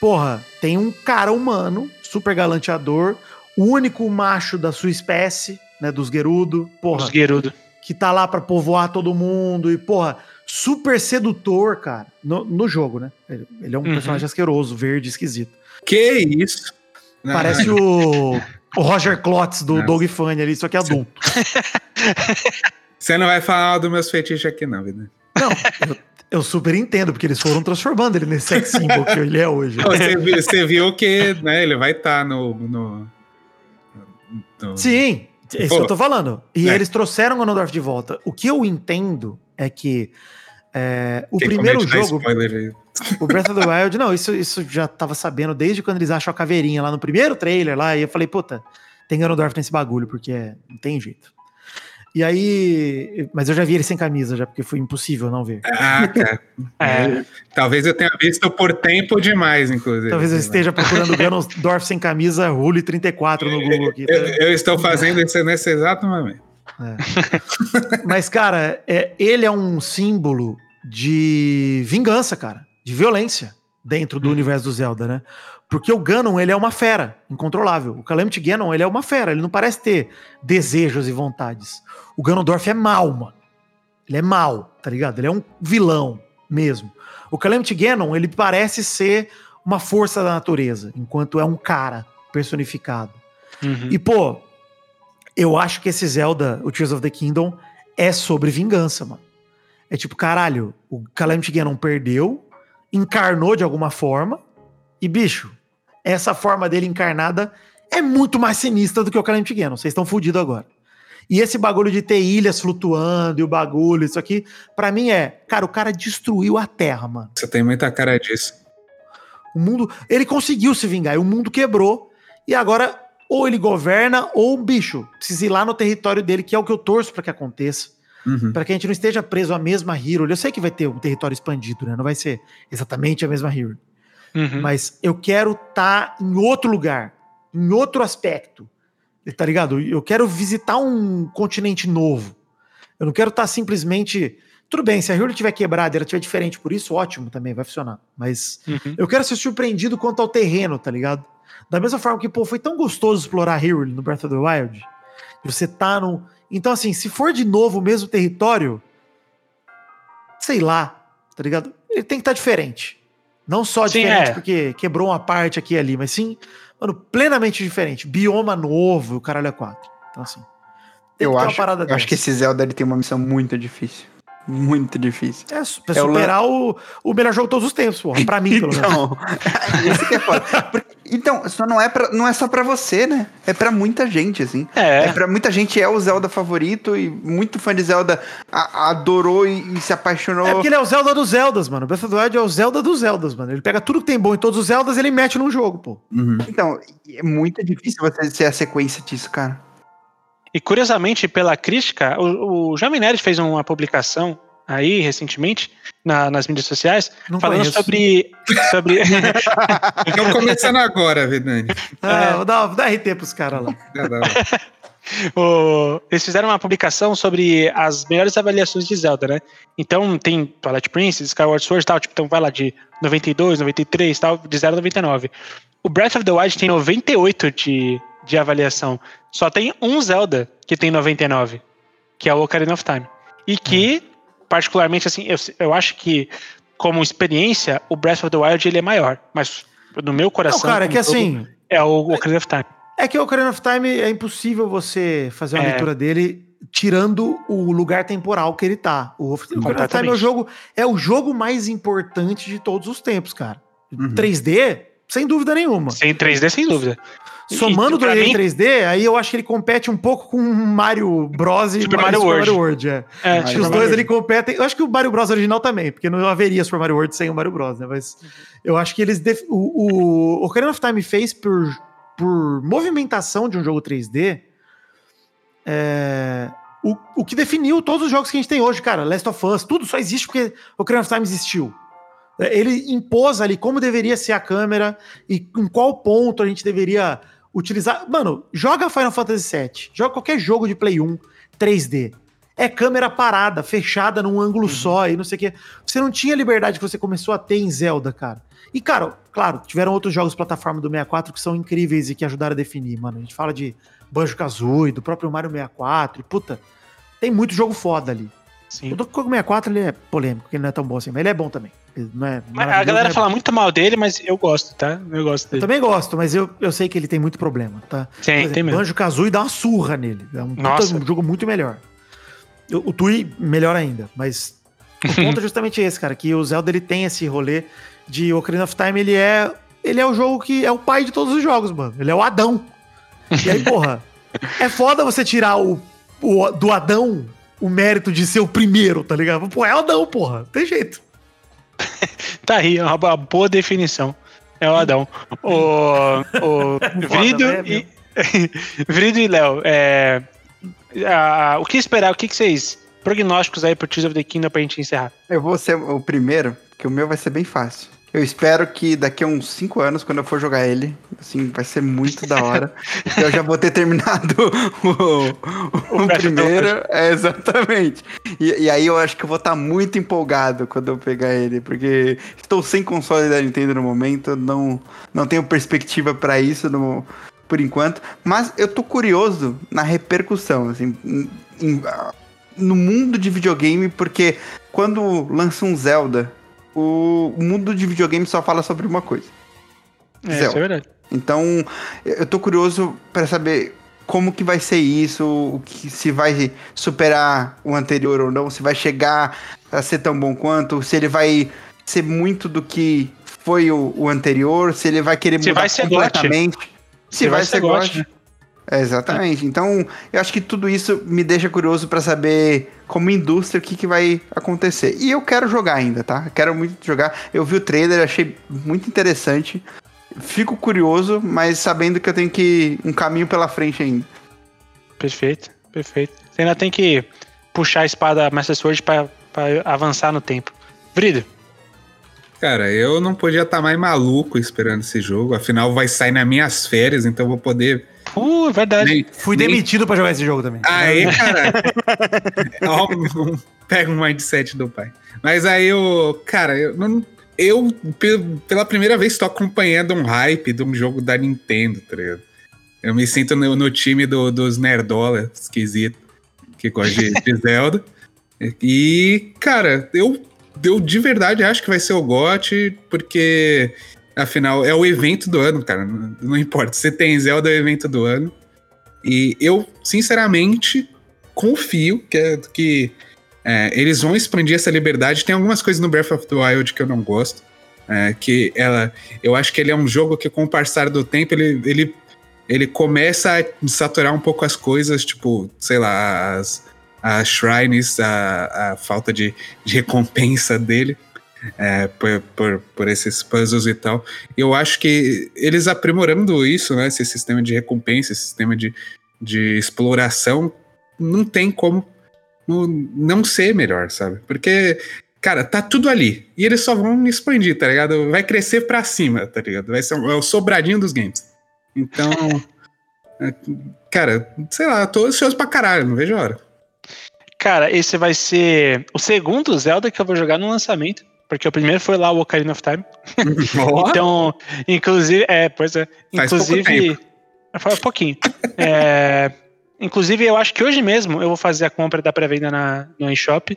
[SPEAKER 4] porra, tem um cara humano, super galanteador, o único macho da sua espécie, né? Dos Gerudo. Porra. Dos
[SPEAKER 2] Gerudo.
[SPEAKER 4] Que tá lá pra povoar todo mundo. E, porra, super sedutor, cara, no, no jogo, né? Ele, ele é um uhum. personagem asqueroso, verde, esquisito.
[SPEAKER 5] Que isso?
[SPEAKER 4] Parece o, o Roger Klotz do Nossa. Dog Funny ali, só que adulto.
[SPEAKER 5] Você não vai falar dos meus fetiches aqui, não, vida.
[SPEAKER 4] Não, eu, eu, super entendo, porque eles foram transformando ele nesse sex symbol que ele é hoje.
[SPEAKER 5] Você, viu, você viu que né, ele vai estar tá no, no,
[SPEAKER 4] no, Sim, é isso que eu tô falando. E é. eles trouxeram o Ganondorf de volta. O que eu entendo é que é, o primeiro jogo. O Breath of the Wild, não, isso, isso já tava sabendo desde quando eles acham a caveirinha lá no primeiro trailer lá. E eu falei, puta, tem Ganondorf nesse bagulho, porque é, não tem jeito. E aí. Mas eu já vi ele sem camisa, já, porque foi impossível não ver.
[SPEAKER 5] Ah, cara. é. Talvez eu tenha visto por tempo demais, inclusive.
[SPEAKER 4] Talvez eu esteja procurando Ganondorf sem camisa, Rule 34 no Google aqui.
[SPEAKER 5] Tá? Eu, eu, estou fazendo isso nesse exato momento.
[SPEAKER 4] É. Mas, cara, é, ele é um símbolo de vingança, cara, de violência dentro do hum. universo do Zelda, né? Porque o Ganon, ele é uma fera incontrolável. O Calamity Ganon, ele é uma fera, ele não parece ter desejos e vontades. O Ganondorf é mal, mano. Ele é mal, tá ligado? Ele é um vilão mesmo. O Calamity Ganon, ele parece ser uma força da natureza, enquanto é um cara personificado. Uhum. E, pô, eu acho que esse Zelda, o Tears of the Kingdom, é sobre vingança, mano. É tipo, caralho, o Calamity Ganon perdeu, encarnou de alguma forma, e bicho, essa forma dele encarnada é muito mais sinistra do que o Calamity Ganon. Vocês estão fodidos agora. E esse bagulho de ter ilhas flutuando e o bagulho, isso aqui, para mim é, cara, o cara destruiu a Terra, mano.
[SPEAKER 5] Você tem muita cara disso.
[SPEAKER 4] O mundo, ele conseguiu se vingar, e o mundo quebrou, e agora ou ele governa ou o bicho precisa ir lá no território dele, que é o que eu torço para que aconteça. Uhum. Para que a gente não esteja preso à mesma Hero. Eu sei que vai ter um território expandido, né? Não vai ser exatamente a mesma Hero. Uhum. Mas eu quero estar tá em outro lugar, em outro aspecto. Tá ligado? Eu quero visitar um continente novo. Eu não quero estar tá simplesmente. Tudo bem, se a Hero estiver quebrada e ela estiver diferente por isso, ótimo também, vai funcionar. Mas uhum. eu quero ser surpreendido quanto ao terreno, tá ligado? Da mesma forma que, pô, foi tão gostoso explorar Hyrule no Breath of the Wild. Você tá no. Então, assim, se for de novo o mesmo território, sei lá, tá ligado? Ele tem que estar tá diferente. Não só sim, diferente é. porque quebrou uma parte aqui e ali, mas sim, mano, plenamente diferente. Bioma novo, o caralho é quatro. Então, assim.
[SPEAKER 3] Eu acho, eu acho que esse Zelda ele tem uma missão muito difícil. Muito difícil.
[SPEAKER 4] É, pra é superar o, o, o, melhor jogo de todos os tempos, porra. Pra mim, pelo
[SPEAKER 3] menos. Então, esse que é foda. Então, só não é, pra, não é só pra você, né? É pra muita gente, assim. É. é pra muita gente é o Zelda favorito e muito fã de Zelda a, adorou e, e, se apaixonou.
[SPEAKER 4] É porque ele é o Zelda dos Zeldas, mano. Breath of the Wild é o Zelda dos Zeldas, mano. Ele pega tudo que tem bom em todos os Zeldas e ele mete num jogo, pô.
[SPEAKER 3] Uhum. Então, é muito difícil você ser a sequência disso, cara.
[SPEAKER 2] E curiosamente, pela crítica, o, o Jovem Nerd fez uma publicação aí recentemente na, nas mídias sociais Não falando conheço. sobre. sobre...
[SPEAKER 5] Estamos começando agora, Vidani.
[SPEAKER 4] É, vou, dar, vou dar RT pros caras lá.
[SPEAKER 2] o, eles fizeram uma publicação sobre as melhores avaliações de Zelda, né? Então tem Twilight Princess, Skyward Sword e tal, tipo, então vai lá de 92, 93 tal, de 0 a 99. O Breath of the Wild tem 98 de, de avaliação. Só tem um Zelda que tem 99, que é o Ocarina of Time. E que, particularmente, assim, eu, eu acho que, como experiência, o Breath of the Wild ele é maior. Mas no meu coração. Não,
[SPEAKER 4] cara, é que assim.
[SPEAKER 2] É o Ocarina of Time.
[SPEAKER 4] É que o Ocarina of Time é impossível você fazer uma é. leitura dele tirando o lugar temporal que ele tá. O Ocarina of Time é o jogo, é o jogo mais importante de todos os tempos, cara. Uhum. 3D, sem dúvida nenhuma.
[SPEAKER 2] Sem 3D, sem dúvida.
[SPEAKER 4] Somando o 2D em 3D, aí eu acho que ele compete um pouco com Mario Bros. e
[SPEAKER 2] Super Mario, World. Mario World.
[SPEAKER 4] É. É, acho que os dois ali competem. Eu acho que o Mario Bros. original também, porque não haveria Super Mario World sem o Mario Bros, né? Mas eu acho que eles. Def... O, o Ocarina of Time fez por, por movimentação de um jogo 3D. É, o, o que definiu todos os jogos que a gente tem hoje, cara. Last of Us, tudo só existe porque o Ocarina of Time existiu. Ele impôs ali como deveria ser a câmera e em qual ponto a gente deveria utilizar. Mano, joga Final Fantasy VII, joga qualquer jogo de Play 1 3D. É câmera parada, fechada num ângulo uhum. só e não sei o quê. Você não tinha a liberdade que você começou a ter em Zelda, cara. E, cara, claro, tiveram outros jogos plataforma do 64 que são incríveis e que ajudaram a definir, mano. A gente fala de Banjo-Kazooie, do próprio Mario 64, e, puta, tem muito jogo foda ali. Sim. O Kong 64 ele é polêmico, ele não é tão bom assim, mas ele é bom também. Não é
[SPEAKER 2] a galera é fala muito mal dele, mas eu gosto, tá? Eu gosto dele.
[SPEAKER 4] Eu também gosto, mas eu, eu sei que ele tem muito problema, tá?
[SPEAKER 2] Sim, exemplo, tem mesmo.
[SPEAKER 4] Banjo Kazooie dá uma surra nele. É um, puta, um jogo muito melhor. O, o Tui, melhor ainda, mas o ponto é justamente esse, cara, que o Zelda ele tem esse rolê de Ocarina of Time, ele é ele é o jogo que é o pai de todos os jogos, mano. Ele é o Adão. E aí, porra, é foda você tirar o, o do Adão o mérito de ser o primeiro, tá ligado? Pô, é o Adão, porra. Tem jeito.
[SPEAKER 2] tá aí, é uma boa definição. É o Adão. O, o Vrido né, e. Vrido e Léo, é, o que esperar? O que, que vocês. Prognósticos aí pro Tears of the Kingdom pra gente encerrar.
[SPEAKER 3] Eu vou ser o primeiro, que o meu vai ser bem fácil. Eu espero que daqui a uns 5 anos, quando eu for jogar ele, assim, vai ser muito da hora. eu já vou ter terminado o, o, o primeiro. É, exatamente. E, e, aí eu acho que eu vou estar tá muito empolgado quando eu pegar ele, porque estou sem console da Nintendo no momento, não, não tenho perspectiva para isso no, por enquanto. Mas eu tô curioso na repercussão, assim, em, em, no mundo de videogame, porque quando lança um Zelda o mundo de videogame só fala sobre uma coisa.
[SPEAKER 2] É, Zelda. isso é verdade.
[SPEAKER 3] Então, eu tô curioso para saber como que vai ser isso, o que se vai superar o anterior ou não, se vai chegar a ser tão bom quanto, se ele vai ser muito do que foi o, o anterior, se ele vai querer
[SPEAKER 2] se mudar vai completamente.
[SPEAKER 3] Se, se vai, vai, ser gote. É, exatamente. Então, eu acho que tudo isso me deixa curioso para saber, como indústria, o que, que vai acontecer. E eu quero jogar ainda, tá? Quero muito jogar. Eu vi o trailer, achei muito interessante. Fico curioso, mas sabendo que eu tenho que um caminho pela frente ainda.
[SPEAKER 2] Perfeito, perfeito. Você ainda tem que puxar a espada Master Sword para avançar no tempo. Vrido.
[SPEAKER 5] Cara, eu não podia estar tá mais maluco esperando esse jogo. Afinal, vai sair nas minhas férias, então eu vou poder
[SPEAKER 2] Uh, verdade. Nem,
[SPEAKER 4] Fui nem... demitido pra jogar esse jogo também.
[SPEAKER 5] Aí, cara. pega um mindset do pai. Mas aí eu. Cara, eu não. Eu, pela primeira vez, estou acompanhando um hype de um jogo da Nintendo, tá ligado? Eu me sinto no, no time do, dos nerdola esquisito, que gosta de, de Zelda. E, cara, eu, eu de verdade acho que vai ser o GOT, porque Afinal, é o evento do ano, cara. Não importa. Você tem Zelda, é o evento do ano. E eu, sinceramente, confio que, que É, eles vão expandir essa liberdade. Tem algumas coisas no Breath of the Wild que eu não gosto. É, que ela, eu acho que ele é um jogo que, com o passar do tempo, ele, ele, ele começa a saturar um pouco as coisas, tipo, sei lá, as, as shrines, a, a falta de, de recompensa dele. É, por, por, por, esses puzzles e tal. Eu acho que eles aprimorando isso, né? Esse sistema de recompensa, esse sistema de, de exploração, não tem como não ser melhor, sabe? Porque, cara, tá tudo ali. E eles só vão expandir, tá ligado? Vai crescer pra cima, tá ligado? Vai ser um, é o sobradinho dos games. Então. É, cara, sei lá, tô ansioso pra caralho, não vejo a hora.
[SPEAKER 2] Cara, esse vai ser o segundo Zelda que eu vou jogar no lançamento. Porque o primeiro foi lá o Ocarina of Time. então, inclusive, é, pois é.
[SPEAKER 5] Faz
[SPEAKER 2] inclusive. Foi um pouquinho. é, Inclusive, eu acho que hoje mesmo eu vou fazer a compra da pré-venda na, no eShop,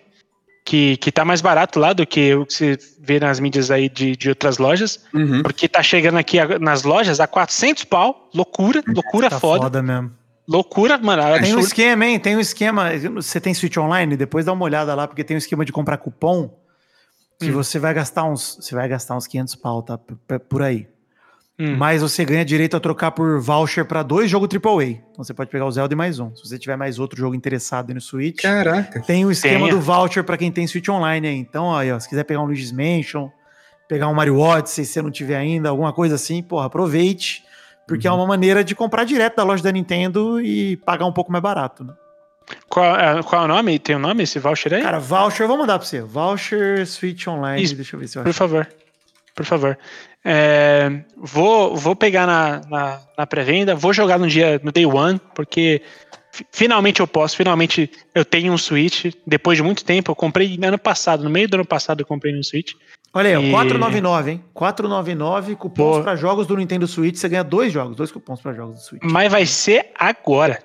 [SPEAKER 2] que, que tá mais barato lá do que o que você vê nas mídias aí de, de outras lojas,
[SPEAKER 5] uhum.
[SPEAKER 2] porque tá chegando aqui nas lojas a 400 pau, loucura, loucura
[SPEAKER 4] tá
[SPEAKER 2] foda.
[SPEAKER 4] foda mesmo.
[SPEAKER 2] Loucura, mano.
[SPEAKER 4] Tem um esquema, hein? Tem um esquema. Você tem Switch Online? Depois dá uma olhada lá, porque tem um esquema de comprar cupom que hum. você vai gastar uns, você vai gastar uns 500 pau, tá? Por aí. Hum. Mas você ganha direito a trocar por voucher para dois jogos AAA. Então você pode pegar o Zelda e mais um. Se você tiver mais outro jogo interessado no Switch,
[SPEAKER 5] Caraca.
[SPEAKER 4] tem o esquema tem. do voucher para quem tem Switch Online aí. Então, aí, ó, se quiser pegar um Luigi's Mansion, pegar um Mario Odyssey, se você não tiver ainda, alguma coisa assim, porra, aproveite, porque é uhum. é uma maneira de comprar direto da loja da Nintendo e pagar um pouco mais barato, né?
[SPEAKER 2] Qual, é, qual é o nome? Tem o um nome esse voucher aí?
[SPEAKER 4] Cara, voucher, eu vou mandar pra você. Voucher Switch Online.
[SPEAKER 2] Isso,
[SPEAKER 4] Deixa eu ver se eu
[SPEAKER 2] Por favor. Por favor. É, vou, vou pegar na, na, na pré-venda, vou jogar no dia no day one, porque finalmente eu posso, finalmente eu tenho um Switch. Depois de muito tempo, eu comprei ano passado, no meio do ano passado eu comprei um Switch.
[SPEAKER 4] Olha aí, e... 499, hein? 499 cupons para jogos do Nintendo Switch, você ganha dois jogos, dois cupons para jogos do Switch.
[SPEAKER 2] Mas vai ser agora.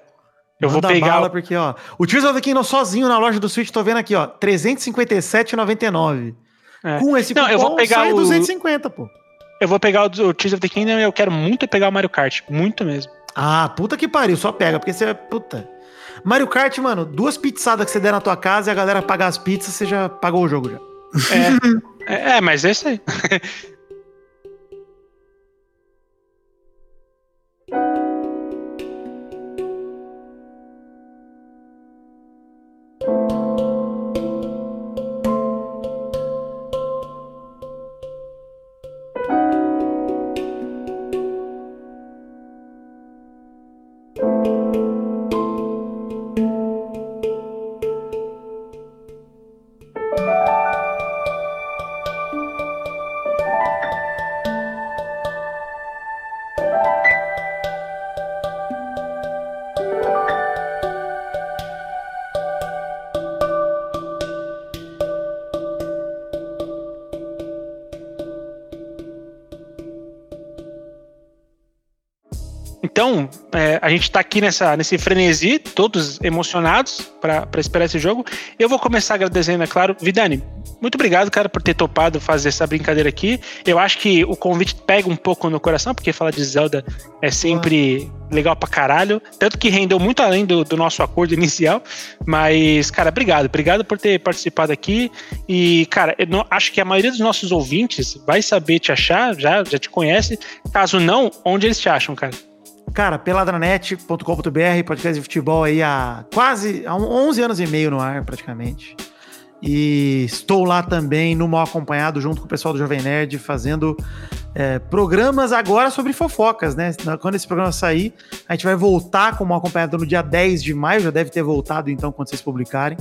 [SPEAKER 2] Eu Manda vou pegar bala
[SPEAKER 4] porque ó, o Tears of the Kingdom sozinho na loja do Switch, tô vendo aqui, ó, 357,99. É. Com esse
[SPEAKER 2] cupom, Não, eu vou pegar sai
[SPEAKER 4] o... 250, pô.
[SPEAKER 2] Eu vou pegar o, o Tears of the Kingdom e eu quero muito pegar o Mario Kart. Muito mesmo.
[SPEAKER 4] Ah, puta que pariu, só pega, porque você é. Puta. Mario Kart, mano, duas pizzadas que você der na tua casa e a galera pagar as pizzas, você já pagou o jogo já.
[SPEAKER 2] É, é, é mas é isso aí. Então, é, a gente está aqui nessa, nesse frenesi, todos emocionados para esperar esse jogo. Eu vou começar agradecendo, é claro. Vidani, muito obrigado, cara, por ter topado fazer essa brincadeira aqui. Eu acho que o convite pega um pouco no coração, porque falar de Zelda é sempre legal pra caralho. Tanto que rendeu muito além do, do nosso acordo inicial. Mas, cara, obrigado. Obrigado por ter participado aqui. E, cara, eu não, acho que a maioria dos nossos ouvintes vai saber te achar, já, já te conhece. Caso não, onde eles te acham, cara?
[SPEAKER 4] Cara, peladranet.com.br, podcast de futebol aí há quase há 11 anos e meio no ar, praticamente. E estou lá também no Mal Acompanhado, junto com o pessoal do Jovem Nerd, fazendo é, programas agora sobre fofocas, né? Quando esse programa sair, a gente vai voltar com o Mal Acompanhado no dia 10 de maio, já deve ter voltado então quando vocês publicarem.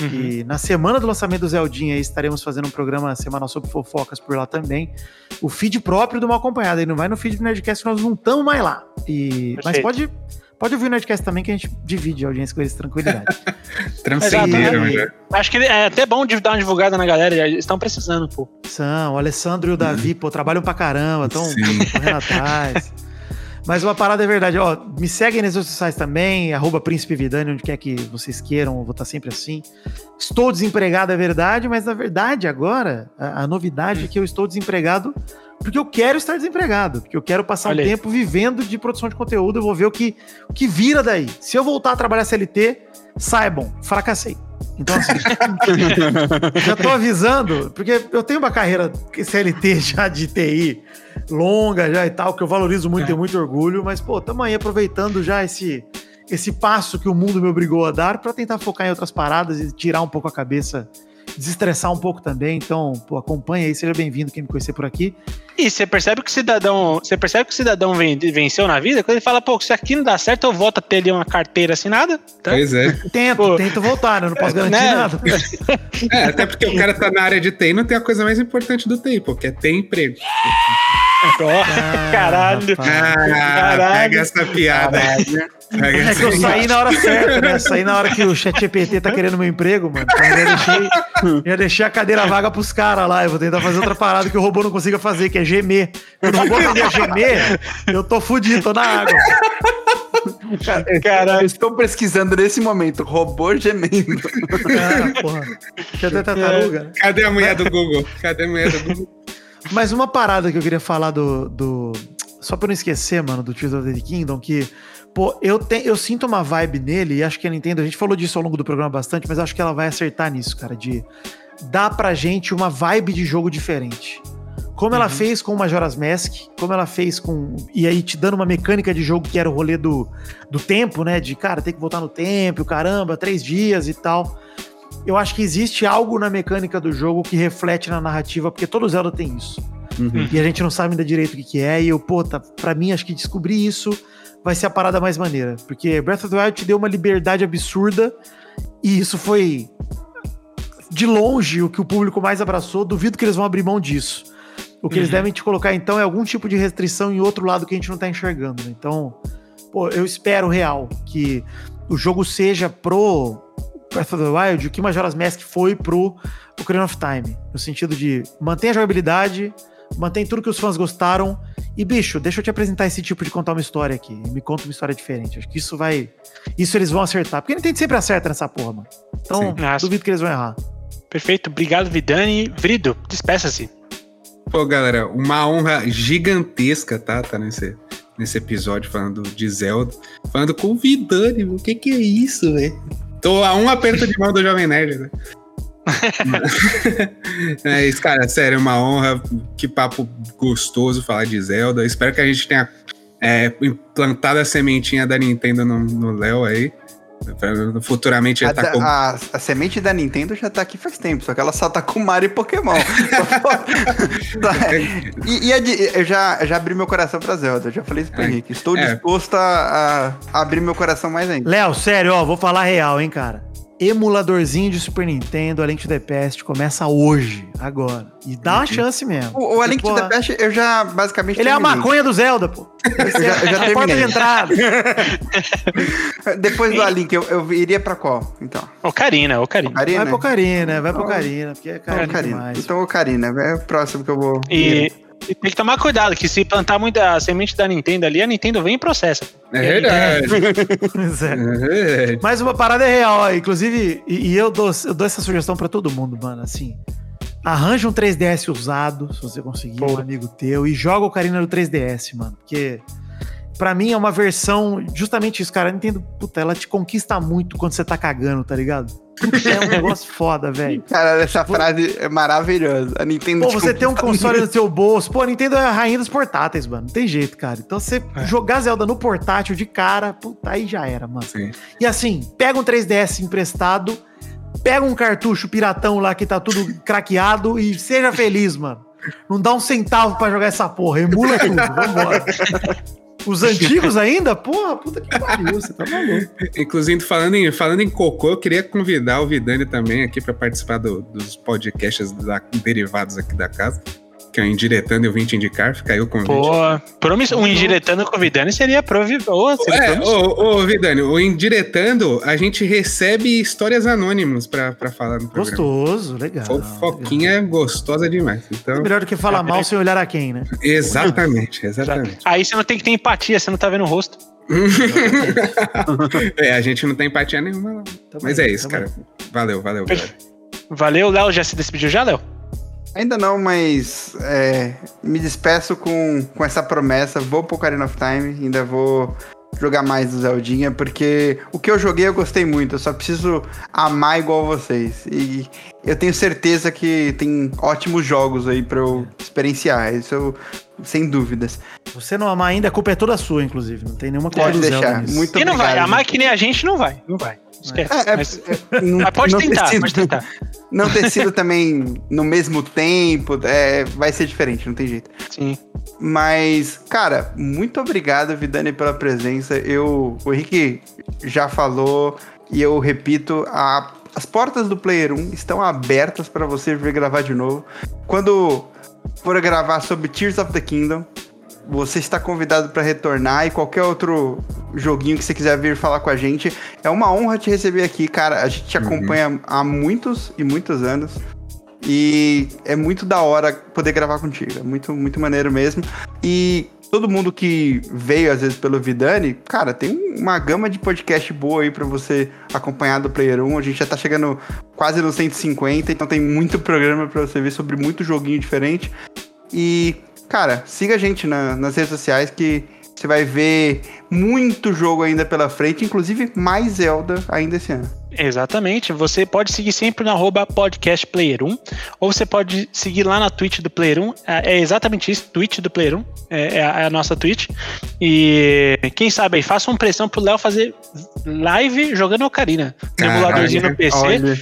[SPEAKER 4] Uhum. E na semana do lançamento do Zeldinha aí, estaremos fazendo um programa semanal sobre fofocas por lá também. O feed próprio do Mal Acompanhado, aí não vai no feed do Nerdcast, nós não estamos mais lá. E, mas pode, pode ouvir o Nerdcast também, que a gente divide a audiência com eles tranquilidade.
[SPEAKER 5] Transcenderam
[SPEAKER 2] já. Né? Acho que é até bom dar uma divulgada na galera, eles estão precisando, pô.
[SPEAKER 4] São, o Alessandro e o Davi, pô, trabalham pra caramba, estão correndo atrás. Mas uma parada é verdade, ó, me seguem nas redes sociais também, arroba Príncipe Vidani, onde quer que vocês queiram, vou estar sempre assim. Estou desempregado, é verdade, mas na verdade agora, a, a novidade é que eu estou desempregado porque eu quero estar desempregado, porque eu quero passar Olha um aí. tempo vivendo de produção de conteúdo, eu vou ver o que, o que vira daí. Se eu voltar a trabalhar CLT, saibam, fracassei. Então, assim, já tô avisando, porque eu tenho uma carreira CLT já de TI longa já e tal, que eu valorizo muito, é. tenho muito orgulho, mas, pô, tamo aí aproveitando já esse, esse passo que o mundo me obrigou a dar para tentar focar em outras paradas e tirar um pouco a cabeça desestressar um pouco também. Então, pô, acompanha aí, seja bem-vindo quem me conhecer por aqui.
[SPEAKER 2] E você percebe que o cidadão, você percebe que o cidadão venceu na vida quando ele fala, pô, se aqui não dá certo, eu volto a ter ali uma carteira assinada.
[SPEAKER 5] Tá? Pois é.
[SPEAKER 4] Tento, pô, tento voltar, né? Não posso garantir né? nada.
[SPEAKER 5] É, até porque o cara tá na área de TI, não tem a coisa mais importante do TI, porque é ter emprego.
[SPEAKER 2] Ah, caralho.
[SPEAKER 5] Ah, caralho. Pega essa piada.
[SPEAKER 4] Pega é que eu saí na hora certa, né? Saí na hora que o chat GPT tá querendo meu emprego, mano. Então, eu já deixei, já deixei a cadeira vaga pros caras lá. Eu vou tentar fazer outra parada que o robô não consiga fazer, que é gemer. Quando o robô aprender a gemer, eu tô fudido, tô na água.
[SPEAKER 3] Cara, estou pesquisando nesse momento, robô gemendo.
[SPEAKER 4] Cara, porra. Cadê a tartaruga?
[SPEAKER 5] Cadê a mulher do Google? Cadê a mulher do Google?
[SPEAKER 4] Mas uma parada que eu queria falar do. do só pra não esquecer, mano, do Tears of the Kingdom, que, pô, eu, te, eu sinto uma vibe nele, e acho que a Nintendo, a gente falou disso ao longo do programa bastante, mas acho que ela vai acertar nisso, cara, de dar pra gente uma vibe de jogo diferente. Como uhum. ela fez com o Majora's Mask, como ela fez com. E aí te dando uma mecânica de jogo que era o rolê do, do tempo, né? De, cara, tem que voltar no tempo, caramba, três dias e tal eu acho que existe algo na mecânica do jogo que reflete na narrativa, porque todo Zelda tem isso. Uhum. E a gente não sabe ainda direito o que, que é. E eu, pô, tá, pra mim, acho que descobrir isso vai ser a parada mais maneira. Porque Breath of the Wild te deu uma liberdade absurda. E isso foi de longe o que o público mais abraçou. Duvido que eles vão abrir mão disso. O que uhum. eles devem te colocar, então, é algum tipo de restrição em outro lado que a gente não tá enxergando. Né? Então, pô, eu espero real que o jogo seja pro Breath of the Wild, o que Majora's Mask foi pro Ocarina of Time. No sentido de mantém a jogabilidade, mantém tudo que os fãs gostaram. E, bicho, deixa eu te apresentar esse tipo de contar uma história aqui. Me conta uma história diferente. Acho que isso vai. Isso eles vão acertar. Porque Nintendo sempre acerta nessa porra, mano. Então, duvido que eles vão errar.
[SPEAKER 2] Perfeito. Obrigado, Vidani. Vrido, despeça-se.
[SPEAKER 5] Pô, galera, uma honra gigantesca, tá? Tá nesse, nesse episódio falando de Zelda. Falando com o Vidani. O que que é isso, velho? Tô a um aperto de mão do Jovem Nerd, né? é isso, cara, sério, é uma honra. Que papo gostoso falar de Zelda. Espero que a gente tenha é, implantado a sementinha da Nintendo no Léo aí. Futuramente
[SPEAKER 3] já a, tá com... a, a, semente da Nintendo já tá aqui faz tempo, só que ela só tá com Mario e Pokémon. e, e a, eu já, já abri meu coração pra Zelda, já falei isso pro é, Henrique. Estou é. disposto a, a, abrir meu coração mais ainda.
[SPEAKER 4] Léo, sério, ó, vou falar real, hein, cara emuladorzinho de Super Nintendo, A Link to the Past, começa hoje, agora. E dá uma chance mesmo.
[SPEAKER 3] O, o A Link to the Past eu já basicamente
[SPEAKER 4] Ele terminei. é a maconha do Zelda, pô.
[SPEAKER 3] eu já, eu já terminei. porta de entrada. Depois do A Link, eu, eu iria pra qual, então?
[SPEAKER 2] Ocarina, Ocarina.
[SPEAKER 4] Ocarina? Vai pro Ocarina, vai pro Ocarina, porque é Ocarina demais.
[SPEAKER 3] Então Ocarina, é o próximo que eu vou...
[SPEAKER 2] E... Tem que tomar cuidado, que se plantar muita semente da Nintendo ali, a Nintendo vem e processa.
[SPEAKER 5] É verdade.
[SPEAKER 4] É. é. Mas uma parada é real, ó. inclusive, e, e, eu, dou, eu dou essa sugestão para todo mundo, mano, assim. Arranja um 3DS usado, se você conseguir, Pô. um amigo teu, e joga o Karina no 3DS, mano. Porque para mim é uma versão justamente isso, cara. A Nintendo, puta, ela te conquista muito quando você tá cagando, tá ligado? É um negócio foda, velho.
[SPEAKER 3] Cara, essa Pô, frase é maravilhosa. A Nintendo.
[SPEAKER 4] Pô, você tem um console no seu bolso. Pô, a Nintendo é a rainha dos portáteis, mano. Não tem jeito, cara. Então você é. jogar Zelda no portátil de cara, puta, aí já era, mano. Sim. E assim, pega um 3DS emprestado, pega um cartucho piratão lá que tá tudo craqueado e seja feliz, mano. Não dá um centavo para jogar essa porra. Emula tudo. Vambora. Os antigos ainda? Porra, puta que pariu, você tá maluco.
[SPEAKER 5] Inclusive, falando em, falando em cocô, eu queria convidar o Vidani também aqui para participar do, dos podcasts da, derivados aqui da casa que é o Indiretando eu vim te indicar, fica aí o convite. Pô,
[SPEAKER 2] promiss... um Indiretando com o Vidani seria provável.
[SPEAKER 5] é, ô, ô, Vidani, o Indiretando, a gente recebe histórias anônimas pra, pra falar no
[SPEAKER 4] programa. Gostoso, legal.
[SPEAKER 5] Fofoquinha legal. gostosa demais. Então... É
[SPEAKER 4] melhor do que falar mal sem olhar a quem, né?
[SPEAKER 5] Exatamente, exatamente.
[SPEAKER 2] Aí você não tem que ter empatia, você não tá vendo o rosto.
[SPEAKER 5] é, a gente não tem empatia nenhuma. Tá Mas bem, é isso, tá cara. Bem. Valeu, valeu.
[SPEAKER 2] Valeu, Léo. Já se despediu já, Léo?
[SPEAKER 3] Ainda não, mas é, me despeço com, com essa promessa. Vou pro Ocarina of Time, ainda vou jogar mais do Zeldinha, porque o que eu joguei eu gostei muito. Eu só preciso amar igual vocês. E eu tenho certeza que tem ótimos jogos aí pra eu experienciar. Isso eu, sem dúvidas.
[SPEAKER 4] Você não amar ainda, a culpa é toda sua, inclusive. Não tem nenhuma culpa
[SPEAKER 3] Pode
[SPEAKER 4] Zelda
[SPEAKER 3] deixar.
[SPEAKER 4] nisso.
[SPEAKER 3] Muito
[SPEAKER 2] E não vai. Amar que nem a gente não vai. Não vai. Esquece.
[SPEAKER 3] É, é,
[SPEAKER 2] mas,
[SPEAKER 3] é, não-
[SPEAKER 2] mas pode tentar, pode tentar.
[SPEAKER 3] Não ter sido também no mesmo tempo, é, vai ser diferente, não tem jeito.
[SPEAKER 2] Sim.
[SPEAKER 3] Mas, cara, muito obrigado, Vidani, pela presença. Eu, o Henrique já falou e eu repito, a- as portas do Player 1 estão abertas para você vir gravar de novo. Quando for gravar sobre Tears of the Kingdom, você está convidado para retornar e qualquer outro joguinho que você quiser vir falar com a gente. É uma honra te receber aqui, cara. A gente te
[SPEAKER 5] Uhum.
[SPEAKER 3] acompanha há muitos e muitos anos. E é muito da hora poder gravar contigo. É muito, muito maneiro mesmo. E todo mundo que veio, às vezes, pelo Vidani, cara, tem uma gama de podcast boa aí pra você acompanhar do Player 1. A gente já tá chegando quase nos 150, então tem muito programa pra você ver sobre muito joguinho diferente. E, cara, siga a gente na- nas redes sociais que você vai ver muito jogo ainda pela frente, inclusive mais Zelda ainda esse ano.
[SPEAKER 2] Exatamente. Você pode seguir sempre no arroba podcastplayer1, ou você pode seguir lá na Twitch do Player 1. É é exatamente isso, Twitch do Player 1. É, é a, é a nossa Twitch. E quem sabe aí, faça uma pressão pro Léo fazer live jogando Ocarina.
[SPEAKER 5] Caralho,
[SPEAKER 2] emuladorzinho no PC.
[SPEAKER 3] Olha,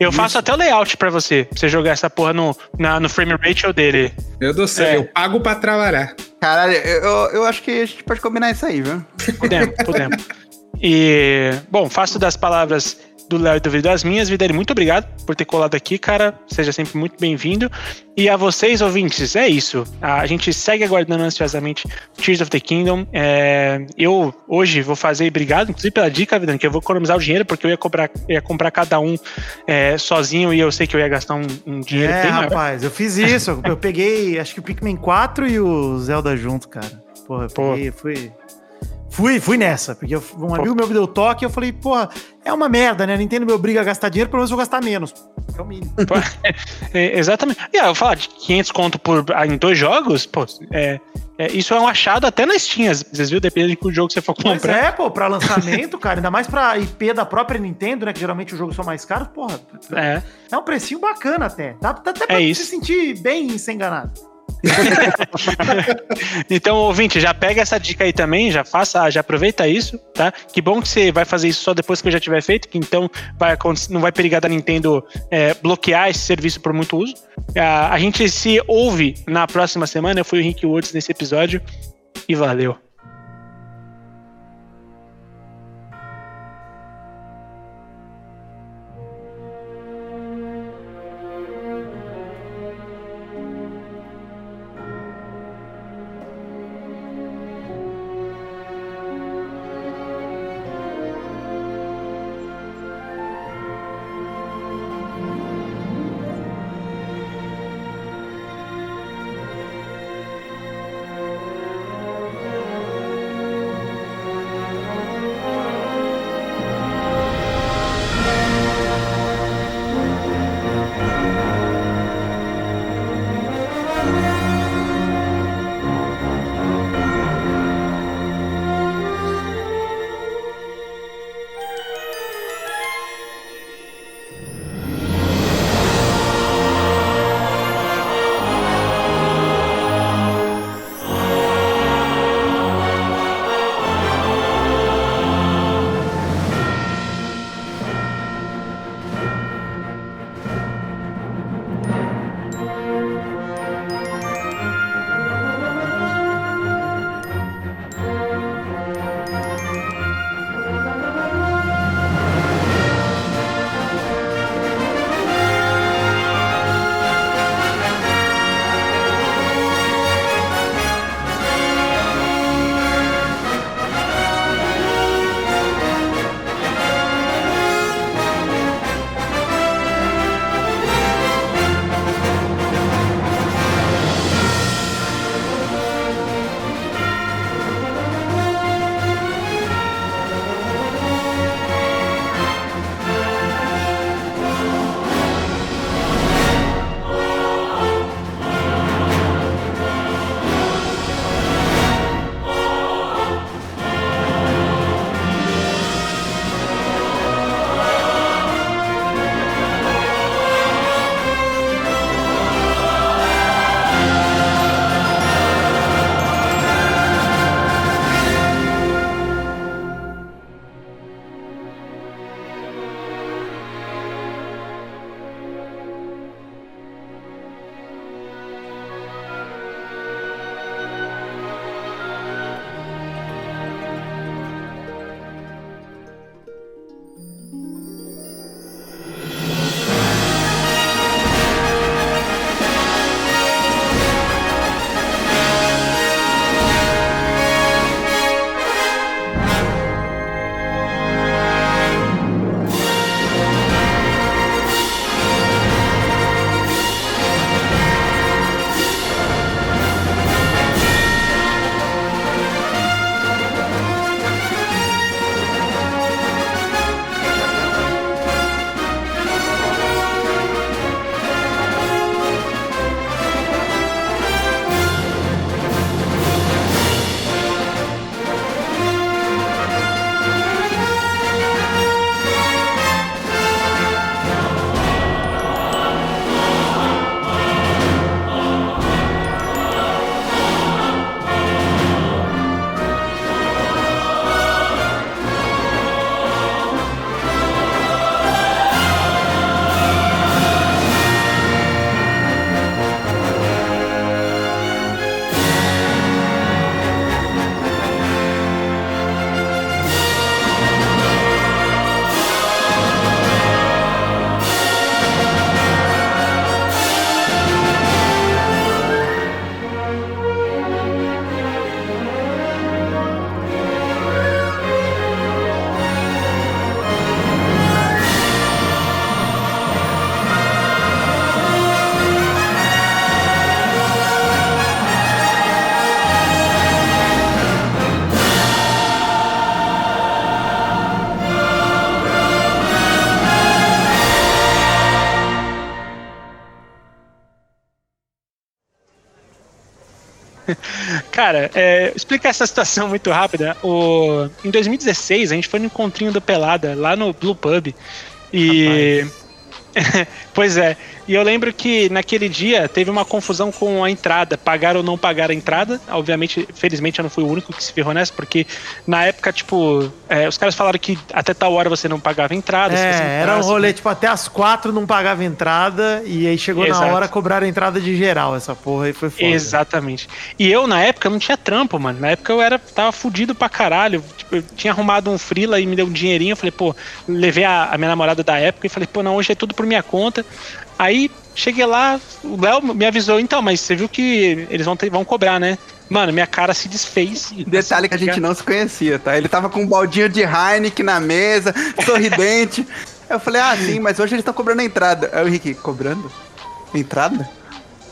[SPEAKER 2] Eu faço até o layout pra você, pra você jogar essa porra no, na- no frame ratio dele.
[SPEAKER 5] Eu dou certo,
[SPEAKER 2] É.
[SPEAKER 5] eu pago pra trabalhar.
[SPEAKER 3] caralho, eu, eu- eu acho que a gente pode combinar isso aí, viu?
[SPEAKER 2] Podemos, podemos. E, bom, faço das palavras do Léo e do Vitor as minhas. Vidani, muito obrigado por ter colado aqui, cara. Seja sempre muito bem-vindo. E a vocês, ouvintes, é isso. A gente segue aguardando ansiosamente Tears of the Kingdom. É, eu hoje vou fazer, obrigado, inclusive pela dica, Vidani, que eu vou economizar o dinheiro, porque eu ia comprar, ia comprar cada um é, sozinho e eu sei que eu ia gastar um, um dinheiro
[SPEAKER 4] É,
[SPEAKER 2] bem maior.
[SPEAKER 4] rapaz, eu fiz isso. Eu peguei, acho que o Pikmin 4 e o Zelda junto, cara. Porra, eu
[SPEAKER 2] Pô.
[SPEAKER 4] peguei, fui. Fui, fui nessa, porque eu- um amigo meu me deu toque e eu falei, porra, é uma merda, né? Nintendo me obriga a gastar dinheiro, pelo menos eu vou gastar menos. É o mínimo.
[SPEAKER 2] É, exatamente. E ah, eu falar de 500 conto por, ah, em dois jogos, pô, é, é, isso é um achado até nas Steam, às vezes, viu? Depende de que jogo você for
[SPEAKER 4] Mas
[SPEAKER 2] comprar.
[SPEAKER 4] é, pô, pra lançamento, cara, ainda mais pra IP da própria Nintendo, né? Que geralmente os jogos são mais caros, porra.
[SPEAKER 2] É.
[SPEAKER 4] É um precinho bacana até. Dá, dá até pra
[SPEAKER 2] É
[SPEAKER 4] se sentir bem ser enganado.
[SPEAKER 2] Então, ouvinte, já pega essa dica aí também, já faça, já aproveita isso, tá? Que bom que você vai fazer isso só depois que eu já tiver feito, que então vai, não vai perigar da Nintendo é, bloquear esse serviço por muito uso. Ah, a gente se ouve na próxima semana. Eu fui o Henrique Woods nesse episódio e valeu. Cara, é, explicar essa situação muito rápida. O, em 2016, a gente foi no encontrinho do Pelada, lá no Blue Pub. E. pois é. E eu lembro que naquele dia teve uma confusão com a entrada, pagar ou não pagar a entrada. Obviamente, felizmente eu não fui o único que se ferrou nessa, porque na época, tipo, é, os caras falaram que até tal hora você não pagava entrada.
[SPEAKER 4] É, era um rolê, tipo, até as quatro não pagava entrada, e aí chegou Exato. na hora cobrar a entrada de geral, essa porra aí foi foda.
[SPEAKER 2] Exatamente. E eu, na época, não tinha trampo, mano. Na época eu era, tava fudido pra caralho. Eu tinha arrumado um freela e me deu um dinheirinho. Eu falei, pô, levei a, a minha namorada da época e falei, pô, não, hoje é tudo por minha conta. Aí cheguei lá, o Léo me avisou, então, mas você viu que eles vão, ter, vão cobrar, né? Mano, minha cara se desfez.
[SPEAKER 3] Detalhe que a gente não se conhecia, tá? Ele tava com um baldinho de Heineken na mesa, sorridente. eu falei, ah, sim, mas hoje eles estão cobrando a entrada. Aí o Henrique, cobrando? Entrada?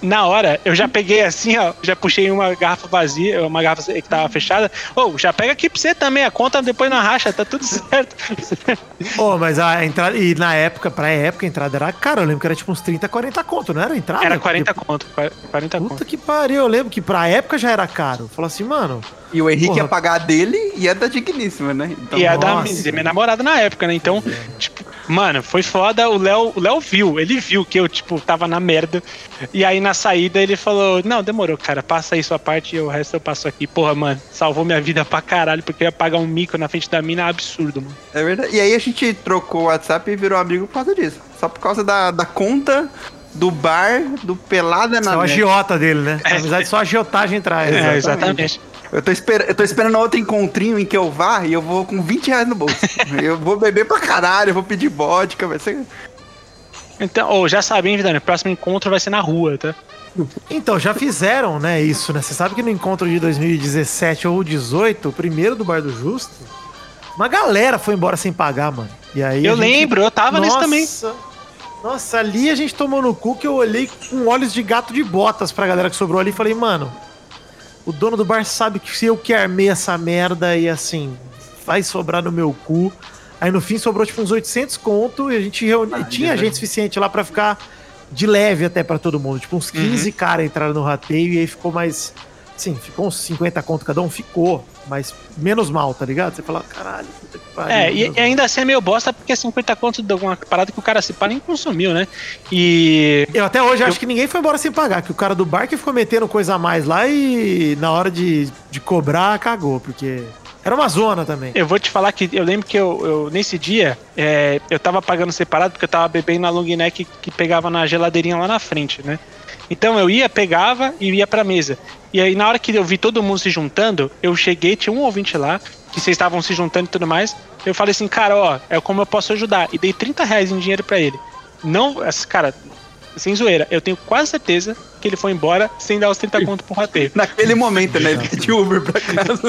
[SPEAKER 2] Na hora, eu já peguei assim, ó, já puxei uma garrafa vazia, uma garrafa que tava fechada. Ô, oh, já pega aqui pra você também, a conta depois na racha, tá tudo certo.
[SPEAKER 4] Ô, oh, mas a entrada, e na época, pra época, a entrada era cara, eu lembro que era tipo uns 30, 40 conto, não era a entrada?
[SPEAKER 2] Era 40 Porque... conto, 40
[SPEAKER 4] Puta conto. que pariu, eu lembro que pra época já era caro. Falou assim, mano...
[SPEAKER 3] E o Henrique Porra. ia pagar dele e é da Digníssima, né?
[SPEAKER 2] Então, e é da minha namorada na época, né? Então, é. tipo, Mano, foi foda. O Léo, o Léo viu, ele viu que eu, tipo, tava na merda. E aí na saída ele falou: Não, demorou, cara, passa aí sua parte e o resto eu passo aqui. Porra, mano, salvou minha vida pra caralho, porque eu ia pagar um mico na frente da mina é absurdo, mano.
[SPEAKER 3] É verdade. E aí a gente trocou o WhatsApp e virou amigo por causa disso. Só por causa da, da conta do bar do Pelada na
[SPEAKER 4] Só a agiota dele, né? Na amizade só a agiotagem traz.
[SPEAKER 2] É, exatamente.
[SPEAKER 3] Eu tô, esper eu tô esperando outro encontrinho em que eu vá e eu vou com 20 reais no bolso. eu vou beber pra caralho, eu vou pedir vodka, vai ser.
[SPEAKER 2] Então, oh, já sabem, hein, Vidani? O próximo encontro vai ser na rua, tá?
[SPEAKER 4] Então, já fizeram, né, isso, né? Você sabe que no encontro de 2017 ou 18, o primeiro do Bar do Justo, uma galera foi embora sem pagar, mano. E aí
[SPEAKER 2] eu gente... lembro, eu tava Nossa, nesse também.
[SPEAKER 4] Nossa, ali a gente tomou no cu que eu olhei com olhos de gato de botas pra galera que sobrou ali e falei, mano, o dono do bar sabe que se eu que armei essa merda e assim, vai sobrar no meu cu. Aí no fim sobrou tipo uns 800 conto e a gente reuni... ah, tinha gente suficiente lá para ficar de leve até para todo mundo. Tipo, uns 15 uhum. caras entraram no rateio e aí ficou mais Sim, ficou uns 50 conto cada um, ficou, mas menos mal, tá ligado? Você fala, caralho, puta que
[SPEAKER 2] pariu. É, e, e, ainda assim é meio bosta porque é 50 conto de alguma parada que o cara se para nem consumiu, né? E.
[SPEAKER 4] Eu até hoje eu... acho que ninguém foi embora sem pagar, que o cara do bar que ficou metendo coisa a mais lá e na hora de, de cobrar, cagou, porque. Era uma zona também.
[SPEAKER 2] Eu vou te falar que eu lembro que eu, eu nesse dia, é, eu tava pagando separado porque eu tava bebendo na long neck que pegava na geladeirinha lá na frente, né? Então eu ia, pegava e ia pra mesa. E aí, na hora que eu vi todo mundo se juntando, eu cheguei, tinha um ouvinte lá, que vocês estavam se juntando e tudo mais. Eu falei assim, cara, ó, é como eu posso ajudar. E dei 30 reais em dinheiro para ele. Não, cara, sem zoeira, eu tenho quase certeza que ele foi embora sem dar os 30 conto pro rateio.
[SPEAKER 3] Naquele momento, né? Ele de Uber pra casa.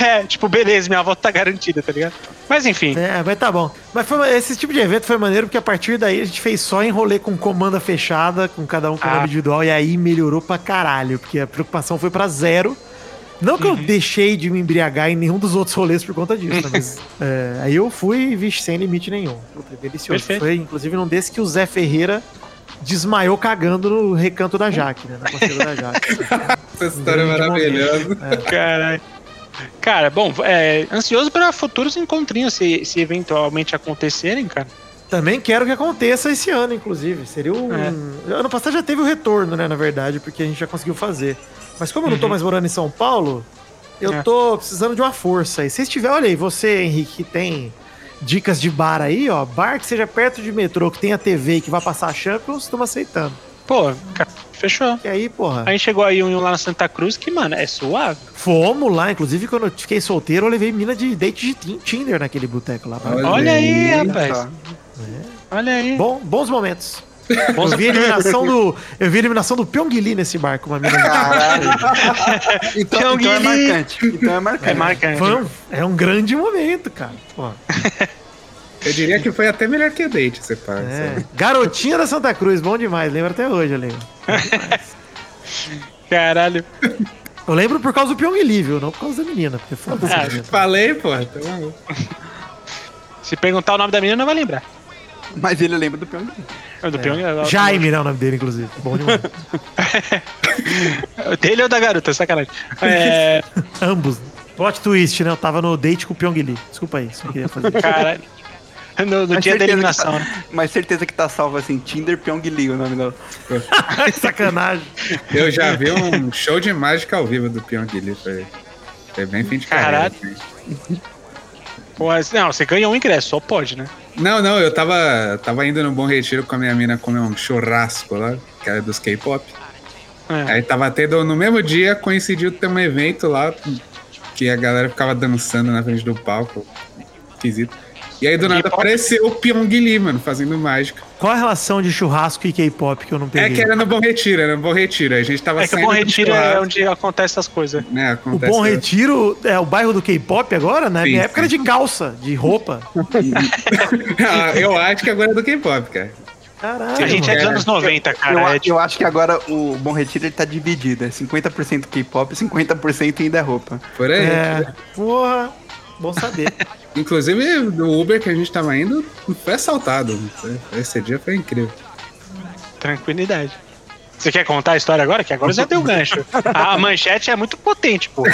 [SPEAKER 2] é, tipo, beleza, minha volta tá garantida, tá ligado? Mas enfim.
[SPEAKER 4] É, mas tá bom. Mas foi, esse tipo de evento foi maneiro porque a partir daí a gente fez só enrolê com comanda fechada, com cada um com ah. individual, e aí melhorou pra caralho, porque a preocupação foi pra zero. Não que uhum. eu deixei de me embriagar em nenhum dos outros rolês por conta disso, mas é, aí eu fui, vixe, sem limite nenhum. Puta, delicioso. Perfeito. Foi, inclusive, num desse que o Zé Ferreira desmaiou cagando no recanto da Jaque, né? Na costeira da Jaque.
[SPEAKER 5] Essa história é maravilhosa.
[SPEAKER 2] É. Caralho. Cara, bom, é, ansioso para futuros encontrinhos, se, se eventualmente acontecerem, cara.
[SPEAKER 4] Também quero que aconteça esse ano, inclusive. Seria um. É. Ano passado já teve o retorno, né? Na verdade, porque a gente já conseguiu fazer. Mas como eu não tô uhum. mais morando em São Paulo, eu é. tô precisando de uma força. E se estiver, olha aí, você, Henrique, que tem dicas de bar aí, ó. Bar que seja perto de metrô, que tenha TV e que vai passar a Champions, estamos aceitando.
[SPEAKER 2] Pô, fechou.
[SPEAKER 4] E aí, porra?
[SPEAKER 2] A gente chegou aí um lá na Santa Cruz que, mano, é suave.
[SPEAKER 4] Fomos lá, inclusive quando eu fiquei solteiro, eu levei mina de date de Tinder naquele boteco lá.
[SPEAKER 2] Olha, Olha aí, rapaz. É. Olha aí.
[SPEAKER 4] Bom, bons momentos. Eu vi a eliminação do. Eu vi a eliminação do Pyongyi nesse barco, uma mina. Caralho.
[SPEAKER 3] então, então, é marcante. Então é marcante. É, marcante.
[SPEAKER 4] Foi um, é um grande momento, cara. Pô.
[SPEAKER 5] Eu diria que foi até melhor que a date, você pá. É.
[SPEAKER 4] Garotinha da Santa Cruz, bom demais. Lembro até hoje, eu lembro.
[SPEAKER 2] Caralho.
[SPEAKER 4] Eu lembro por causa do Pyongyi, viu? Não por causa da menina. Porque foda
[SPEAKER 5] ah, falei, pô. Então...
[SPEAKER 2] Se perguntar o nome da menina, não vai lembrar.
[SPEAKER 3] Mas ele lembra do Pyongyi.
[SPEAKER 2] É do Pyong. é-
[SPEAKER 4] Jaime, né? O nome dele, inclusive. Bom demais.
[SPEAKER 2] Dele ou da garota, sacanagem. É,
[SPEAKER 4] Ambos. Plot twist, né? Eu tava no date com o Pyong Lee. Desculpa aí, só queria fazer.
[SPEAKER 2] caralho. No, no dia da
[SPEAKER 3] certeza que
[SPEAKER 2] eliminação,
[SPEAKER 3] tá-
[SPEAKER 2] né?
[SPEAKER 3] Mas certeza que tá salvo assim, Tinder Pyong Lee o nome dela.
[SPEAKER 4] Sacanagem.
[SPEAKER 5] Eu já vi um show de mágica ao vivo do Pyong Lee. Foi, foi bem fim de carreira.
[SPEAKER 2] Caralho.
[SPEAKER 5] assim.
[SPEAKER 2] Mas, não, você ganhou um ingresso, só pode, né?
[SPEAKER 5] Não, não, eu tava, tava indo no Bom Retiro com a minha mina comer um churrasco lá, que era dos K-pop.
[SPEAKER 2] É.
[SPEAKER 5] Aí tava tendo, no mesmo dia, coincidiu ter um evento lá, que a galera ficava dançando na frente do palco. Esquisito. E aí do nada apareceu o Pyong Lee, mano, fazendo mágica.
[SPEAKER 4] Qual a relação de churrasco e K-pop que eu não
[SPEAKER 5] É
[SPEAKER 4] peguei?
[SPEAKER 5] que era no Bom Retiro, era no Bom Retiro. A gente tava
[SPEAKER 2] É que o Bom Retiro é onde acontece essas coisas.
[SPEAKER 5] Né,
[SPEAKER 4] O
[SPEAKER 5] acontece-
[SPEAKER 4] Bom Retiro é o bairro do K-pop agora, né?
[SPEAKER 5] Sim,
[SPEAKER 4] Minha época era
[SPEAKER 5] sim.
[SPEAKER 4] de calça, de roupa.
[SPEAKER 5] Ah, eu acho que agora é do K-pop, cara.
[SPEAKER 4] Caralho.
[SPEAKER 2] A gente é dos anos 90,
[SPEAKER 3] eu,
[SPEAKER 2] cara. É, tipo,
[SPEAKER 3] eu acho que agora o Bom Retiro ele tá dividido. É 50% K-pop e 50% ainda é roupa.
[SPEAKER 5] Por aí.
[SPEAKER 4] É, porra, bom saber.
[SPEAKER 5] Inclusive, o Uber que a gente tava indo foi assaltado. Esse dia foi incrível.
[SPEAKER 2] tranquilidade. Você quer contar a história agora? Que agora já deu gancho. A manchete é muito potente, pô.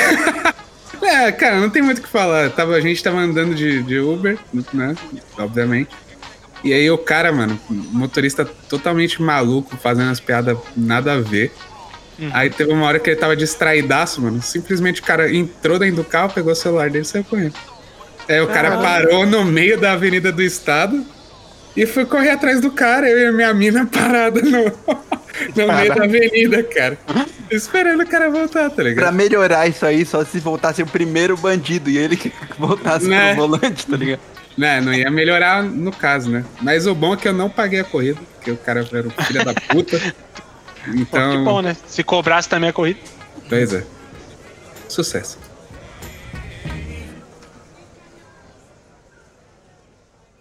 [SPEAKER 5] É, cara, não tem muito o que falar. Tava, a gente tava andando de, de Uber, né? Obviamente. E aí o cara, mano, motorista totalmente maluco, fazendo as piadas nada a ver. Aí teve uma hora que ele tava distraidaço, mano. Simplesmente o cara entrou dentro do carro, pegou o celular dele e saiu correndo. Aí o cara parou no meio da Avenida do Estado e foi correr atrás do cara. Eu e a minha mina parada no, no meio da avenida, cara. Esperando o cara voltar, tá
[SPEAKER 3] Pra
[SPEAKER 5] ligado?
[SPEAKER 3] melhorar isso aí, só se voltasse o primeiro bandido e ele que voltasse
[SPEAKER 5] Né?
[SPEAKER 3] pro volante, tá ligado?
[SPEAKER 5] Né, não ia melhorar no caso, né? Mas o bom é que eu não paguei a corrida, porque o cara era um filho da puta.
[SPEAKER 2] Pô, que
[SPEAKER 5] Então,
[SPEAKER 2] bom, né? Se cobrasse também a corrida.
[SPEAKER 5] pois é. Sucesso.